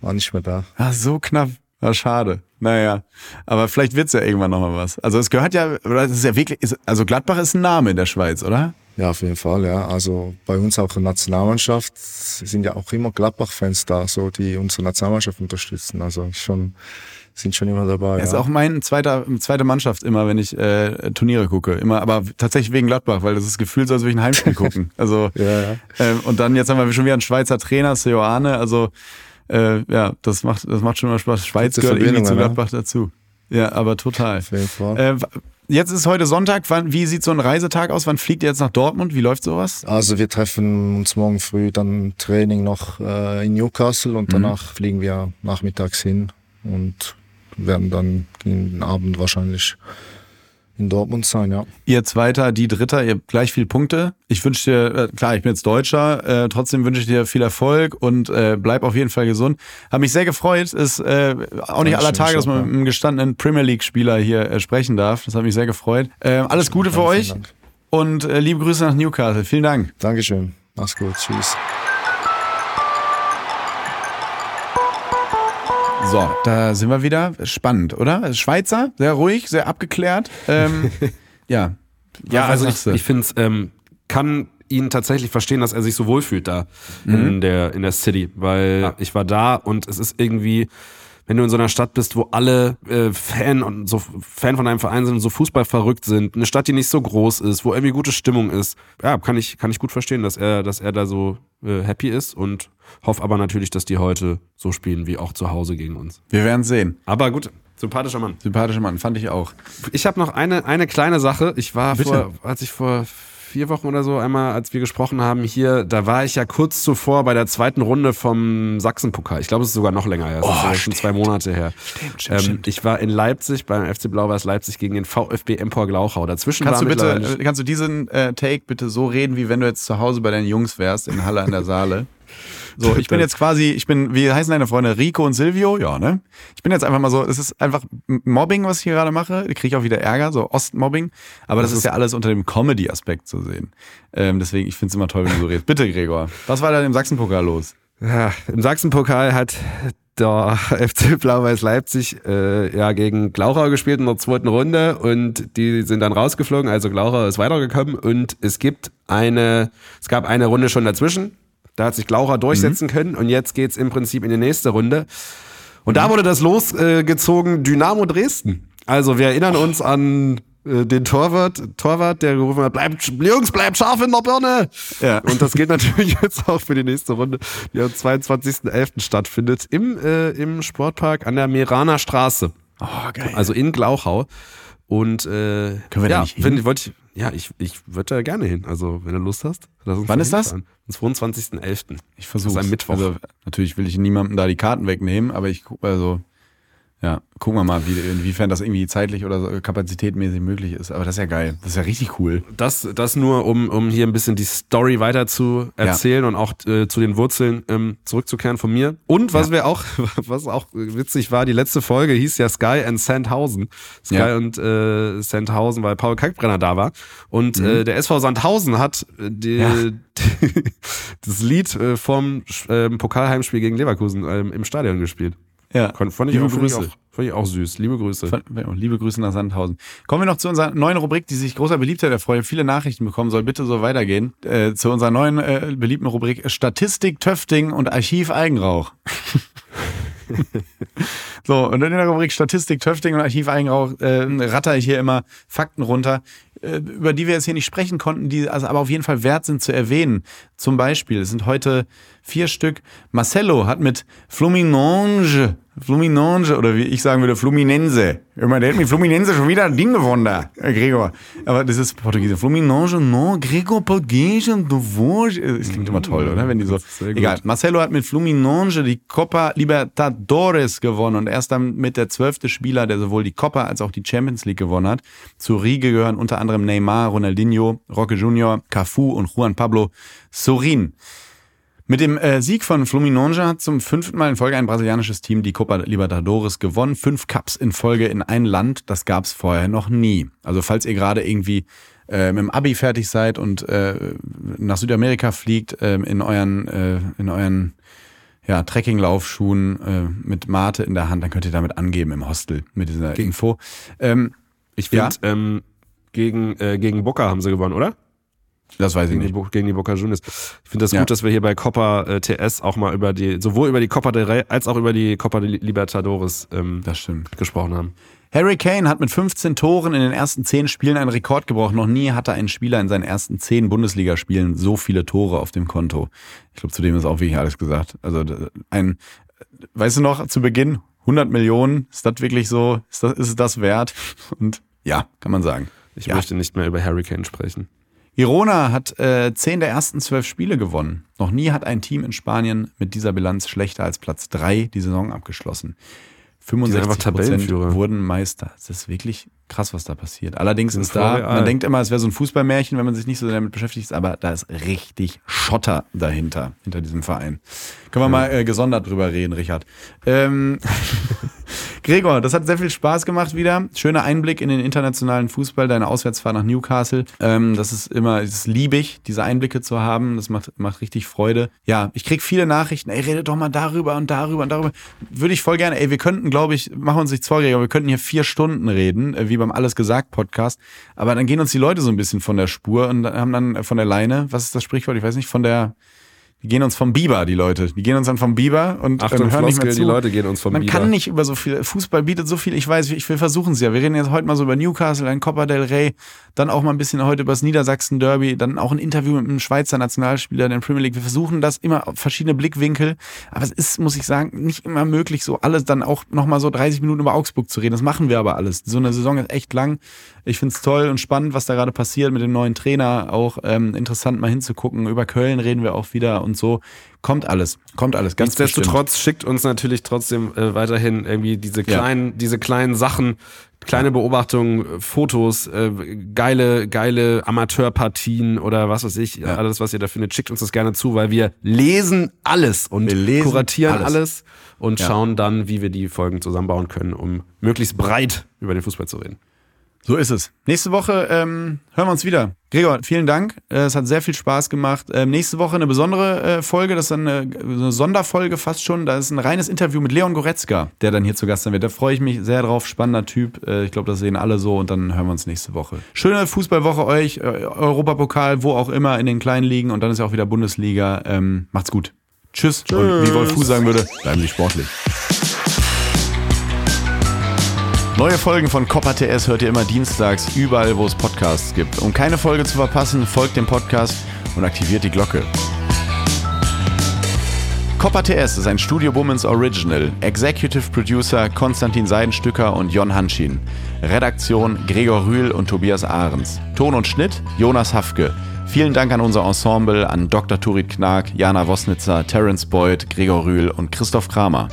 war nicht mehr da. Ah, so knapp. War schade. Naja, aber vielleicht wird's ja irgendwann nochmal was. Also es gehört ja, oder es ist ja wirklich, ist, also Gladbach ist ein Name in der Schweiz, oder? Ja, auf jeden Fall, ja. Also bei uns auch in der Nationalmannschaft sind ja auch immer Gladbach-Fans da, so die unsere Nationalmannschaft unterstützen. Also schon, sind schon immer dabei. Er ist ja. auch mein zweiter, zweite Mannschaft immer, wenn ich äh, Turniere gucke. Immer, aber tatsächlich wegen Gladbach, weil das ist gefühlt so, als würde ich ein Heimspiel gucken. Also Ja, ja. ähm, und dann jetzt haben wir schon wieder einen Schweizer Trainer, Seoane. Also äh, ja, das macht, das macht schon mal Spaß. Schweiz gehört irgendwie zu ne? Gladbach dazu. Ja, aber total. Äh, jetzt ist heute Sonntag. Wann, wie sieht so ein Reisetag aus? Wann fliegt ihr jetzt nach Dortmund? Wie läuft sowas? Also wir treffen uns morgen früh dann Training noch äh, in Newcastle Mhm. und danach fliegen wir nachmittags hin und werden dann gegen den Abend wahrscheinlich in Dortmund sein, ja. Ihr Zweiter, die Dritter, ihr habt gleich viel Punkte. Ich wünsche dir, äh, klar, ich bin jetzt Deutscher, äh, trotzdem wünsche ich dir viel Erfolg und äh, bleib auf jeden Fall gesund. Hab mich sehr gefreut. Ist äh, auch nicht Dankeschön, aller Tage, dass man ja. mit einem gestandenen Premier League-Spieler hier äh, sprechen darf. Das hat mich sehr gefreut. Äh, alles Gute für euch und äh, liebe Grüße nach Newcastle. Vielen Dank. Dankeschön. Mach's gut. Tschüss. So, da sind wir wieder. Spannend, oder? Schweizer, sehr ruhig, sehr abgeklärt. Ähm, ja. Ja, also ich, ich finde es, ähm, kann ihn tatsächlich verstehen, dass er sich so wohlfühlt da in der in der City, weil ich war da und es ist irgendwie, wenn du in so einer Stadt bist, wo alle äh, Fan und so Fan von einem Verein sind und so Fußball verrückt sind, eine Stadt, die nicht so groß ist, wo irgendwie gute Stimmung ist. Ja, kann ich kann ich gut verstehen, dass er dass er da so äh, happy ist und hoffe aber natürlich, dass die heute so spielen wie auch zu Hause gegen uns. Wir werden sehen. Aber gut, sympathischer Mann. Sympathischer Mann, fand ich auch. Ich habe noch eine, eine kleine Sache. Ich war Bitte. vor, als ich vor vier Wochen oder so einmal, als wir gesprochen haben hier, da war ich ja kurz zuvor bei der zweiten Runde vom Sachsenpokal. Ich glaube, es ist sogar noch länger her. Es ist ja schon zwei Monate her. Stimmt, stimmt, ähm, stimmt. Ich war in Leipzig beim FC Blau-Weiß Leipzig gegen den VfB Empor Glauchau. Dazwischen Kannst war du bitte, äh, kannst du diesen äh, Take bitte so reden, wie wenn du jetzt zu Hause bei deinen Jungs wärst, in Halle an der Saale? So, ich bin jetzt quasi, ich bin, wie heißen deine Freunde? Rico und Silvio? Ja, ne? Ich bin jetzt einfach mal so, es ist einfach Mobbing, was ich hier gerade mache. Kriege ich auch wieder Ärger, so Ostmobbing. Aber das, ist ja alles unter dem Comedy-Aspekt zu sehen. Ähm, deswegen, ich finde es immer toll, wenn du so redest. Bitte, Gregor. Was war da im Sachsenpokal los? Ja, Im Sachsenpokal hat der FC Blau-Weiß Leipzig äh, ja gegen Glauchau gespielt in der zweiten Runde und die sind dann rausgeflogen, also Glauchau ist weitergekommen und es gibt eine, es gab eine Runde schon dazwischen, da hat sich Glauchau durchsetzen können und jetzt geht's im Prinzip in die nächste Runde und da wurde das losgezogen Dynamo Dresden. Also wir erinnern uns an äh, den Torwart, Torwart, der gerufen hat, bleibt, Jungs, bleibt scharf in der Birne. Ja. Und das gilt natürlich jetzt auch für die nächste Runde, die am 22.11. stattfindet, im, äh, im Sportpark an der Meraner Straße, Oh, geil. also in Glauchau. Und äh, Können wir da ja, nicht hin? wollte ich, ja, ich, ich würde da gerne hin. Also, wenn du Lust hast. Lass uns Wann ist das? Am 22.11. ich versuche. Das ist ein Mittwoch. Also, natürlich will ich niemandem da die Karten wegnehmen, aber ich guck, also, ja, gucken wir mal, wie, inwiefern das irgendwie zeitlich oder so kapazitätmäßig möglich ist. Aber das ist ja geil. Das ist ja richtig cool. Das, das nur, um, um hier ein bisschen die Story weiter zu erzählen und auch äh, zu den Wurzeln ähm, zurückzukehren von mir. Und was wir auch, was auch witzig war, die letzte Folge hieß ja Sky and Sandhausen. Sky Ja. und äh, Sandhausen, weil Paul Kalkbrenner da war. Und äh, der SV Sandhausen hat äh, die, Ja. das Lied äh, vom ähm, Pokalheimspiel gegen Leverkusen ähm, im Stadion gespielt. Ja. Kon- Fand ich, Liebe auch, fand ich Grüße. auch, fand ich auch süß. Liebe Grüße. Von- Liebe Grüße nach Sandhausen. Kommen wir noch zu unserer neuen Rubrik, die sich großer Beliebtheit erfreut. Viele Nachrichten bekommen, soll bitte so weitergehen. Äh, zu unserer neuen äh, beliebten Rubrik Statistik, Töfting und Archiv Eigenrauch. so, und in der Rubrik Statistik, Töfting und Archiv Eigenrauch äh, ratter ich hier immer Fakten runter, über die wir jetzt hier nicht sprechen konnten, die also aber auf jeden Fall wert sind zu erwähnen. Zum Beispiel, sind heute vier Stück. Marcelo hat mit Fluminense, Fluminense, oder wie ich sagen würde, Fluminense. Immer, der hat mit Fluminense schon wieder ein Ding gewonnen da, Gregor. Aber das ist Portugiesisch. Fluminense, no, Gregor Portugiesisch, du Vosges. Es klingt immer toll, oder? Wenn die so. Egal. Marcelo hat mit Fluminense die Copa Libertadores gewonnen und er ist dann mit der zwölfte Spieler, der sowohl die Copa als auch die Champions League gewonnen hat. Zur Riege gehören unter anderem Neymar, Ronaldinho, Roque Junior, Cafu und Juan Pablo Sorin. Mit dem äh, Sieg von Fluminense hat zum fünften Mal in Folge ein brasilianisches Team die Copa Libertadores gewonnen. Fünf Cups in Folge in ein Land, das gab es vorher noch nie. Also falls ihr gerade irgendwie äh, mit dem Abi fertig seid und äh, nach Südamerika fliegt, ähm, in euren, äh, in euren ja, Trekkinglaufschuhen äh, mit Mate in der Hand, dann könnt ihr damit angeben im Hostel mit dieser Info. Ähm, Ich finde, Ja. ähm, gegen, äh, gegen Boca haben sie gewonnen, oder? Das weiß ich die, nicht. Bo- gegen die Boca Juniors. Ich finde das Ja. gut, dass wir hier bei Copa äh, TS auch mal über die, sowohl über die Copa del Rey als auch über die Copa Libertadores ähm, Das stimmt. gesprochen haben. Harry Kane hat mit 15 Toren in den ersten 10 Spielen einen Rekord gebrochen. Noch nie hatte ein Spieler in seinen ersten 10 Bundesligaspielen so viele Tore auf dem Konto. Ich glaube, zu dem ist auch wirklich alles gesagt. Also ein, weißt du noch, zu Beginn 100 Millionen, ist das wirklich so, ist, das, ist es das wert? Und ja, kann man sagen. Ich ja. möchte nicht mehr über Hurricane sprechen. Girona hat äh, 10 der ersten 12 Spiele gewonnen. Noch nie hat ein Team in Spanien mit dieser Bilanz schlechter als Platz 3 die Saison abgeschlossen. einfach 65 Tabellenführer. wurden Meister. Das ist wirklich krass, was da passiert. Allerdings ist da, Real. man denkt immer, es wäre so ein Fußballmärchen, wenn man sich nicht so damit beschäftigt, aber da ist richtig Schotter dahinter, hinter diesem Verein. Können wir mal äh, gesondert drüber reden, Richard. Ähm, Gregor, das hat sehr viel Spaß gemacht wieder. Schöner Einblick in den internationalen Fußball, deine Auswärtsfahrt nach Newcastle. Ähm, das ist immer, das liebe ich, diese Einblicke zu haben. Das macht, macht richtig Freude. Ja, ich krieg viele Nachrichten. Ey, redet doch mal darüber und darüber und darüber. Würde ich voll gerne. Ey, wir könnten, glaube ich, machen uns nichts vor, Gregor, wir könnten hier vier Stunden reden, äh, wie beim Alles gesagt Podcast. Aber dann gehen uns die Leute so ein bisschen von der Spur und haben dann von der Leine, was ist das Sprichwort? Ich weiß nicht, von der Die gehen uns vom Biber, die Leute. Die gehen uns dann vom Biber und Achtung, ähm, hören nicht mehr Floskel, zu. die Leute gehen uns vom Man Biber. kann nicht über so viel. Fußball bietet so viel. Ich weiß, ich will versuchen es ja. Wir reden jetzt heute mal so über Newcastle, ein Copa del Rey, dann auch mal ein bisschen heute über das Niedersachsen Derby, dann auch ein Interview mit einem Schweizer Nationalspieler in der Premier League. Wir versuchen das immer auf verschiedene Blickwinkel, aber es ist, muss ich sagen, nicht immer möglich, so alles dann auch nochmal so 30 Minuten über Augsburg zu reden. Das machen wir aber alles. So eine Saison ist echt lang. Ich finde es toll und spannend, was da gerade passiert mit dem neuen Trainer. Auch ähm, interessant mal hinzugucken. Über Köln reden wir auch wieder und so. Kommt alles, kommt alles. Ganz. Nichtsdestotrotz schickt uns natürlich trotzdem äh, weiterhin irgendwie diese Ja. kleinen, diese kleinen Sachen, kleine Beobachtungen, äh, Fotos, äh, geile, geile Amateurpartien oder was weiß ich, alles, was ihr da findet, schickt uns das gerne zu, weil wir lesen alles und lesen kuratieren alles. alles, und Ja. schauen dann, wie wir die Folgen zusammenbauen können, um möglichst breit über den Fußball zu reden. So ist es. Nächste Woche ähm, hören wir uns wieder. Gregor, vielen Dank. Äh, Es hat sehr viel Spaß gemacht. Ähm, nächste Woche eine besondere äh, Folge, das ist dann eine, eine Sonderfolge fast schon. Da ist ein reines Interview mit Leon Goretzka, der dann hier zu Gast sein wird. Da freue ich mich sehr drauf. Spannender Typ. Äh, ich glaube, das sehen alle so und dann hören wir uns nächste Woche. Schöne Fußballwoche euch, äh, Europapokal, wo auch immer in den kleinen Ligen und dann ist ja auch wieder Bundesliga. Ähm, macht's gut. Tschüss. Und wie Wolf Fuß sagen würde, bleiben Sie sportlich. Neue Folgen von Copper TS hört ihr immer dienstags überall, wo es Podcasts gibt. Um keine Folge zu verpassen, folgt dem Podcast und aktiviert die Glocke. Copper TS ist ein Studio Womans Original. Executive Producer Konstantin Seidenstücker und Jon Hanschin. Redaktion Gregor Rühl und Tobias Ahrens. Ton und Schnitt Jonas Hafke. Vielen Dank an unser Ensemble, an Dr. Turit Knag, Jana Wosnitzer, Terence Boyd, Gregor Rühl und Christoph Kramer.